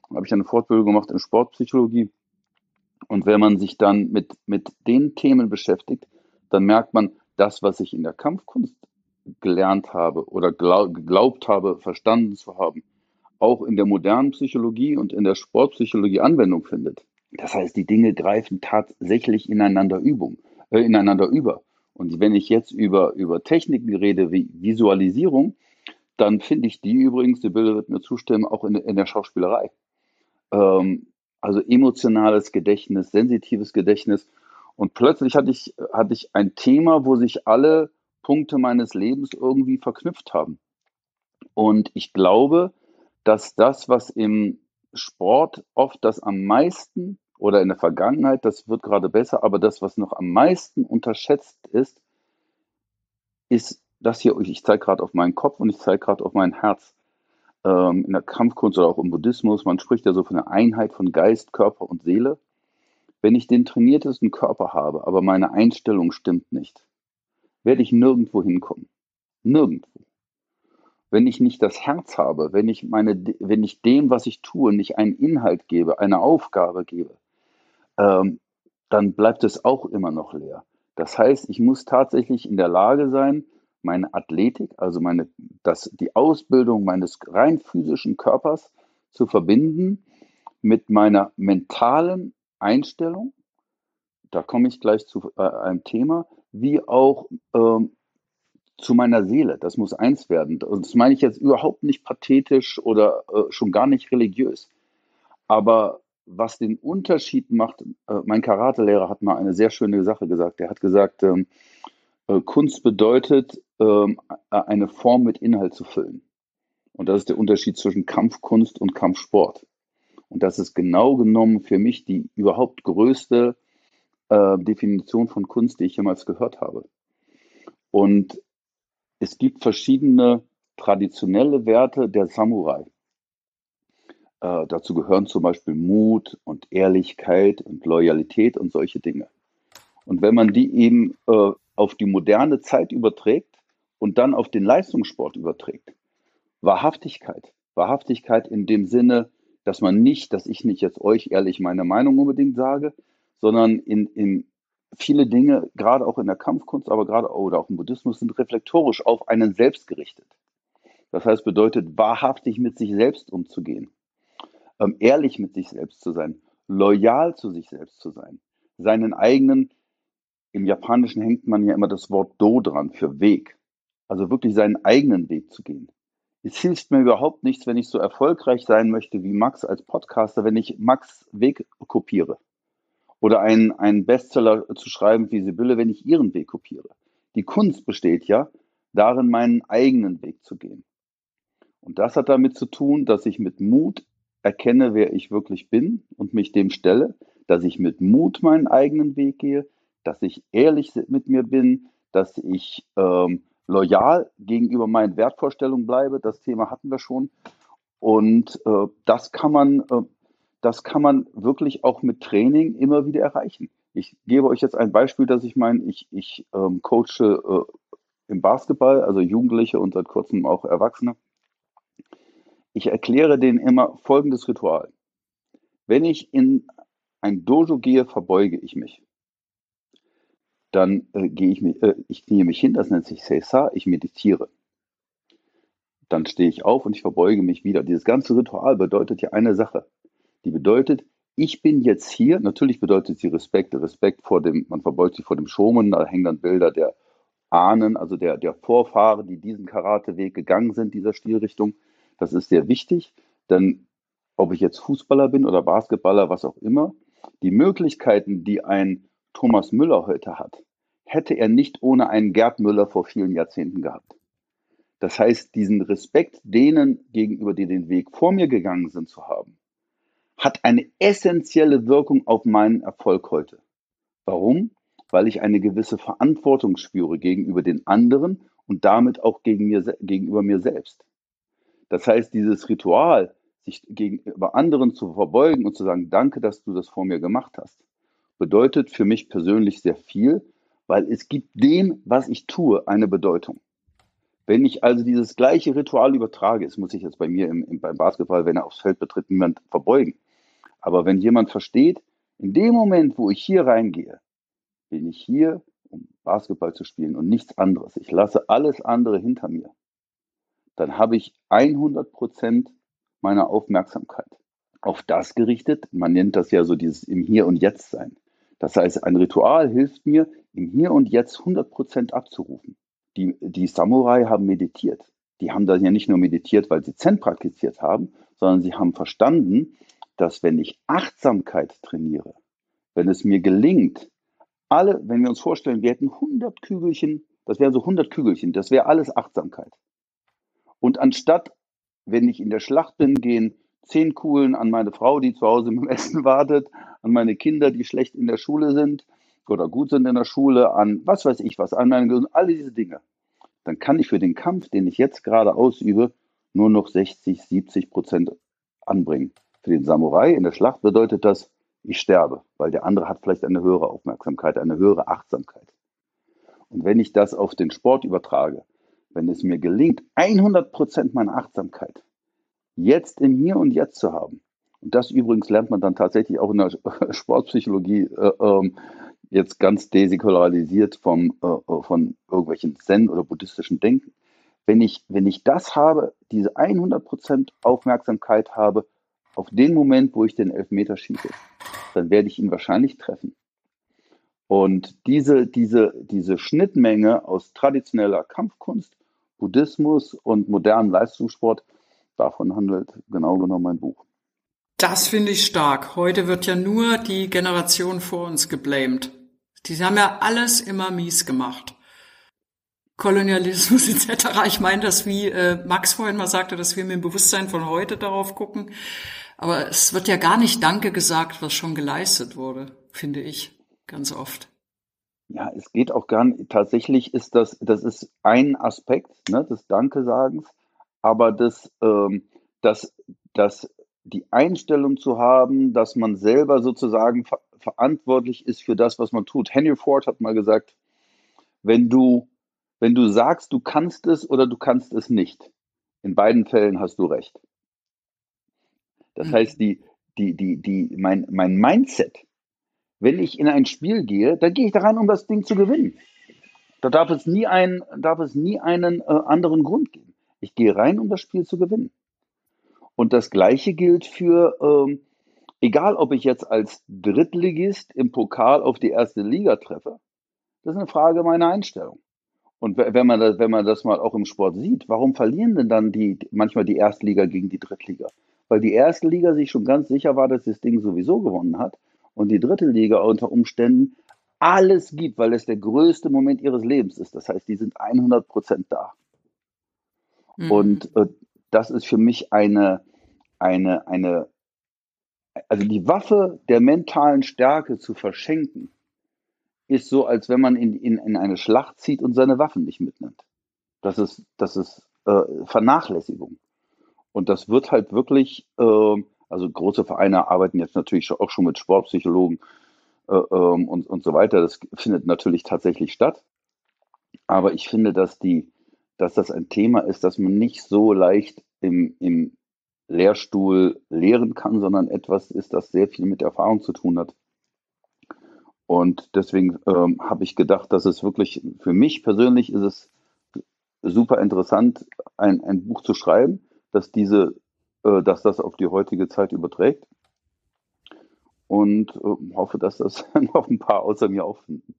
da habe ich eine Fortbildung gemacht in Sportpsychologie. Und wenn man sich dann mit, mit den Themen beschäftigt, dann merkt man, das, was ich in der Kampfkunst gelernt habe oder glaub, geglaubt habe, verstanden zu haben, auch in der modernen Psychologie und in der Sportpsychologie Anwendung findet. Das heißt, die Dinge greifen tatsächlich ineinander Übung äh, ineinander über. Und wenn ich jetzt über, über Techniken rede wie Visualisierung, dann finde ich die übrigens, Bilder wird mir zustimmen, auch in, in der Schauspielerei. Ähm, also emotionales Gedächtnis, sensitives Gedächtnis. Und plötzlich hatte ich, hatte ich ein Thema, wo sich alle Punkte meines Lebens irgendwie verknüpft haben. Und ich glaube, dass das, was im Sport oft das am meisten oder in der Vergangenheit, das wird gerade besser, aber das, was noch am meisten unterschätzt ist, ist das hier, ich zeige gerade auf meinen Kopf und ich zeige gerade auf mein Herz. Ähm, in der Kampfkunst oder auch im Buddhismus, man spricht ja so von der Einheit von Geist, Körper und Seele. Wenn ich den trainiertesten Körper habe, aber meine Einstellung stimmt nicht, werde ich nirgendwo hinkommen. Nirgendwo. Wenn ich nicht das Herz habe, wenn ich, meine, wenn ich dem, was ich tue, nicht einen Inhalt gebe, eine Aufgabe gebe, ähm, dann bleibt es auch immer noch leer. Das heißt, ich muss tatsächlich in der Lage sein, meine Athletik, also meine, das, die Ausbildung meines rein physischen Körpers zu verbinden mit meiner mentalen Einstellung. Da komme ich gleich zu äh, einem Thema, wie auch ähm, zu meiner Seele. Das muss eins werden. Und das meine ich jetzt überhaupt nicht pathetisch oder äh, schon gar nicht religiös. Aber was den Unterschied macht, äh, mein Karatelehrer hat mal eine sehr schöne Sache gesagt. Er hat gesagt, ähm, äh, Kunst bedeutet, ähm, eine Form mit Inhalt zu füllen. Und das ist der Unterschied zwischen Kampfkunst und Kampfsport. Und das ist genau genommen für mich die überhaupt größte äh, Definition von Kunst, die ich jemals gehört habe. Und es gibt verschiedene traditionelle Werte der Samurai. Äh, dazu gehören zum Beispiel Mut und Ehrlichkeit und Loyalität und solche Dinge. Und wenn man die eben äh, auf die moderne Zeit überträgt und dann auf den Leistungssport überträgt, Wahrhaftigkeit, Wahrhaftigkeit in dem Sinne, dass man nicht, dass ich nicht jetzt euch ehrlich meine Meinung unbedingt sage, sondern in, in viele Dinge, gerade auch in der Kampfkunst, aber gerade oder auch im Buddhismus, sind reflektorisch auf einen selbst gerichtet. Das heißt, bedeutet wahrhaftig mit sich selbst umzugehen, ähm, ehrlich mit sich selbst zu sein, loyal zu sich selbst zu sein, seinen eigenen, im Japanischen hängt man ja immer das Wort Do dran für Weg, also wirklich seinen eigenen Weg zu gehen. Es hilft mir überhaupt nichts, wenn ich so erfolgreich sein möchte wie Max als Podcaster, wenn ich Max Weg kopiere. Oder einen, einen Bestseller zu schreiben wie Sibylle, wenn ich ihren Weg kopiere. Die Kunst besteht ja darin, meinen eigenen Weg zu gehen. Und das hat damit zu tun, dass ich mit Mut erkenne, wer ich wirklich bin und mich dem stelle, dass ich mit Mut meinen eigenen Weg gehe, dass ich ehrlich mit mir bin, dass ich ähm, loyal gegenüber meinen Wertvorstellungen bleibe. Das Thema hatten wir schon. Und äh, das kann man, äh, das kann man wirklich auch mit Training immer wieder erreichen. Ich gebe euch jetzt ein Beispiel, dass ich meine, ich, ich ähm, coache äh, im Basketball, also Jugendliche und seit kurzem auch Erwachsene. Ich erkläre denen immer folgendes Ritual. Wenn ich in ein Dojo gehe, verbeuge ich mich dann äh, gehe ich mich, äh, ich knie mich hin, das nennt sich Seisa, ich meditiere. Dann stehe ich auf und ich verbeuge mich wieder. Dieses ganze Ritual bedeutet ja eine Sache. Die bedeutet, ich bin jetzt hier, natürlich bedeutet sie Respekt, Respekt vor dem, man verbeugt sich vor dem Shoman, da hängen dann Bilder der Ahnen, also der, der Vorfahren, die diesen Karateweg gegangen sind, dieser Stilrichtung. Das ist sehr wichtig, denn ob ich jetzt Fußballer bin oder Basketballer, was auch immer, die Möglichkeiten, die ein Thomas Müller heute hat, hätte er nicht ohne einen Gerd Müller vor vielen Jahrzehnten gehabt. Das heißt, diesen Respekt denen gegenüber, die den Weg vor mir gegangen sind, zu haben, hat eine essentielle Wirkung auf meinen Erfolg heute. Warum? Weil ich eine gewisse Verantwortung spüre gegenüber den anderen und damit auch gegen mir, gegenüber mir selbst. Das heißt, dieses Ritual, sich gegenüber anderen zu verbeugen und zu sagen, danke, dass du das vor mir gemacht hast, bedeutet für mich persönlich sehr viel, weil es gibt dem, was ich tue, eine Bedeutung. Wenn ich also dieses gleiche Ritual übertrage, es muss ich jetzt bei mir im, im, beim Basketball, wenn er aufs Feld betritt, niemand verbeugen. Aber wenn jemand versteht, in dem Moment, wo ich hier reingehe, bin ich hier, um Basketball zu spielen und nichts anderes. Ich lasse alles andere hinter mir. Dann habe ich 100 Prozent meiner Aufmerksamkeit auf das gerichtet. Man nennt das ja so dieses im Hier und Jetzt sein. Das heißt, ein Ritual hilft mir, im Hier und Jetzt 100% abzurufen. Die, die Samurai haben meditiert. die haben dann ja nicht nur meditiert, weil sie Zen praktiziert haben, sondern sie haben verstanden, dass wenn ich Achtsamkeit trainiere, wenn es mir gelingt, alle, wenn wir uns vorstellen, wir hätten 100 Kügelchen, das wären so 100 Kügelchen, das wäre alles Achtsamkeit. Und anstatt, wenn ich in der Schlacht bin, gehen zehn Kugeln an meine Frau, die zu Hause im [LAUGHS] Essen wartet, an meine Kinder, die schlecht in der Schule sind oder gut sind in der Schule, an was weiß ich was, an meine Gesundheit, alle diese Dinge. Dann kann ich für den Kampf, den ich jetzt gerade ausübe, nur noch 60, 70 Prozent anbringen. Für den Samurai in der Schlacht bedeutet das, ich sterbe, weil der andere hat vielleicht eine höhere Aufmerksamkeit, eine höhere Achtsamkeit. Und wenn ich das auf den Sport übertrage, wenn es mir gelingt, 100 Prozent meiner Achtsamkeit jetzt im Hier und Jetzt zu haben, und das übrigens lernt man dann tatsächlich auch in der [LAUGHS] Sportpsychologie äh, äh, jetzt ganz desäkularisiert vom, äh, äh, von irgendwelchen Zen oder buddhistischen Denken. Wenn ich, wenn ich das habe, diese 100% Aufmerksamkeit habe, auf den Moment, wo ich den Elfmeter schieße, dann werde ich ihn wahrscheinlich treffen. Und diese, diese, diese Schnittmenge aus traditioneller Kampfkunst, Buddhismus und modernem Leistungssport, davon handelt genau genommen mein Buch. Das finde ich stark. Heute wird ja nur die Generation vor uns geblamed. Die haben ja alles immer mies gemacht. Kolonialismus [LAUGHS] etc. Ich meine das, wie äh, Max vorhin mal sagte, dass wir mit dem Bewusstsein von heute darauf gucken. Aber es wird ja gar nicht Danke gesagt, was schon geleistet wurde, finde ich, ganz oft. Ja, es geht auch gar nicht. Tatsächlich ist das, das ist ein Aspekt ne, des Danke-Sagens, aber das, ähm, das, das, die Einstellung zu haben, dass man selber sozusagen ver verantwortlich ist für das, was man tut. Henry Ford hat mal gesagt, wenn du, wenn du sagst, du kannst es oder du kannst es nicht, in beiden Fällen hast du recht. Das mhm. heißt, die, die, die, die, mein, mein Mindset, wenn ich in ein Spiel gehe, dann gehe ich da rein, um das Ding zu gewinnen. Da darf es nie, ein, darf es nie einen äh, anderen Grund geben. Ich gehe rein, um das Spiel zu gewinnen. Und das Gleiche gilt für, ähm, egal ob ich jetzt als Drittligist im Pokal auf die erste Liga treffe, das ist eine Frage meiner Einstellung. Und wenn man, das, wenn man das mal auch im Sport sieht, warum verlieren denn dann die, manchmal die Erstliga gegen die Drittliga? Weil die erste Liga sich schon ganz sicher war, dass das Ding sowieso gewonnen hat und die dritte Liga unter Umständen alles gibt, weil es der größte Moment ihres Lebens ist. Das heißt, die sind 100 Prozent da. Mhm. Und äh, das ist für mich eine, eine, eine, also die Waffe der mentalen Stärke zu verschenken, ist so, als wenn man in, in, in eine Schlacht zieht und seine Waffen nicht mitnimmt. Das ist, das ist äh, Vernachlässigung. Und das wird halt wirklich, äh, also große Vereine arbeiten jetzt natürlich auch schon mit Sportpsychologen äh, ähm, und, und so weiter. Das findet natürlich tatsächlich statt. Aber ich finde, dass, die, dass das ein Thema ist, das man nicht so leicht im, im Lehrstuhl lehren kann, sondern etwas ist, das sehr viel mit Erfahrung zu tun hat. Und deswegen ähm, habe ich gedacht, dass es wirklich, für mich persönlich ist es super interessant, ein, ein Buch zu schreiben, dass diese, äh, dass das auf die heutige Zeit überträgt. Und äh, hoffe, dass das [LAUGHS] noch ein paar außer mir auch finden.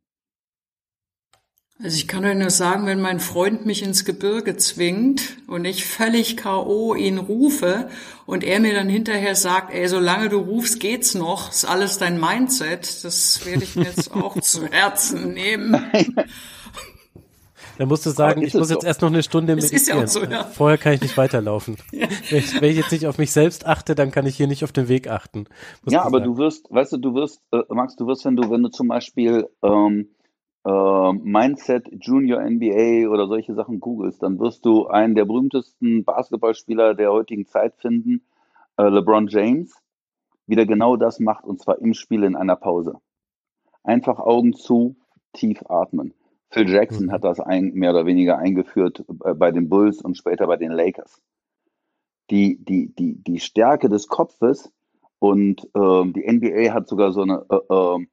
Also ich kann euch nur sagen, wenn mein Freund mich ins Gebirge zwingt und ich völlig K.O. ihn rufe und er mir dann hinterher sagt, ey, solange du rufst, geht's noch, ist alles dein Mindset, das werde ich mir jetzt [LAUGHS] auch zu Herzen nehmen. [LAUGHS] Dann musst du sagen, ich muss jetzt so. erst noch eine Stunde meditieren. Ja so, ja. Vorher kann ich nicht weiterlaufen. [LAUGHS] Ja. Wenn, ich, wenn, ich, jetzt nicht auf mich selbst achte, dann kann ich hier nicht auf den Weg achten. Ja, aber sagen. du wirst, weißt du, du wirst, äh, Max, du wirst, wenn du, wenn du zum Beispiel ähm, äh, Mindset Junior NBA oder solche Sachen googelst, dann wirst du einen der berühmtesten Basketballspieler der heutigen Zeit finden, äh, LeBron James, wie der genau das macht und zwar im Spiel in einer Pause. Einfach Augen zu, tief atmen. Phil Jackson mhm. hat das ein, mehr oder weniger eingeführt äh, bei den Bulls und später bei den Lakers. Die, die, die, die Stärke des Kopfes und äh, die NBA hat sogar so eine äh, ähm,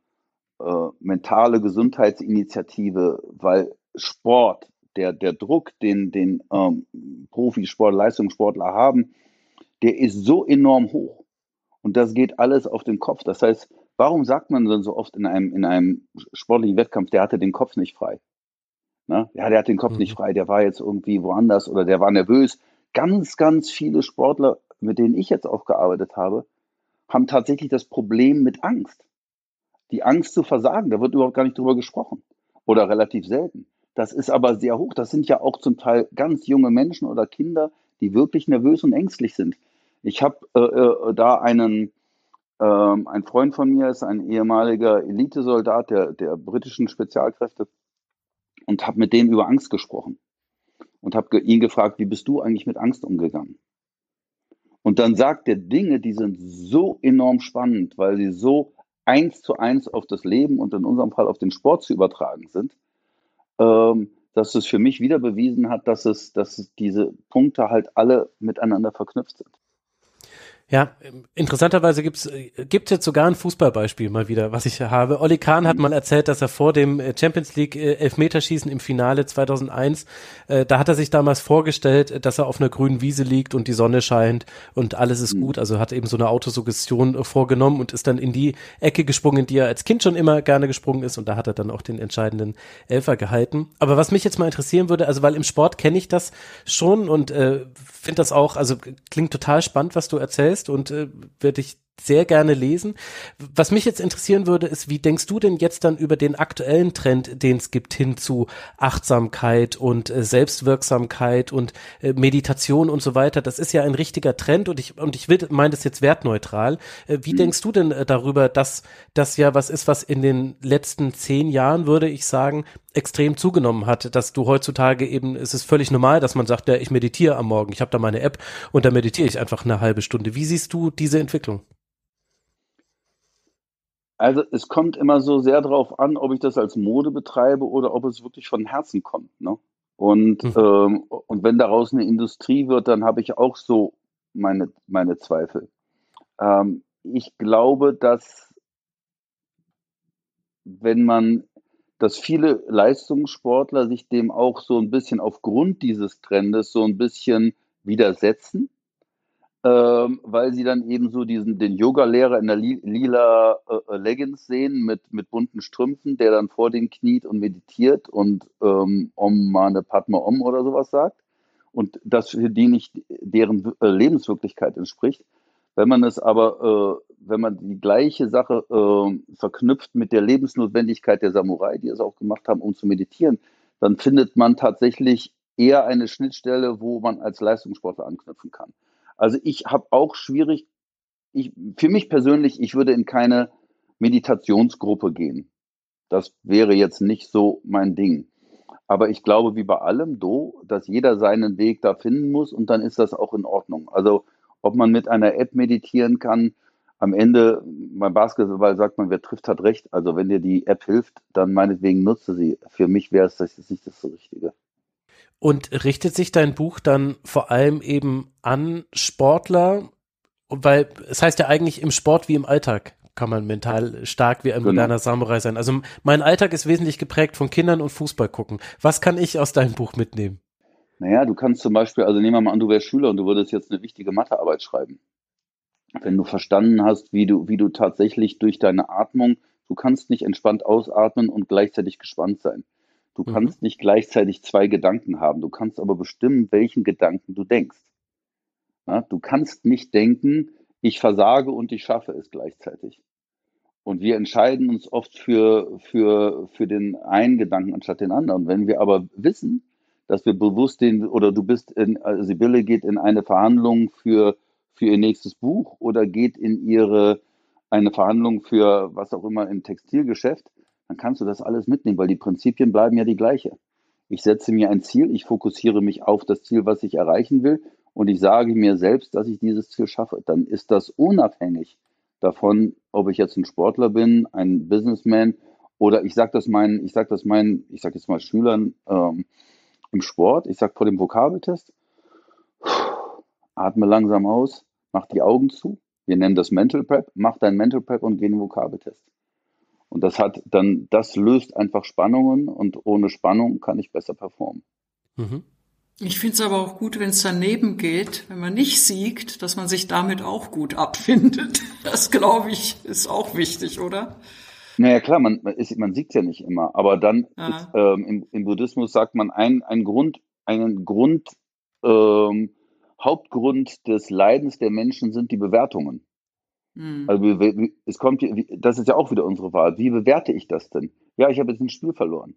äh, mentale Gesundheitsinitiative, weil Sport, der, der Druck, den, den ähm, Profisport, Leistungssportler haben, der ist so enorm hoch. Und das geht alles auf den Kopf. Das heißt, warum sagt man dann so oft in einem, in einem sportlichen Wettkampf, der hatte den Kopf nicht frei? Ne? Ja, der hat den Kopf mhm. nicht frei, der war jetzt irgendwie woanders oder der war nervös. Ganz, ganz viele Sportler, mit denen ich jetzt auch gearbeitet habe, haben tatsächlich das Problem mit Angst. Die Angst zu versagen, da wird überhaupt gar nicht drüber gesprochen. Oder relativ selten. Das ist aber sehr hoch. Das sind ja auch zum Teil ganz junge Menschen oder Kinder, die wirklich nervös und ängstlich sind. Ich habe äh, äh, da einen, äh, ein Freund von mir ist ein ehemaliger Elitesoldat der, der britischen Spezialkräfte und habe mit dem über Angst gesprochen und habe ihn gefragt, wie bist du eigentlich mit Angst umgegangen? Und dann sagt er Dinge, die sind so enorm spannend, weil sie so eins zu eins auf das Leben und in unserem Fall auf den Sport zu übertragen sind, ähm, dass es für mich wieder bewiesen hat, dass es, dass es diese Punkte halt alle miteinander verknüpft sind. Ja, interessanterweise gibt's gibt's jetzt sogar ein Fußballbeispiel mal wieder, was ich habe. Olli Kahn hat mal erzählt, dass er vor dem äh, Champions League äh, Elfmeterschießen im Finale 2001, äh, da hat er sich damals vorgestellt, dass er auf einer grünen Wiese liegt und die Sonne scheint und alles ist gut. Also hat eben so eine Autosuggestion äh, vorgenommen und ist dann in die Ecke gesprungen, in die er als Kind schon immer gerne gesprungen ist und da hat er dann auch den entscheidenden Elfer gehalten. Aber was mich jetzt mal interessieren würde, also weil im Sport kenne ich das schon und äh, finde das auch, also klingt total spannend, was du erzählst und äh, werde ich sehr gerne lesen. Was mich jetzt interessieren würde, ist, wie denkst du denn jetzt dann über den aktuellen Trend, den es gibt, hin zu Achtsamkeit und äh, Selbstwirksamkeit und äh, Meditation und so weiter? Das ist ja ein richtiger Trend und ich, und ich will, meine das jetzt wertneutral. Äh, wie mhm. denkst du denn äh, darüber, dass das ja was ist, was in den letzten zehn Jahren, würde ich sagen, extrem zugenommen hat, dass du heutzutage eben, es ist völlig normal, dass man sagt, ja, ich meditiere am Morgen, ich habe da meine App und da meditiere ich einfach eine halbe Stunde. Wie siehst du diese Entwicklung? Also es kommt immer so sehr darauf an, ob ich das als Mode betreibe oder ob es wirklich von Herzen kommt. Ne? Und, mhm. ähm, und wenn daraus eine Industrie wird, dann habe ich auch so meine, meine Zweifel. Ähm, ich glaube, dass wenn man, dass viele Leistungssportler sich dem auch so ein bisschen aufgrund dieses Trendes so ein bisschen widersetzen ähm, weil sie dann eben so diesen, den Yoga-Lehrer in der li lila äh, Leggings sehen mit, mit bunten Strümpfen, der dann vor den kniet und meditiert und ähm, Om Mane Padma Om oder sowas sagt und das für die nicht deren äh, Lebenswirklichkeit entspricht. Wenn man es aber, äh, wenn man die gleiche Sache äh, verknüpft mit der Lebensnotwendigkeit der Samurai, die es auch gemacht haben, um zu meditieren, dann findet man tatsächlich eher eine Schnittstelle, wo man als Leistungssportler anknüpfen kann. Also ich habe auch schwierig, ich, für mich persönlich, ich würde in keine Meditationsgruppe gehen. Das wäre jetzt nicht so mein Ding. Aber ich glaube, wie bei allem, do, dass jeder seinen Weg da finden muss und dann ist das auch in Ordnung. Also ob man mit einer App meditieren kann, am Ende, beim Basketball sagt man, wer trifft, hat recht. Also wenn dir die App hilft, dann meinetwegen nutze sie. Für mich wäre es das nicht das Richtige. Und richtet sich dein Buch dann vor allem eben an Sportler? Weil es heißt ja eigentlich im Sport wie im Alltag kann man mental stark wie ein genau. moderner Samurai sein. Also mein Alltag ist wesentlich geprägt von Kindern und Fußball gucken. Was kann ich aus deinem Buch mitnehmen? Naja, du kannst zum Beispiel, also nehmen wir mal an, du wärst Schüler und du würdest jetzt eine wichtige Mathearbeit schreiben. Wenn du verstanden hast, wie du, wie du tatsächlich durch deine Atmung, du kannst nicht entspannt ausatmen und gleichzeitig gespannt sein. Du mhm. kannst nicht gleichzeitig zwei Gedanken haben. Du kannst aber bestimmen, welchen Gedanken du denkst. Ja, du kannst nicht denken, ich versage und ich schaffe es gleichzeitig. Und wir entscheiden uns oft für, für, für den einen Gedanken anstatt den anderen. Wenn wir aber wissen, dass wir bewusst den, oder du bist in, also Sibylle geht in eine Verhandlung für, für ihr nächstes Buch oder geht in ihre, eine Verhandlung für was auch immer im Textilgeschäft, dann kannst du das alles mitnehmen, weil die Prinzipien bleiben ja die gleiche. Ich setze mir ein Ziel, ich fokussiere mich auf das Ziel, was ich erreichen will und ich sage mir selbst, dass ich dieses Ziel schaffe. Dann ist das unabhängig davon, ob ich jetzt ein Sportler bin, ein Businessman oder ich sage das meinen, ich sage das meinen, ich sage jetzt mal Schülern ähm, im Sport, ich sage vor dem Vokabeltest, atme langsam aus, mach die Augen zu. Wir nennen das Mental Prep, mach dein Mental Prep und geh in den Vokabeltest. Und das hat dann, das löst einfach Spannungen und ohne Spannung kann ich besser performen. Mhm. Ich finde es aber auch gut, wenn es daneben geht, wenn man nicht siegt, dass man sich damit auch gut abfindet. [LAUGHS] Das glaube ich ist auch wichtig, oder? Naja, klar, man, man, ist, man sieht es ja nicht immer, aber dann Ah. ist, ähm, im, im Buddhismus sagt man, ein, ein Grund, einen Grund, ähm, Hauptgrund des Leidens der Menschen sind die Bewertungen. Hm. Also es kommt, das ist ja auch wieder unsere Wahl. Wie bewerte ich das denn? Ja, ich habe jetzt ein Spiel verloren.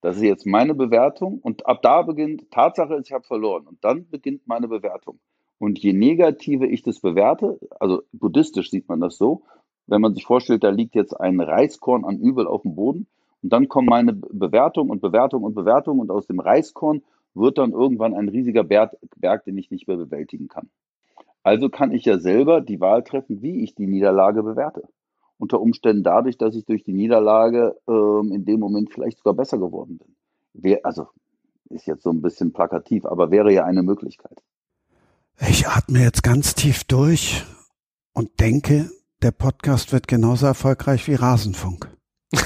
Das ist jetzt meine Bewertung und ab da beginnt, Tatsache ist, ich habe verloren und dann beginnt meine Bewertung. Und je negativer ich das bewerte, also buddhistisch sieht man das so, wenn man sich vorstellt, da liegt jetzt ein Reiskorn an Übel auf dem Boden und dann kommen meine Be- Bewertung und Bewertung und Bewertung und aus dem Reiskorn wird dann irgendwann ein riesiger Berg, Berg, den ich nicht mehr bewältigen kann. Also kann ich ja selber die Wahl treffen, wie ich die Niederlage bewerte. Unter Umständen dadurch, dass ich durch die Niederlage ähm, in dem Moment vielleicht sogar besser geworden bin. Wär, also ist jetzt so ein bisschen plakativ, aber wäre ja eine Möglichkeit. Ich atme jetzt ganz tief durch und denke, der Podcast wird genauso erfolgreich wie Rasenfunk. [LAUGHS]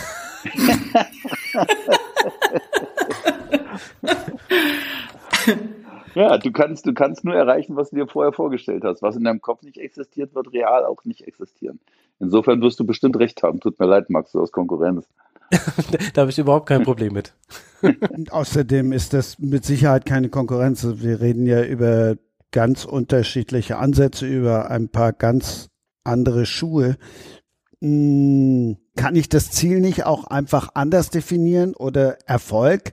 Ja, du kannst, du kannst nur erreichen, was du dir vorher vorgestellt hast. Was in deinem Kopf nicht existiert, wird real auch nicht existieren. Insofern wirst du bestimmt recht haben. Tut mir leid, Max, du aus Konkurrenz. [LAUGHS] da habe ich überhaupt kein Problem mit. Und außerdem ist das mit Sicherheit keine Konkurrenz. Wir reden ja über ganz unterschiedliche Ansätze, über ein paar ganz andere Schuhe. Hm, Kann ich das Ziel nicht auch einfach anders definieren oder Erfolg?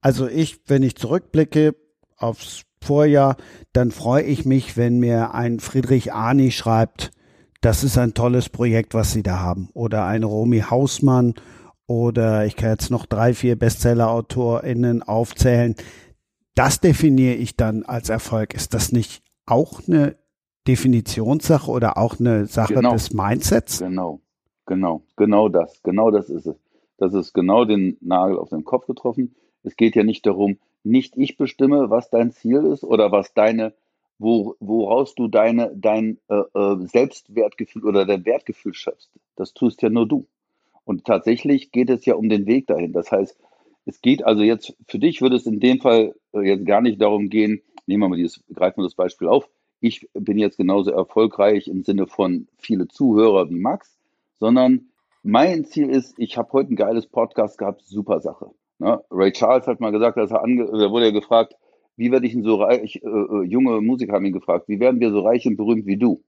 Also ich, wenn ich zurückblicke aufs Vorjahr, dann freue ich mich, wenn mir ein Friedrich Arni schreibt, das ist ein tolles Projekt, was Sie da haben. Oder ein Romy Hausmann oder ich kann jetzt noch drei, vier Bestseller-AutorInnen aufzählen. Das definiere ich dann als Erfolg. Ist das nicht auch eine Definitionssache oder auch eine Sache Genau. des Mindsets? Genau, genau, genau das, genau das ist es. Das ist genau den Nagel auf den Kopf getroffen. Es geht ja nicht darum, nicht ich bestimme, was dein Ziel ist oder was deine, wo, woraus du deine, dein äh, äh, Selbstwertgefühl oder dein Wertgefühl schöpfst. Das tust ja nur du. Und tatsächlich geht es ja um den Weg dahin. Das heißt, es geht also jetzt, für dich würde es in dem Fall äh, jetzt gar nicht darum gehen, nehmen wir mal dieses, greifen wir das Beispiel auf. Ich bin jetzt genauso erfolgreich im Sinne von viele Zuhörer wie Max, sondern mein Ziel ist, ich habe heute ein geiles Podcast gehabt, super Sache. Ne? Ray Charles hat mal gesagt, dass er ange da wurde er gefragt, wie werde ich denn so reich, äh, äh, junge Musiker haben ihn gefragt, wie werden wir so reich und berühmt wie du?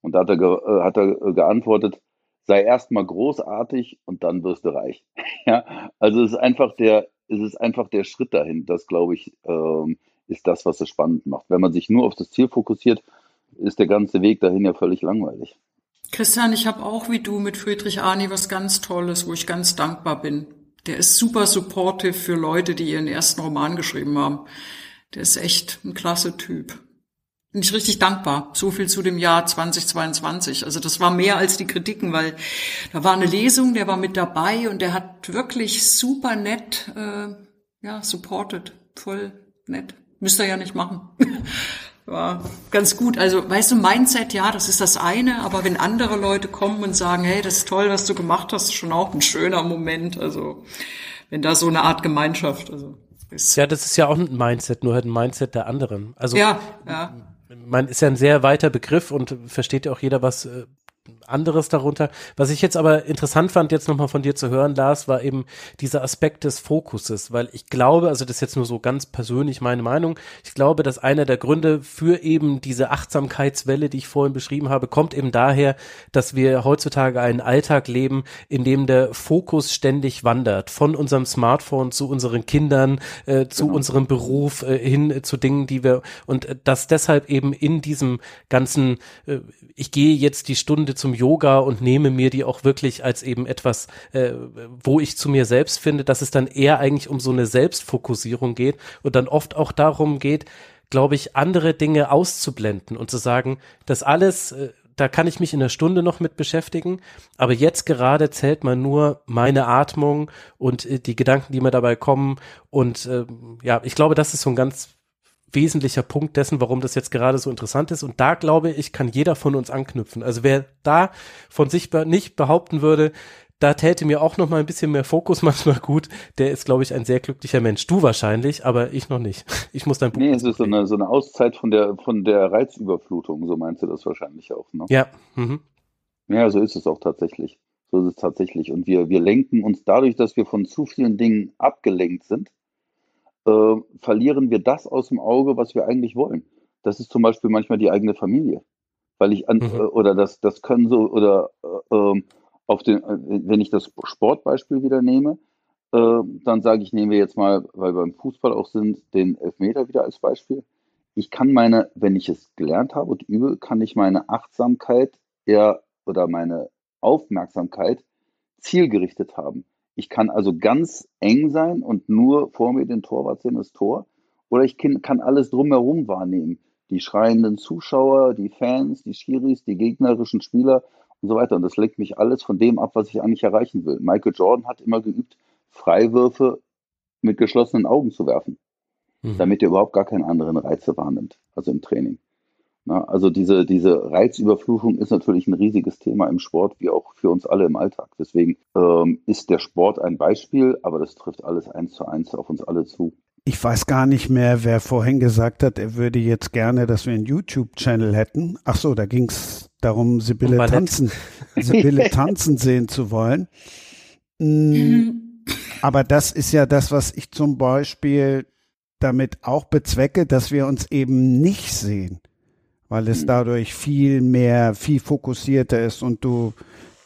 Und da hat er, äh, hat er äh, geantwortet, sei erstmal großartig und dann wirst du reich. [LAUGHS] ja, also es ist einfach der, es ist einfach der Schritt dahin. Das glaube ich, ähm, ist das, was es spannend macht. Wenn man sich nur auf das Ziel fokussiert, ist der ganze Weg dahin ja völlig langweilig. Christian, ich habe auch wie du mit Friedrich Arni was ganz Tolles, wo ich ganz dankbar bin. Der ist super supportive für Leute, die ihren ersten Roman geschrieben haben. Der ist echt ein klasse Typ. Bin ich richtig dankbar. So viel zu dem Jahr 2022. Also das war mehr als die Kritiken, weil da war eine Lesung, der war mit dabei und der hat wirklich super nett, äh, ja, supported. Voll nett. Müsst ihr ja nicht machen. [LAUGHS] war ganz gut. Also, weißt du, Mindset, ja, das ist das eine, aber wenn andere Leute kommen und sagen, hey, das ist toll, was du gemacht hast, ist schon auch ein schöner Moment. Also, wenn da so eine Art Gemeinschaft, also ist. Ja, das ist ja auch ein Mindset, nur halt ein Mindset der anderen. Also ja, ja. man ist ja ein sehr weiter Begriff und versteht ja auch jeder was äh, anderes darunter. Was ich jetzt aber interessant fand, jetzt nochmal von dir zu hören, Lars, war eben dieser Aspekt des Fokuses, weil ich glaube, also das ist jetzt nur so ganz persönlich meine Meinung, ich glaube, dass einer der Gründe für eben diese Achtsamkeitswelle, die ich vorhin beschrieben habe, kommt eben daher, dass wir heutzutage einen Alltag leben, in dem der Fokus ständig wandert, von unserem Smartphone zu unseren Kindern, äh, zu Genau. unserem Beruf, äh, hin äh, zu Dingen, die wir, und äh, dass deshalb eben in diesem ganzen, äh, ich gehe jetzt die Stunde zum Yoga und nehme mir die auch wirklich als eben etwas, äh, wo ich zu mir selbst finde, dass es dann eher eigentlich um so eine Selbstfokussierung geht und dann oft auch darum geht, glaube ich, andere Dinge auszublenden und zu sagen, das alles, äh, da kann ich mich in einer Stunde noch mit beschäftigen, aber jetzt gerade zählt man nur meine Atmung und äh, die Gedanken, die mir dabei kommen und äh, ja, ich glaube, das ist so ein ganz wesentlicher Punkt dessen, warum das jetzt gerade so interessant ist. Und da glaube ich, kann jeder von uns anknüpfen. Also wer da von sich be nicht behaupten würde, da täte mir auch noch mal ein bisschen mehr Fokus [LAUGHS] manchmal gut, der ist, glaube ich, ein sehr glücklicher Mensch. Du wahrscheinlich, aber ich noch nicht. Ich muss dein Buch. Nee, es ist so eine, so eine Auszeit von der, von der Reizüberflutung, so meinst du das wahrscheinlich auch, ne? Ja. Mhm. Ja, so ist es auch tatsächlich. So ist es tatsächlich. Und wir, wir lenken uns dadurch, dass wir von zu vielen Dingen abgelenkt sind, äh, verlieren wir das aus dem Auge, was wir eigentlich wollen. Das ist zum Beispiel manchmal die eigene Familie. Weil ich an, mhm. äh, oder das, das können so, oder äh, ähm, auf den, äh, wenn ich das Sportbeispiel wieder nehme, äh, dann sage ich, nehmen wir jetzt mal, weil wir im Fußball auch sind, den Elfmeter wieder als Beispiel. Ich kann meine, wenn ich es gelernt habe und übe, kann ich meine Achtsamkeit eher oder meine Aufmerksamkeit zielgerichtet haben. Ich kann also ganz eng sein und nur vor mir den Torwart sehen, das Tor. Oder ich kann alles drumherum wahrnehmen. Die schreienden Zuschauer, die Fans, die Schiris, die gegnerischen Spieler und so weiter. Und das lenkt mich alles von dem ab, was ich eigentlich erreichen will. Michael Jordan hat immer geübt, Freiwürfe mit geschlossenen Augen zu werfen, mhm. damit er überhaupt gar keine anderen Reize wahrnimmt, also im Training. Na, also diese, diese Reizüberflutung ist natürlich ein riesiges Thema im Sport, wie auch für uns alle im Alltag. Deswegen ähm, ist der Sport ein Beispiel, aber das trifft alles eins zu eins auf uns alle zu. Ich weiß gar nicht mehr, wer vorhin gesagt hat, er würde jetzt gerne, dass wir einen YouTube-Channel hätten. Ach so, da ging es darum, Sibylle tanzen, Sibylle [LAUGHS] tanzen sehen zu wollen. Mm, aber das ist ja das, was ich zum Beispiel damit auch bezwecke, dass wir uns eben nicht sehen, weil es mhm. dadurch viel mehr, viel fokussierter ist und du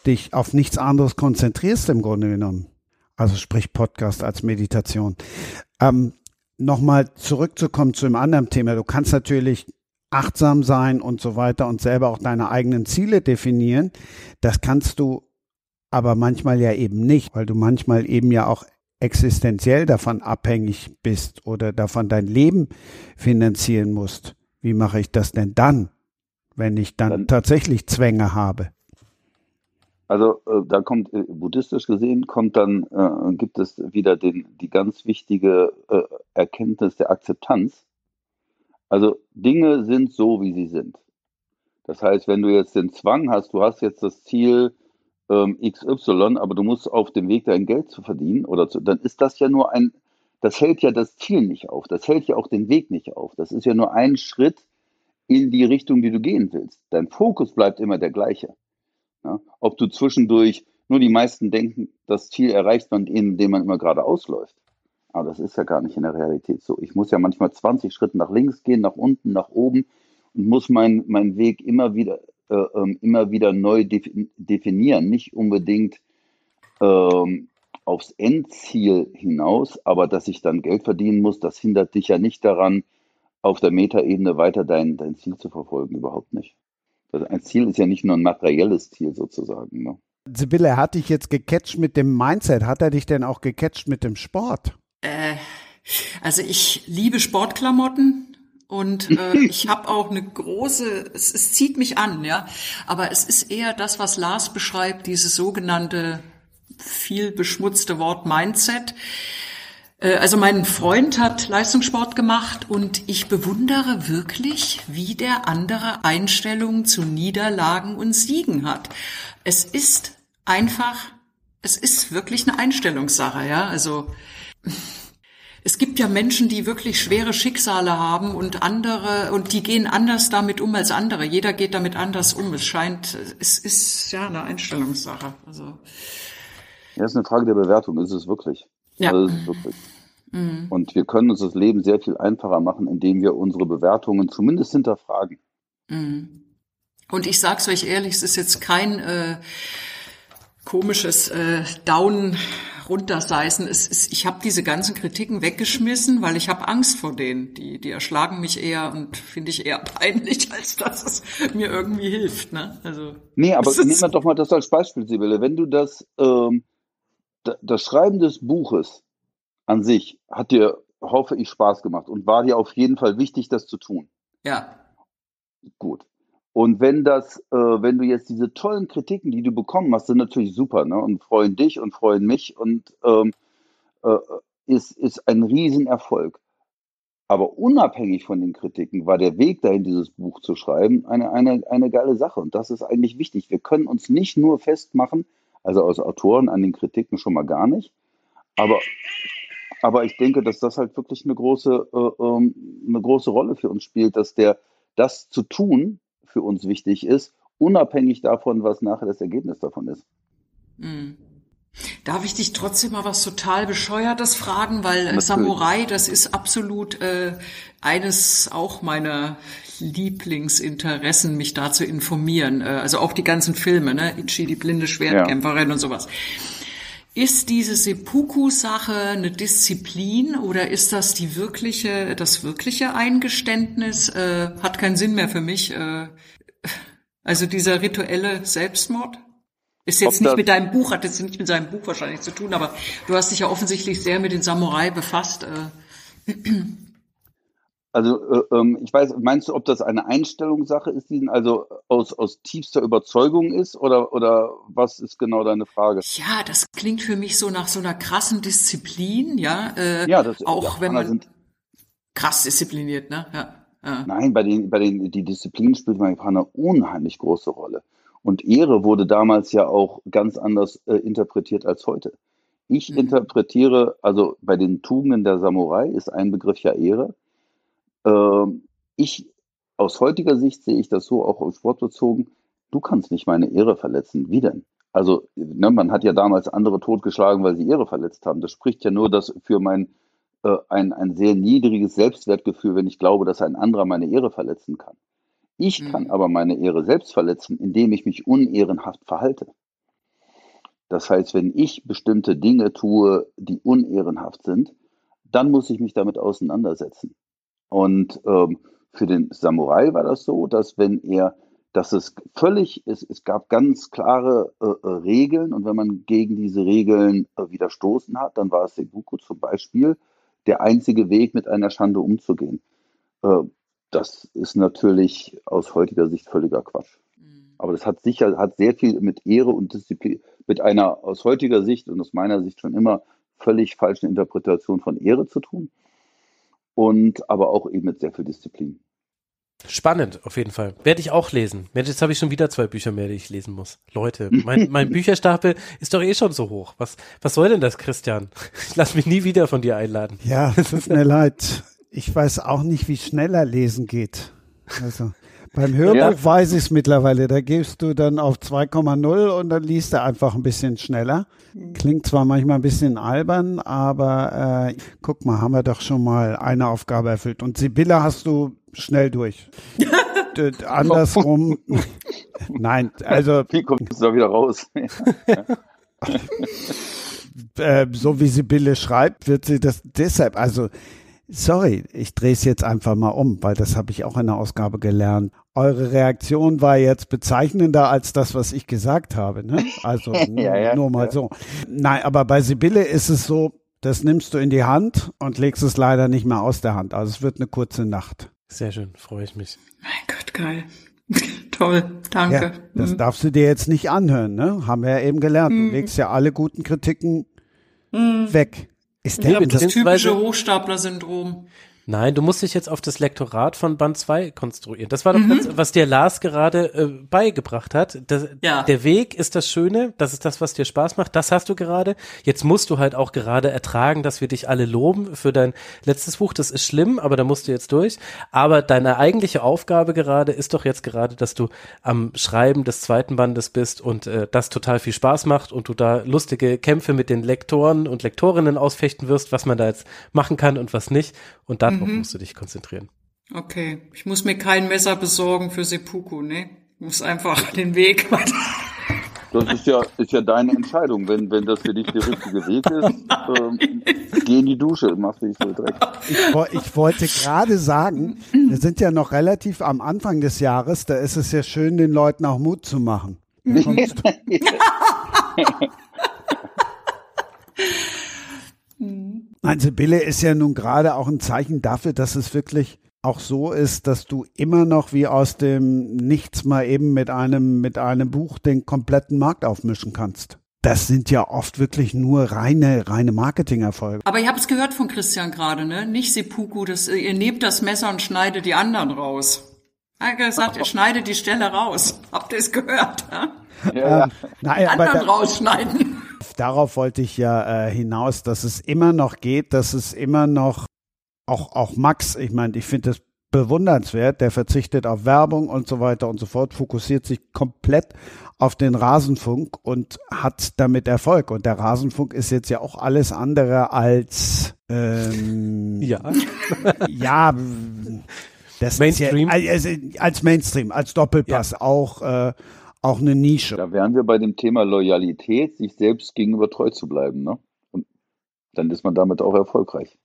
dich auf nichts anderes konzentrierst im Grunde genommen. Also sprich Podcast als Meditation. Ähm, Nochmal zurückzukommen zu einem anderen Thema. Du kannst natürlich achtsam sein und so weiter und selber auch deine eigenen Ziele definieren. Das kannst du aber manchmal ja eben nicht, weil du manchmal eben ja auch existenziell davon abhängig bist oder davon dein Leben finanzieren musst. Wie mache ich das denn dann, wenn ich dann, dann tatsächlich Zwänge habe? Also äh, da kommt äh, buddhistisch gesehen kommt dann äh, gibt es wieder den die ganz wichtige äh, Erkenntnis der Akzeptanz. Also Dinge sind so wie sie sind. Das heißt, wenn du jetzt den Zwang hast, du hast jetzt das Ziel ähm, XY, aber du musst auf dem Weg dein Geld zu verdienen oder zu, dann ist das ja nur ein das hält ja das Ziel nicht auf, das hält ja auch den Weg nicht auf. Das ist ja nur ein Schritt in die Richtung, die du gehen willst. Dein Fokus bleibt immer der gleiche. Ja? Ob du zwischendurch, nur die meisten denken, das Ziel erreicht man, indem man immer geradeaus läuft. Aber das ist ja gar nicht in der Realität so. Ich muss ja manchmal 20 Schritte nach links gehen, nach unten, nach oben und muss meinen mein Weg immer wieder, äh, ähm, immer wieder neu definieren. Nicht unbedingt ähm, aufs Endziel hinaus, aber dass ich dann Geld verdienen muss, das hindert dich ja nicht daran, auf der Metaebene weiter dein, dein Ziel zu verfolgen. Überhaupt nicht. Also ein Ziel ist ja nicht nur ein materielles Ziel sozusagen. Ne? Sibylle, er hat dich jetzt gecatcht mit dem Mindset. Hat er dich denn auch gecatcht mit dem Sport? Äh, also ich liebe Sportklamotten und äh, [LAUGHS] ich habe auch eine große, es, es zieht mich an, ja. Aber es ist eher das, was Lars beschreibt, dieses sogenannte viel beschmutzte Wort Mindset. Äh, also mein Freund hat Leistungssport gemacht und ich bewundere wirklich, wie der andere Einstellungen zu Niederlagen und Siegen hat. Es ist einfach, es ist wirklich eine Einstellungssache, ja. Also es gibt ja Menschen, die wirklich schwere Schicksale haben und andere, und die gehen anders damit um als andere. Jeder geht damit anders um. Es scheint, es ist ja eine Einstellungssache. Also. Ja, ist eine Frage der Bewertung, ist es wirklich. Ja. Also wirklich. Mhm. Und wir können uns das Leben sehr viel einfacher machen, indem wir unsere Bewertungen zumindest hinterfragen. Mhm. Und ich sag's euch ehrlich, es ist jetzt kein äh, komisches äh, Down runterseißen. Es ist, ich habe diese ganzen Kritiken weggeschmissen, weil ich habe Angst vor denen. Die, die erschlagen mich eher und finde ich eher [LAUGHS] peinlich, als dass es mir irgendwie hilft. Ne? Also, nee, aber nehmen wir doch mal das als Beispiel, Sibylle. Wenn du das, ähm, das Schreiben des Buches an sich hat dir, hoffe ich, Spaß gemacht und war dir auf jeden Fall wichtig, das zu tun. Ja. Gut. Und wenn das, äh, wenn du jetzt diese tollen Kritiken, die du bekommen hast, sind natürlich super, ne? Und freuen dich und freuen mich und ähm, äh, ist, ist ein Riesenerfolg. Aber unabhängig von den Kritiken war der Weg dahin, dieses Buch zu schreiben, eine, eine, eine geile Sache. Und das ist eigentlich wichtig. Wir können uns nicht nur festmachen, also als Autoren an den Kritiken schon mal gar nicht, aber aber ich denke, dass das halt wirklich eine große, äh, ähm, eine große Rolle für uns spielt, dass der, das zu tun für uns wichtig ist, unabhängig davon, was nachher das Ergebnis davon ist. Mhm. Darf ich dich trotzdem mal was total bescheuertes fragen, weil äh, Samurai, das ist absolut äh, eines auch meiner Lieblingsinteressen, mich da zu informieren. Äh, also auch die ganzen Filme, ne? Ichi, die blinde Schwertkämpferin ja. und sowas. Ist diese Seppuku-Sache eine Disziplin oder ist das die wirkliche, das wirkliche Eingeständnis? Äh, hat keinen Sinn mehr für mich. Äh, also dieser rituelle Selbstmord? Ist jetzt nicht mit deinem Buch, hat jetzt nicht mit seinem Buch wahrscheinlich zu tun, aber du hast dich ja offensichtlich sehr mit den Samurai befasst. Äh. Also äh, ähm, ich weiß, meinst du, ob das eine Einstellungssache ist, die also aus, aus tiefster Überzeugung ist oder, oder was ist genau deine Frage? Ja, das klingt für mich so nach so einer krassen Disziplin, ja. Äh, ja, das, auch ja, wenn man sind, krass diszipliniert, ne? Ja, ja. Nein, bei den, bei den, die Disziplin spielt manchmal eine unheimlich große Rolle. Und Ehre wurde damals ja auch ganz anders äh, interpretiert als heute. Ich mhm. interpretiere, also bei den Tugenden der Samurai ist ein Begriff ja Ehre. Ähm, ich, aus heutiger Sicht sehe ich das so auch auf Sport bezogen, du kannst nicht meine Ehre verletzen. Wie denn? Also, ne, man hat ja damals andere totgeschlagen, weil sie Ehre verletzt haben. Das spricht ja nur das für mein äh, ein, ein sehr niedriges Selbstwertgefühl, wenn ich glaube, dass ein anderer meine Ehre verletzen kann. Ich mhm. kann aber meine Ehre selbst verletzen, indem ich mich unehrenhaft verhalte. Das heißt, wenn ich bestimmte Dinge tue, die unehrenhaft sind, dann muss ich mich damit auseinandersetzen. Und ähm, für den Samurai war das so, dass wenn er, dass es völlig, es, es gab ganz klare äh, äh, Regeln und wenn man gegen diese Regeln äh, widerstoßen hat, dann war es Sebuku zum Beispiel der einzige Weg, mit einer Schande umzugehen. Äh, das ist natürlich aus heutiger Sicht völliger Quatsch. Mhm. Aber das hat sicher, hat sehr viel mit Ehre und Disziplin, mit einer aus heutiger Sicht und aus meiner Sicht schon immer völlig falschen Interpretation von Ehre zu tun und aber auch eben mit sehr viel Disziplin. Spannend, auf jeden Fall. Werde ich auch lesen. Mensch, jetzt habe ich schon wieder zwei Bücher mehr, die ich lesen muss. Leute, mein, [LAUGHS] mein Bücherstapel ist doch eh schon so hoch. Was, was soll denn das, Christian? [LAUGHS] Ich lass mich nie wieder von dir einladen. Ja, es [LAUGHS] tut mir leid. Ich weiß auch nicht, wie schneller lesen geht. Also [LAUGHS] beim Hörbuch ja. weiß ich es mittlerweile. Da gehst du dann auf 2,0 und dann liest du einfach ein bisschen schneller. Klingt zwar manchmal ein bisschen albern, aber äh, guck mal, haben wir doch schon mal eine Aufgabe erfüllt. Und Sibylle hast du schnell durch. [LAUGHS] Andersrum. [LAUGHS] Nein, also. Wie kommt es da wieder raus? äh, so wie Sibylle schreibt, wird sie das deshalb, also Sorry, ich drehe es jetzt einfach mal um, weil das habe ich auch in der Ausgabe gelernt. Eure Reaktion war jetzt bezeichnender als das, was ich gesagt habe. Ne? Also [LAUGHS] ja, ja, nur mal ja. so. Nein, aber bei Sibylle ist es so, das nimmst du in die Hand und legst es leider nicht mehr aus der Hand. Also es wird eine kurze Nacht. Sehr schön, freue ich mich. Mein Gott, geil. [LAUGHS] Toll, danke. Ja, das mhm. darfst du dir jetzt nicht anhören, ne? Haben wir ja eben gelernt. Du mhm. legst ja alle guten Kritiken mhm. weg. Ist der ja, das typische Hochstapler-Syndrom. Nein, du musst dich jetzt auf das Lektorat von Band 2 konstruieren. Das war doch mhm. das, was dir Lars gerade äh, beigebracht hat. Das, ja. Der Weg ist das Schöne, das ist das, was dir Spaß macht, das hast du gerade. Jetzt musst du halt auch gerade ertragen, dass wir dich alle loben für dein letztes Buch. Das ist schlimm, aber da musst du jetzt durch. Aber deine eigentliche Aufgabe gerade ist doch jetzt gerade, dass du am Schreiben des zweiten Bandes bist und äh, das total viel Spaß macht und du da lustige Kämpfe mit den Lektoren und Lektorinnen ausfechten wirst, was man da jetzt machen kann und was nicht. Und dann darauf mhm. musst du dich konzentrieren. Okay, ich muss mir kein Messer besorgen für Seppuku, ne? Ich muss einfach [LAUGHS] den Weg weiter. Das ist ja, ist ja deine Entscheidung. Wenn, wenn das für dich der richtige Weg ist, [LAUGHS] ähm, geh in die Dusche, mach dich so dreckig. Ich, ich wollte gerade sagen, wir sind ja noch relativ am Anfang des Jahres, da ist es ja schön, den Leuten auch Mut zu machen. [LAUGHS] Nein, Sibylle ist ja nun gerade auch ein Zeichen dafür, dass es wirklich auch so ist, dass du immer noch wie aus dem Nichts mal eben mit einem, mit einem Buch den kompletten Markt aufmischen kannst. Das sind ja oft wirklich nur reine, reine Marketingerfolge. Aber ihr habt es gehört von Christian gerade, ne? Nicht Seppuku, das, ihr nehmt das Messer und schneidet die anderen raus. Er hat gesagt, ihr schneidet die Stelle raus. Habt ihr es gehört? Ja? Ja, ähm, nein, die anderen rausschneiden. Darauf wollte ich ja äh, hinaus, dass es immer noch geht, dass es immer noch auch auch Max, ich meine, ich finde das bewundernswert. Der verzichtet auf Werbung und so weiter und so fort, fokussiert sich komplett auf den Rasenfunk und hat damit Erfolg. Und der Rasenfunk ist jetzt ja auch alles andere als ähm, Ja. [LAUGHS] ja das Mainstream. Ist ja, also als Mainstream, als Doppelpass auch äh, auch eine Nische. Da wären wir bei dem Thema Loyalität, sich selbst gegenüber treu zu bleiben. Ne? Und dann ist man damit auch erfolgreich.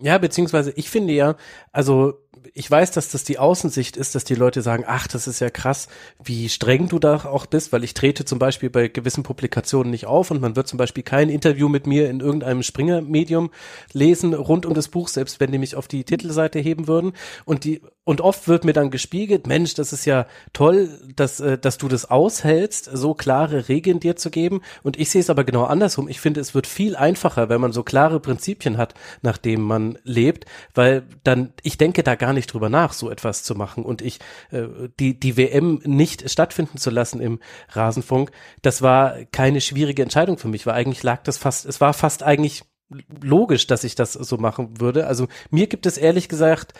Ja, beziehungsweise ich finde ja, also ich weiß, dass das die Außensicht ist, dass die Leute sagen, ach, das ist ja krass, wie streng du da auch bist, weil ich trete zum Beispiel bei gewissen Publikationen nicht auf und man wird zum Beispiel kein Interview mit mir in irgendeinem Springer-Medium lesen rund um das Buch, selbst wenn die mich auf die Titelseite heben würden. Und die und oft wird mir dann gespiegelt, Mensch, das ist ja toll, dass, äh, dass du das aushältst, so klare Regeln dir zu geben. Und ich sehe es aber genau andersrum. Ich finde, es wird viel einfacher, wenn man so klare Prinzipien hat, nach denen man lebt, weil dann, ich denke da gar nicht drüber nach, so etwas zu machen. Und ich, äh, die, die WM nicht stattfinden zu lassen im Rasenfunk, das war keine schwierige Entscheidung für mich, weil eigentlich lag das fast, es war fast eigentlich logisch, dass ich das so machen würde. Also mir gibt es ehrlich gesagt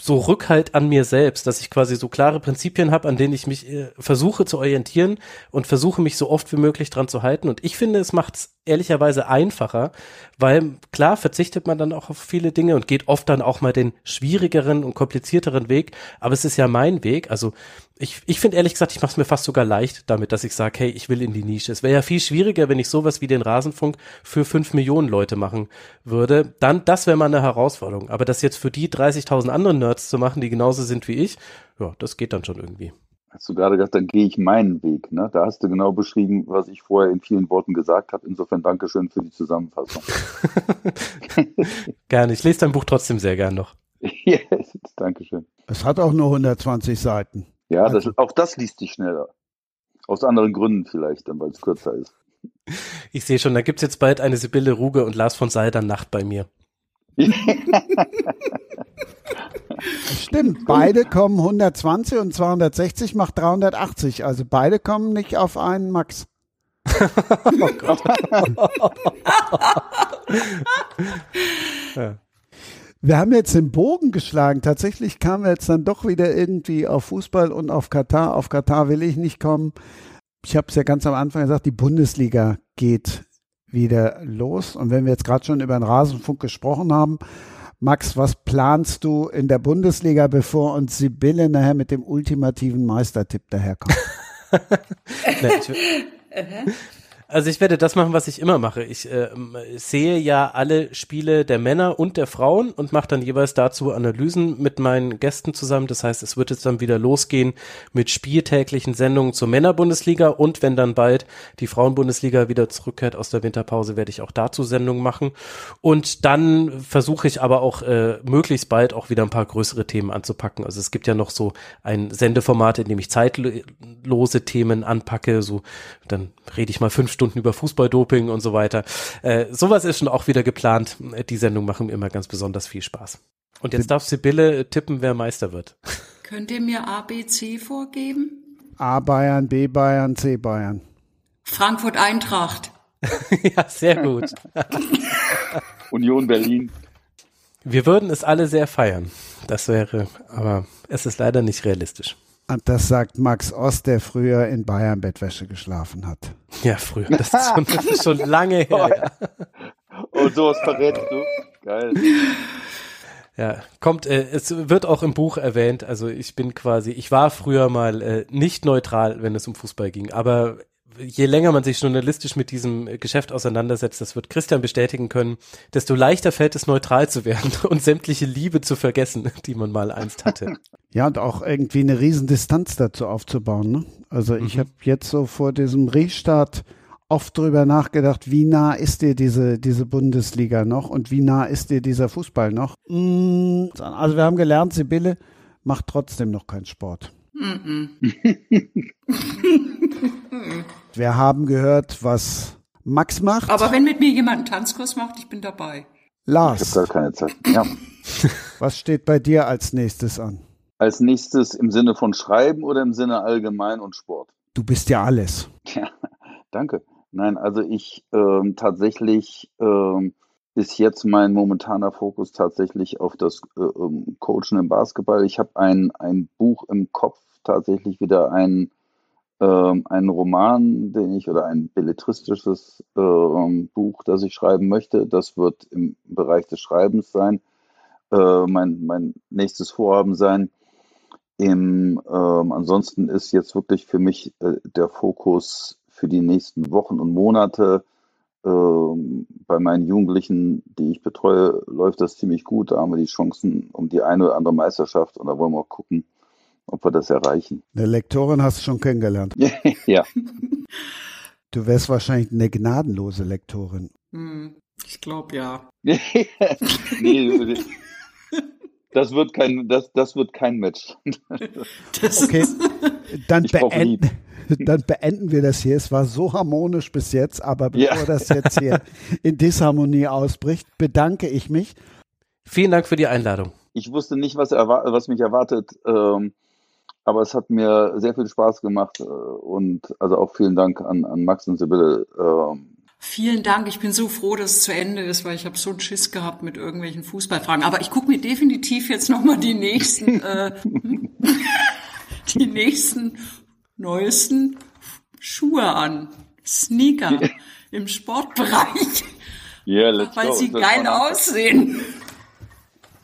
so Rückhalt an mir selbst, dass ich quasi so klare Prinzipien habe, an denen ich mich äh, versuche zu orientieren und versuche mich so oft wie möglich dran zu halten. Und ich finde, es macht es ehrlicherweise einfacher, weil klar verzichtet man dann auch auf viele Dinge und geht oft dann auch mal den schwierigeren und komplizierteren Weg. Aber es ist ja mein Weg. Also ich, ich finde ehrlich gesagt, ich mache es mir fast sogar leicht damit, dass ich sage, hey, ich will in die Nische. Es wäre ja viel schwieriger, wenn ich sowas wie den Rasenfunk für fünf Millionen Leute machen würde. Dann, das wäre mal eine Herausforderung. Aber das jetzt für die 30.000 anderen Nerds zu machen, die genauso sind wie ich, ja, das geht dann schon irgendwie. Hast du gerade gesagt, dann gehe ich meinen Weg. Ne? Da hast du genau beschrieben, was ich vorher in vielen Worten gesagt habe. Insofern Dankeschön für die Zusammenfassung. [LAUGHS] gerne. Ich lese dein Buch trotzdem sehr gern noch. [LAUGHS] yes, Dankeschön. Es hat auch nur 120 Seiten. Ja, das, auch das liest sich schneller. Aus anderen Gründen vielleicht, dann weil es kürzer ist. Ich sehe schon, da gibt's jetzt bald eine Sibylle Ruge und Lars von Seider Nacht bei mir. [LAUGHS] Stimmt, beide kommen 120 und 260 macht 380. Also beide kommen nicht auf einen Max. [LAUGHS] oh Gott. [LAUGHS] ja. Wir haben jetzt den Bogen geschlagen. Tatsächlich kamen wir jetzt dann doch wieder irgendwie auf Fußball und auf Katar. Auf Katar will ich nicht kommen. Ich habe es ja ganz am Anfang gesagt, die Bundesliga geht wieder los. Und wenn wir jetzt gerade schon über den Rasenfunk gesprochen haben, Max, was planst du in der Bundesliga, bevor uns Sibylle nachher mit dem ultimativen Meistertipp daherkommt? [LAUGHS] [LAUGHS] Also ich werde das machen, was ich immer mache. Ich äh, sehe ja alle Spiele der Männer und der Frauen und mache dann jeweils dazu Analysen mit meinen Gästen zusammen. Das heißt, es wird jetzt dann wieder losgehen mit spieltäglichen Sendungen zur Männerbundesliga und wenn dann bald die Frauenbundesliga wieder zurückkehrt aus der Winterpause, werde ich auch dazu Sendungen machen. Und dann versuche ich aber auch äh, möglichst bald auch wieder ein paar größere Themen anzupacken. Also es gibt ja noch so ein Sendeformat, in dem ich zeitlose Themen anpacke. So dann rede ich mal fünf Stunden über Fußballdoping und so weiter. Äh, sowas ist schon auch wieder geplant. Die Sendung machen mir immer ganz besonders viel Spaß. Und jetzt darf Sibylle tippen, wer Meister wird. Könnt ihr mir A, B, C vorgeben? A Bayern, B Bayern, C Bayern. Frankfurt Eintracht. [LAUGHS] ja, sehr gut. [LAUGHS] Union Berlin. Wir würden es alle sehr feiern. Das wäre, aber es ist leider nicht realistisch. Und das sagt Max Ost, der früher in Bayern Bettwäsche geschlafen hat. Ja, früher. Das ist schon, das ist schon lange her. [LAUGHS] Und sowas verrätst du. Geil. Ja, kommt, äh, es wird auch im Buch erwähnt, also ich bin quasi, ich war früher mal äh, nicht neutral, wenn es um Fußball ging, aber je länger man sich journalistisch mit diesem Geschäft auseinandersetzt, das wird Christian bestätigen können, desto leichter fällt es neutral zu werden [LAUGHS] und sämtliche Liebe zu vergessen, die man mal einst hatte. Ja, und auch irgendwie eine Riesendistanz dazu aufzubauen. Ne? Also ich Mhm. habe jetzt so vor diesem Restart oft drüber nachgedacht, wie nah ist dir diese, diese Bundesliga noch und wie nah ist dir dieser Fußball noch? Mm, Also wir haben gelernt, Sibylle macht trotzdem noch keinen Sport. [LAUGHS] Wir haben gehört, was Max macht. Aber wenn mit mir jemand einen Tanzkurs macht, ich bin dabei. Ich Lars, habe gar keine Zeit. Ja. [LAUGHS] was steht bei dir als nächstes an? Als nächstes im Sinne von Schreiben oder im Sinne allgemein und Sport? Du bist ja alles. Ja, [LAUGHS] danke. Nein, also ich ähm, tatsächlich ähm, ist jetzt mein momentaner Fokus tatsächlich auf das äh, Coachen im Basketball. Ich habe ein, ein Buch im Kopf, tatsächlich wieder ein, ähm, einen Roman, den ich oder ein belletristisches ähm, Buch, das ich schreiben möchte. Das wird im Bereich des Schreibens sein, äh, mein, mein nächstes Vorhaben sein. Im, ähm, ansonsten ist jetzt wirklich für mich äh, der Fokus für die nächsten Wochen und Monate. Ähm, bei meinen Jugendlichen, die ich betreue, läuft das ziemlich gut. Da haben wir die Chancen um die eine oder andere Meisterschaft und da wollen wir auch gucken, ob wir das erreichen. Eine Lektorin hast du schon kennengelernt. [LAUGHS] ja. Du wärst wahrscheinlich eine gnadenlose Lektorin. Hm, ich glaube ja. [LAUGHS] nee, das wird kein, das, das wird kein Match. [LAUGHS] okay, dann beenden, dann beenden wir das hier. Es war so harmonisch bis jetzt, aber bevor ja. das jetzt hier in Disharmonie ausbricht, bedanke ich mich. Vielen Dank für die Einladung. Ich wusste nicht, was, was mich erwartet. Ähm, aber es hat mir sehr viel Spaß gemacht äh, und also auch vielen Dank an, an Max und Sibylle. Ähm. Vielen Dank. Ich bin so froh, dass es zu Ende ist, weil ich habe so einen Schiss gehabt mit irgendwelchen Fußballfragen. Aber ich gucke mir definitiv jetzt nochmal die nächsten, äh, [LAUGHS] die nächsten neuesten Schuhe an. Sneaker [LAUGHS] im Sportbereich. Yeah, let's weil go. sie geil aussehen.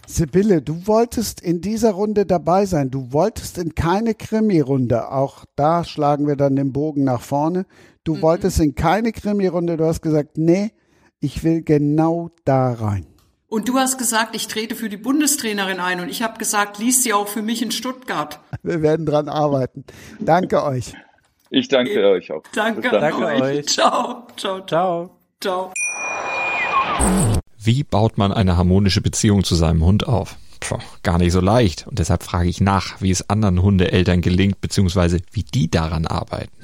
Sibylle, du wolltest in dieser Runde dabei sein. Du wolltest in keine Krimi-Runde. Auch da schlagen wir dann den Bogen nach vorne. Du mhm. wolltest in keine Krimi-Runde. Du hast gesagt, nee, ich will genau da rein. Und du hast gesagt, ich trete für die Bundestrainerin ein. Und ich habe gesagt, liest sie auch für mich in Stuttgart. Wir werden dran arbeiten. Danke euch. Ich danke ich, euch auch. Danke, danke euch. euch. Ciao, ciao, ciao. Ciao. Wie baut man eine harmonische Beziehung zu seinem Hund auf? Puh, gar nicht so leicht. Und deshalb frage ich nach, wie es anderen Hundeeltern gelingt, beziehungsweise wie die daran arbeiten.